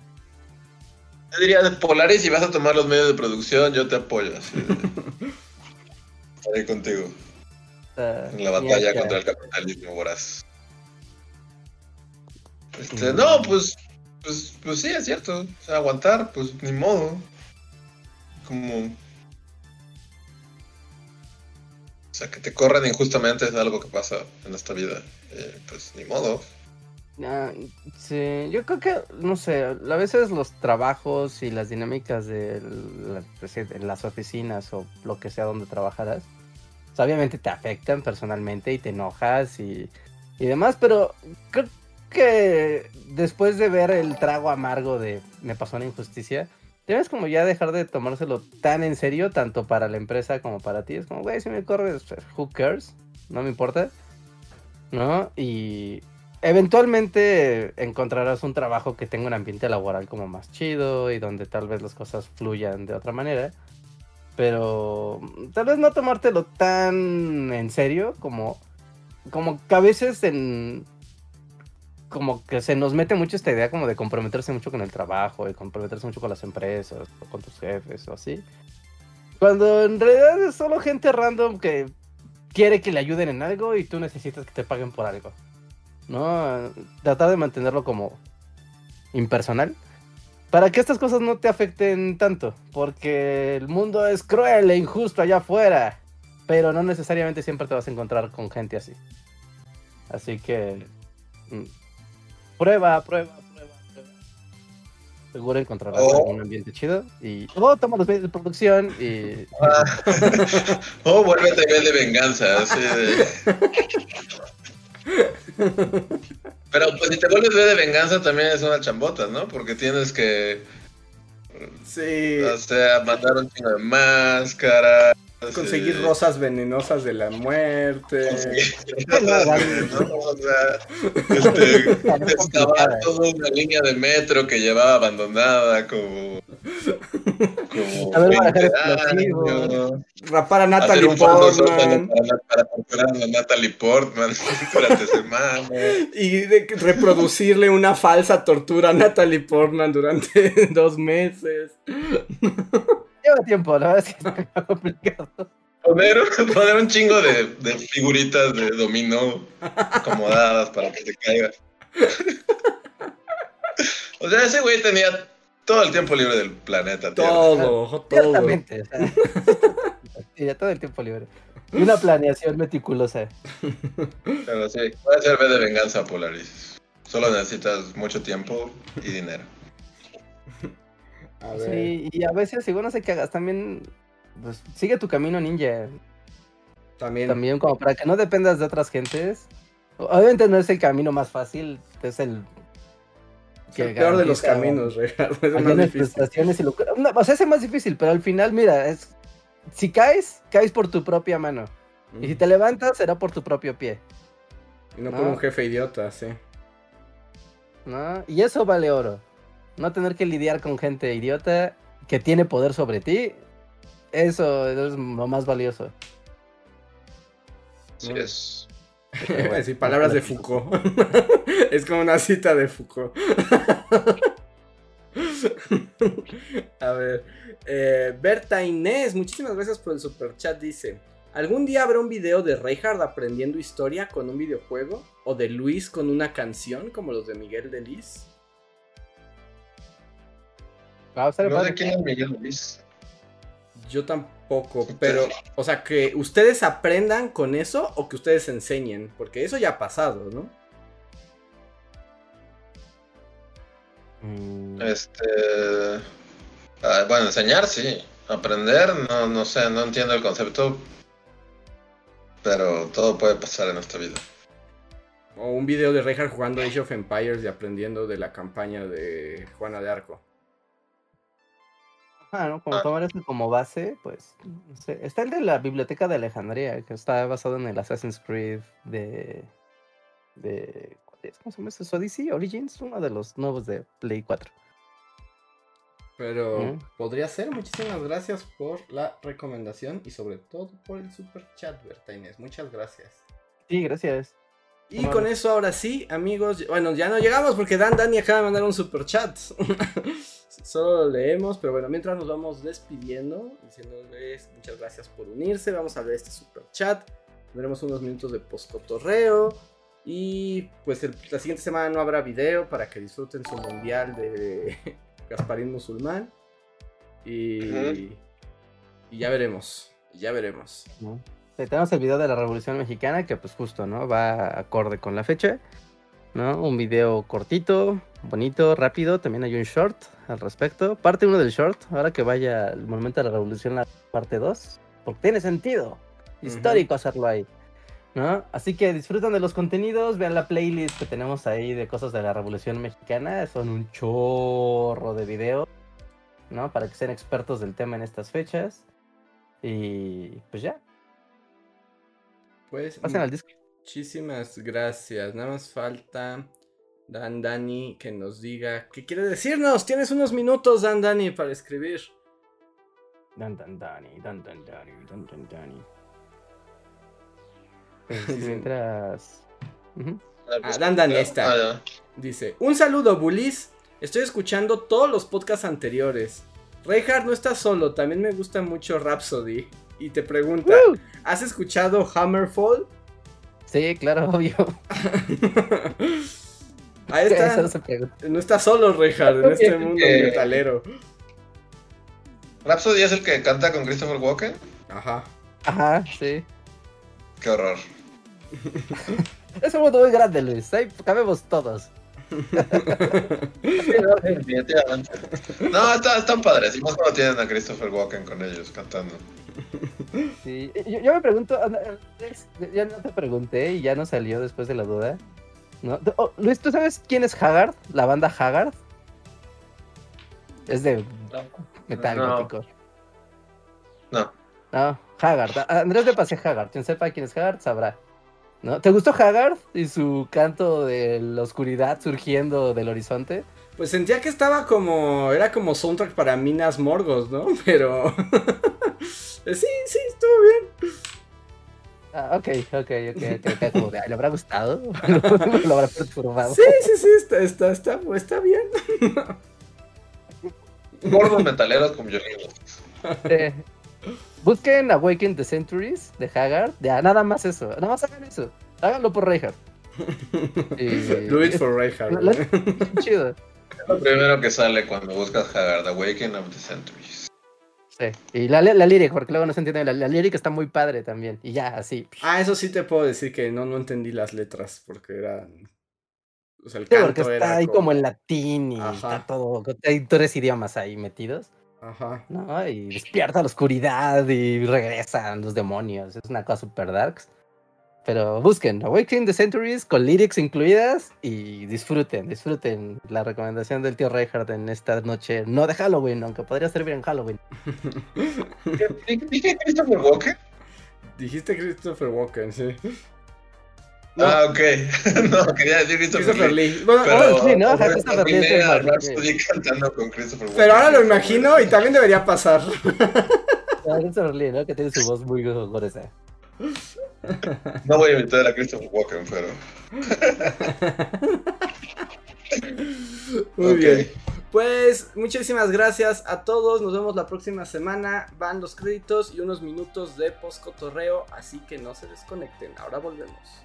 Yo diría Polaris, si vas a tomar los medios de producción, yo te apoyo. así <laughs> Estaré contigo en la batalla ya, contra el capitalismo voraz. Este, no, pues, pues, pues sí, es cierto. O sea, aguantar, pues ni modo. Como. O sea, que te corran injustamente es algo que pasa en esta vida. Eh, pues ni modo. Ah, sí, yo creo que, no sé, a veces los trabajos y las dinámicas de, pues de las oficinas o lo que sea donde trabajarás, pues, obviamente te afectan personalmente y te enojas y, y demás, pero creo que después de ver el trago amargo de me pasó una injusticia, debes como ya dejar de tomárselo tan en serio, tanto para la empresa como para ti. Es como, güey, si me corres, who cares? No me importa. ¿No? Y eventualmente encontrarás un trabajo que tenga un ambiente laboral como más chido y donde tal vez las cosas fluyan de otra manera. Pero tal vez no tomártelo tan en serio como, como que a veces en... Como que se nos mete mucho esta idea como de comprometerse mucho con el trabajo y comprometerse mucho con las empresas o con tus jefes o así. Cuando en realidad es solo gente random que quiere que le ayuden en algo y tú necesitas que te paguen por algo. ¿No? Tratar de mantenerlo como impersonal. Para que estas cosas no te afecten tanto. Porque el mundo es cruel e injusto allá afuera. Pero no necesariamente siempre te vas a encontrar con gente así. Así que... mm, Prueba, prueba, prueba, prueba. Seguro encontrarás Oh. algún ambiente chido. Y... O toma los medios de producción y... <laughs> oh, vuelve a nivel de venganza. de- <laughs> Pero pues si te vuelves de venganza también es una chambota, ¿no? Porque tienes que, Sí, o sea, mandar un chingo de máscaras. Conseguir rosas venenosas de la muerte. excavar toda una línea de metro que llevaba abandonada, como... Como A ver, 20 manejar explosivos. años. Rapar a Natalie Portman. para, para torturar a Natalie Portman <laughs> durante semanas. Y de que reproducirle una falsa tortura a Natalie Portman durante <laughs> dos meses. Lleva tiempo, la verdad es que está <laughs> complicado. Poner, poner un chingo de, de figuritas de dominó acomodadas para que se caiga. <laughs> O sea, ese güey tenía todo el tiempo libre del planeta. Tierra. Todo, todo. Ciertamente. o sea, <laughs> sí, ya todo el tiempo libre. Y una planeación meticulosa. Pero sí, puede ser B de venganza Polaris. Solo necesitas mucho tiempo y dinero. A ver. Sí, y a veces, igual no sé qué hagas, también, pues, sigue tu camino ninja. También. También como para que no dependas de otras gentes. Obviamente no es el camino más fácil, es el Es el peor de los caminos, <laughs> difícil. frustraciones y locura. No, o sea, es más difícil, pero al final, mira, es si caes, caes por tu propia mano. Y si te levantas, será por tu propio pie. Y no No. por un jefe idiota, sí. ¿no? Y eso vale oro. No tener que lidiar con gente idiota que tiene poder sobre ti, eso es lo más valioso. Así Mm. es. Voy a decir palabras de Foucault. <laughs> es como una cita de Foucault. <laughs> A ver. eh, Berta Inés, muchísimas gracias por el super chat. Dice: ¿Algún día habrá un video de Reinhardt aprendiendo historia con un videojuego? ¿O de Luis con una canción como los de Miguel Delis? Va a estar No padre. sé quién es Miguel Luis. Yo tampoco, pero, o sea, que ustedes aprendan con eso o que ustedes enseñen, porque eso ya ha pasado, ¿no? Mm, Este. ah, bueno, enseñar sí. Aprender, no, no sé, no entiendo el concepto. Pero todo puede pasar en esta vida. O un video de Reinhardt jugando Age of Empires y aprendiendo de la campaña de Juana de Arco. Ah, ¿no? Como Ah. tomar eso como base, pues, no sé. Está el de la Biblioteca de Alejandría, que está basado en el Assassin's Creed de... de. ¿Cómo se llama? ¿Es Odyssey? Origins, uno de los nuevos de Play 4. Pero Mm. podría ser. Muchísimas gracias por la recomendación y sobre todo por el super chat, Berta Inés. Muchas gracias. Sí, gracias. Y con eso ahora sí, amigos. Bueno, ya no llegamos porque Dan Dani acaba de mandar un super chat. <laughs> Solo lo leemos, pero bueno, mientras nos vamos despidiendo, diciéndoles muchas gracias por unirse. Vamos a ver este super chat. Tendremos unos minutos de poscotorreo. Y pues el- la siguiente semana no habrá video para que disfruten su mundial de <laughs> Gasparín Musulmán. Y, ya veremos. Ya veremos. ¿no? Sí, tenemos el video de la Revolución Mexicana, que pues justo, ¿no? Va acorde con la fecha, ¿no? Un video cortito, bonito, rápido. También hay un short al respecto. Parte 1 del short, ahora que vaya el Monumento a la Revolución, la parte 2. Porque tiene sentido histórico hacerlo ahí, ¿no? Así que disfrutan de los contenidos, vean la playlist que tenemos ahí de cosas de la Revolución Mexicana. Son un chorro de videos, ¿no? Para que sean expertos del tema en estas fechas. Y pues ya, Pues pasen al disco. Muchísimas gracias. Nada más falta Dan Dani que nos diga qué quiere decirnos. Tienes unos minutos, Dan Dani, para escribir. Dan dan dani, dan dan dani, dan dan dani. <laughs> Pues, mientras. Ujú. Ah, Dan Dan, Ya, esta. ah. Dice: Un saludo, Bulis. Estoy escuchando todos los podcasts anteriores. Reinhardt no está solo, también me gusta mucho Rhapsody. Y te pregunta. ¿Has escuchado Hammerfall? Sí, claro, <laughs> obvio. <laughs> Ahí Eso está. no se pregunta. No está solo, Reinhardt, en este mundo Eh, metalero. Rhapsody es el que canta con Christopher Walken. Ajá. Ajá, sí. Qué horror. <laughs> Es un mundo muy grande, Luis. Ahí cabemos todos. <laughs> No, está- están padres. Y más cuando tienen a Christopher Walken con ellos cantando. Sí. Yo, yo me pregunto, ya no te pregunté y ya no salió después de la duda. ¿No? Oh, Luis, ¿tú sabes quién es Haggard? La banda Haggard. Es de metal No. gótico. No. No, Haggard. A- Andrés de Pase Haggard. Quien sepa quién es Haggard sabrá. ¿No? ¿Te gustó Haggard y su canto de la oscuridad surgiendo del horizonte? Pues sentía que estaba como. Era como soundtrack para Minas Morgos, ¿no? <laughs> Pero. <laughs> sí, sí, estuvo bien. Ah, ok, ok, ok, ok. <laughs> Como de, ¿Le habrá gustado? <laughs> ¿Lo habrá perturbado? Sí, sí, sí, está, está, está, está bien. <laughs> Gordos metaleros con violinos. Eh, busquen Awaken the Centuries de Haggard. Ya, nada más eso. Nada más hagan eso. Háganlo por Reinhardt. Y- Do it for Reinhardt. La- la- Chido. Lo primero que sale cuando buscas Haggard, Awaken of the Centuries. Sí. Y la, la lyric, porque luego no se entiende. La, la lyric está muy padre también. Y ya, así. Ah, eso sí te puedo decir que no, no entendí las letras porque eran. O sea, el Sí, canto porque está era ahí como en latín y Ajá. está todo. Hay tres idiomas ahí metidos. Ajá. ¿no? Y despierta la oscuridad y regresan los demonios. Es una cosa super darks. Pero busquen Awakening the Centuries con lyrics incluidas y disfruten, disfruten la recomendación del tío Reinhardt en esta noche, no de Halloween, aunque podría servir en Halloween. <laughs> ¿Dije Christopher Walken? Dijiste Christopher Walken, sí. Ah, ok. <laughs> no, quería decir Christopher, Christopher Lee. Lee. Bueno, Pero, ahora- sí, ¿no? Christopher Lee también es el era más- Rhapsody cantando con Christopher Walken. pero ahora lo imagino y también debería pasar. Ah, Christopher Lee, ¿no? Que tiene su voz muy gruesa. No voy a imitar a Christopher Walken, pero. Muy bien. Pues muchísimas gracias a todos. Nos vemos la próxima semana. Van los créditos y unos minutos de post-cotorreo. Así que no se desconecten. Ahora volvemos.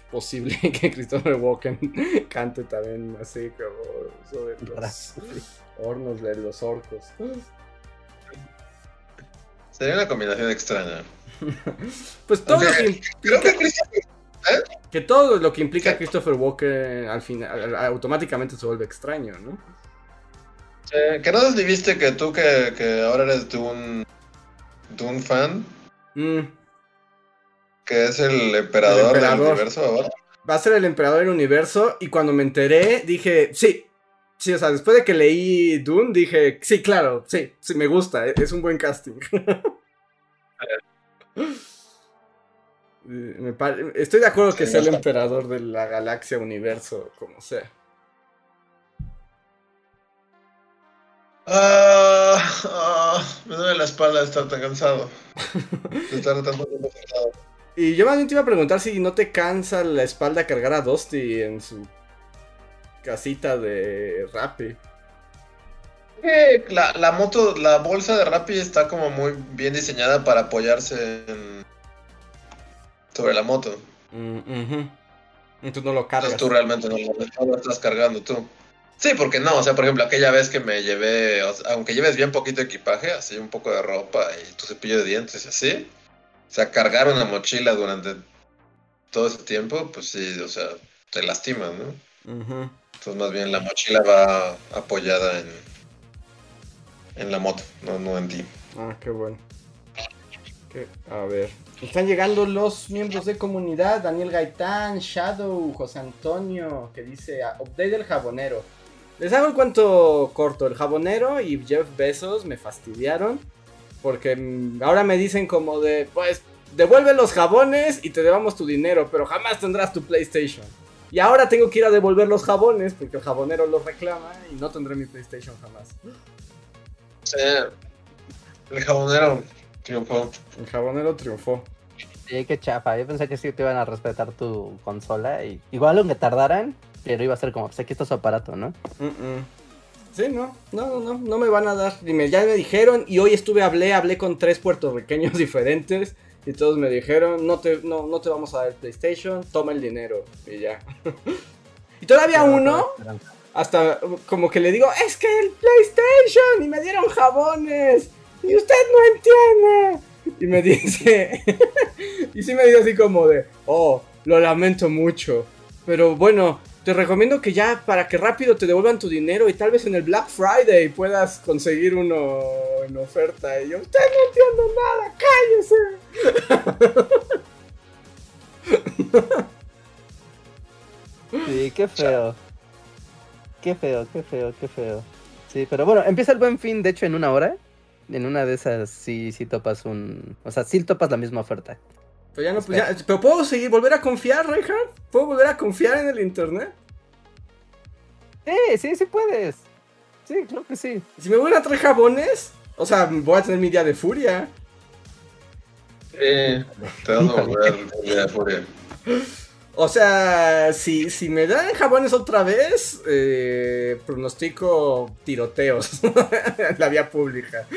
posible <laughs> que Christopher Walken <laughs> cante también así como sobre los hornos de los orcos. Sería una combinación extraña. <laughs> Pues todo lo que Creo que Christopher. Que todo lo que implica Christopher Walken al final automáticamente se vuelve extraño, ¿no? eh, que no sé si viste que tú, que, que ahora eres de un. de un fan, Mm, que es el emperador, El emperador. del universo ahora. va a ser el emperador del universo y cuando me enteré dije, sí, sí, o sea, después de que leí Dune dije, sí, claro, sí, sí, me gusta, e- es un buen casting. <laughs> Me Estoy de acuerdo que Sí, sea el emperador de la galaxia, universo, como sea. Ah, ah, me duele la espalda de estar tan cansado. De estar tiempo sentado. Y yo más bien te iba a preguntar si no te cansa la espalda cargar a Dusty en su casita de Rappi. Eh, La, la moto, la bolsa de Rappi está como muy bien diseñada para apoyarse en- sobre la moto. Mm. Y tú no lo Entonces cargas. tú realmente no lo, no lo estás cargando tú. Sí, porque no, o sea, por ejemplo, aquella vez que me llevé, o sea, aunque lleves bien poquito equipaje, así un poco de ropa y tu cepillo de dientes y así, o sea, cargar una mochila durante todo ese tiempo, pues sí, o sea, te lastima, ¿no? Entonces más bien la mochila va apoyada en, en la moto, no, no en ti. Ah, qué bueno. A ver. Están llegando los miembros de comunidad. Daniel Gaitán, Shadow, José Antonio, que dice ah, update del jabonero. Les hago un cuento corto. El jabonero y Jeff Bezos me fastidiaron. Porque mm, ahora me dicen como de, pues, devuelve los jabones y te debamos tu dinero, pero jamás tendrás tu PlayStation. Y ahora tengo que ir a devolver los jabones porque el jabonero los reclama y no tendré mi PlayStation jamás. Sí, el jabonero triunfó. El jabonero triunfó. Sí, qué chafa. Yo pensé que sí te iban a respetar tu consola. y Igual aunque tardaran, pero iba a ser como, pues aquí está su aparato, ¿no? Mm-mm. Sí, no, no, no, no, no me van a dar. Dime, ya me dijeron y hoy estuve, hablé, hablé con tres puertorriqueños <laughs> diferentes y todos me dijeron, no te, no, no te vamos a dar el PlayStation, toma el dinero y ya. <laughs> y todavía uno, hasta como que le digo, es que el PlayStation y me dieron jabones y usted no entiende. Y me <laughs> dice, y sí me dice así como de, oh, lo lamento mucho, Pero bueno, te recomiendo que ya para que rápido te devuelvan tu dinero y tal vez en el Black Friday puedas conseguir uno en oferta. Y yo, usted no entiendo nada, cállese. <laughs> Sí, qué feo. Qué feo, qué feo, qué feo. Sí, pero bueno, empieza el buen fin, de hecho, en una hora. En una de esas sí, sí topas un... O sea, sí topas la misma oferta. Pero ya no, pues ya- pero puedo seguir, volver a confiar, Reinhardt. ¿Puedo volver a confiar en el internet? Sí, sí, sí puedes. Sí, creo que sí. Si me voy a traer jabones, o sea, voy a tener mi día de furia. Sí, te vas a volver de furia. O sea, si, si me dan jabones otra vez, eh, pronostico tiroteos <laughs> en la vía pública.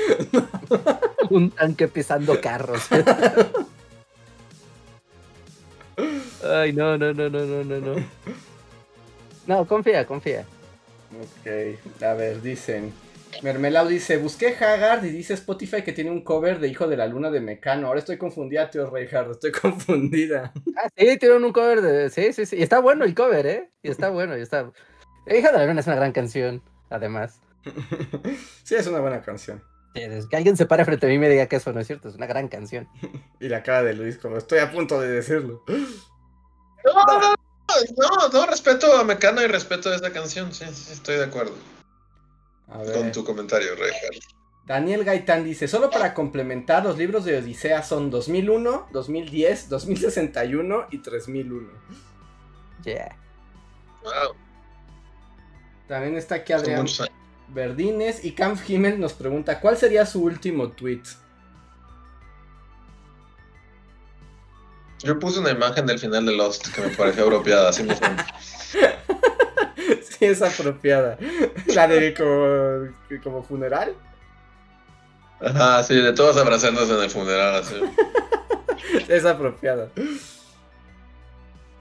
Un tanque pisando carros. <laughs> Ay, no, no, no, no, no, no, no. No, confía, confía. Ok, a ver, dicen. Mermelao dice, busqué Haggard y dice Spotify que tiene un cover de Hijo de la Luna de Mecano. Ahora estoy confundida, tío Reinhardt, estoy confundida. Ah, sí, tienen un cover de. Sí, sí, sí. Y está bueno el cover, ¿eh? Y está bueno, y está. Hija de la Luna es una gran canción, además. <laughs> sí, es una buena canción. Que alguien se pare frente a mí y me diga que eso no es cierto, es una gran canción. <laughs> Y la cara de Luis, como estoy a punto de decirlo. No, <gasps> no, no, no, no, respeto a Mecano y respeto a esta canción, sí, sí, estoy de acuerdo A con tu comentario, Reinhardt. Daniel Gaitán dice, solo para complementar, los libros de Odisea son 2001, 2010, 2061 y 3001. Yeah. Wow, También está aquí Adrián. Verdines y Kampf Himmel nos pregunta, ¿cuál sería su último tweet? Yo puse una imagen del final de Lost que me pareció apropiada, así mismo. <laughs> sí, es apropiada. La de como, como funeral. Ajá, sí, de todos abrazándose en el funeral, así. <laughs> Es apropiada.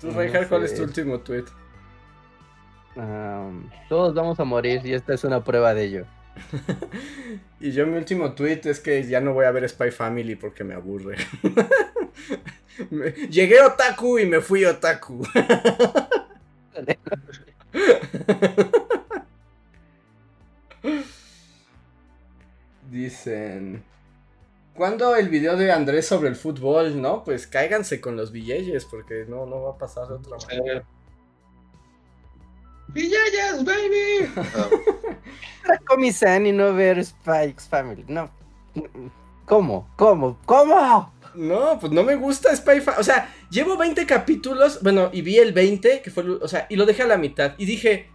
Tú, No Reinhardt, ¿cuál es tu último tweet? Um, todos vamos a morir y esta es una prueba de ello. <laughs> Y yo mi último tweet es que ya no voy a ver Spy Family porque me aburre. <laughs> Me- Llegué otaku y me fui otaku. <laughs> Dicen. ¿Cuándo el video de Andrés sobre el fútbol? No, pues cáiganse con los billetes porque no, no va a pasar de otra manera. ¡Villallas, baby! Ah, <laughs> Comisan y no ver Spike's Family. No. ¿Cómo? ¿Cómo? ¿Cómo? No, pues no me gusta Spy Fa- O sea, llevo 20 capítulos, bueno, y vi el 20, que fue, o sea, y lo dejé a la mitad. Y dije,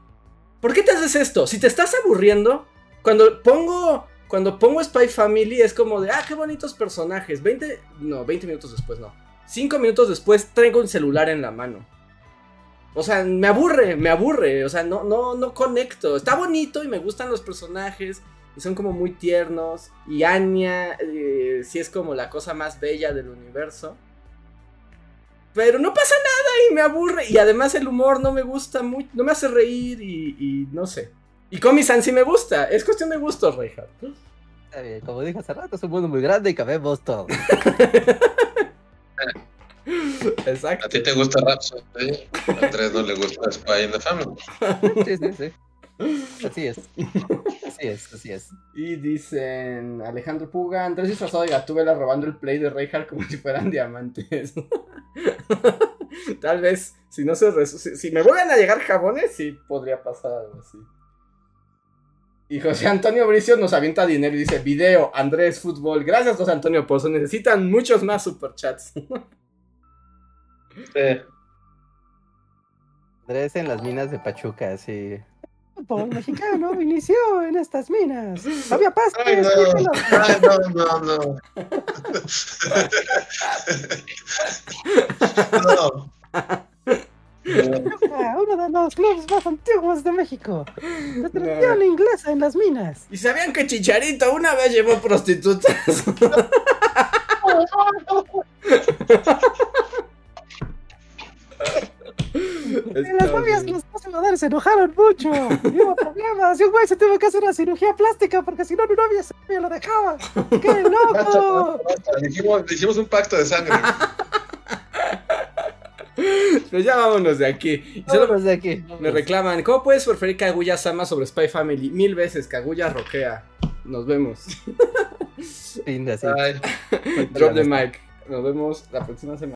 ¿por qué te haces esto? Si te estás aburriendo, cuando pongo, cuando pongo Spy Family es como de, ah, qué bonitos personajes. 20, no, 20 minutos después no. 5 minutos después traigo un celular en la mano. O sea, me aburre, me aburre. O sea, no, no, no conecto. Está bonito y me gustan los personajes. Y son como muy tiernos. Y Anya, eh, sí es como la cosa más bella del universo. Pero no pasa nada y me aburre. Y además el humor no me gusta mucho. No me hace reír y, y no sé. Y Comisan sí me gusta. Es cuestión de gustos, Reinhardt. Está bien, como dije hace rato, es un mundo muy grande y cabemos todos. <laughs> Exacto. ¿A ti te gusta Rhapsody? A Andrés no le gusta Spy in the Family. Sí, sí, sí. Así es. Así es, así es. Y dicen Alejandro Puga, Andrés disfrazado de Gatúbela robando el play de Reinhardt como si fueran diamantes. <laughs> Tal vez, si no se si, si me vuelven a llegar jabones, sí podría pasar algo así. Y José Antonio Bricio nos avienta dinero y dice, video, Andrés, fútbol. Gracias, José Antonio Pozo. Necesitan muchos más superchats. <laughs> Sí. Andrés en las minas de Pachuca, sí. El fútbol mexicano inició en estas minas. <laughs> Había pasta. Ay, no. Ay, no, no, no. No. <laughs> No. Uno de los clubes más antiguos de México. La tradición inglesa en las minas. ¿Y sabían que Chicharito una vez llevó prostitutas? <laughs> Y las novias los dos se enojaron mucho. Y hubo problemas. Y un güey se tuvo que hacer una cirugía plástica porque si no, mi novia se me lo dejaba. ¡Qué loco! <laughs> Basta, Hicimos, hicimos un pacto de sangre. <laughs> Pues ya vámonos de aquí. Y solo Vámonos de aquí. me reclaman, ¿cómo puedes preferir Kaguya Sama sobre Spy Family? Mil veces, Kaguya roquea. Nos vemos. Así. Ay. <laughs> Drop the mic. Nos vemos la próxima semana.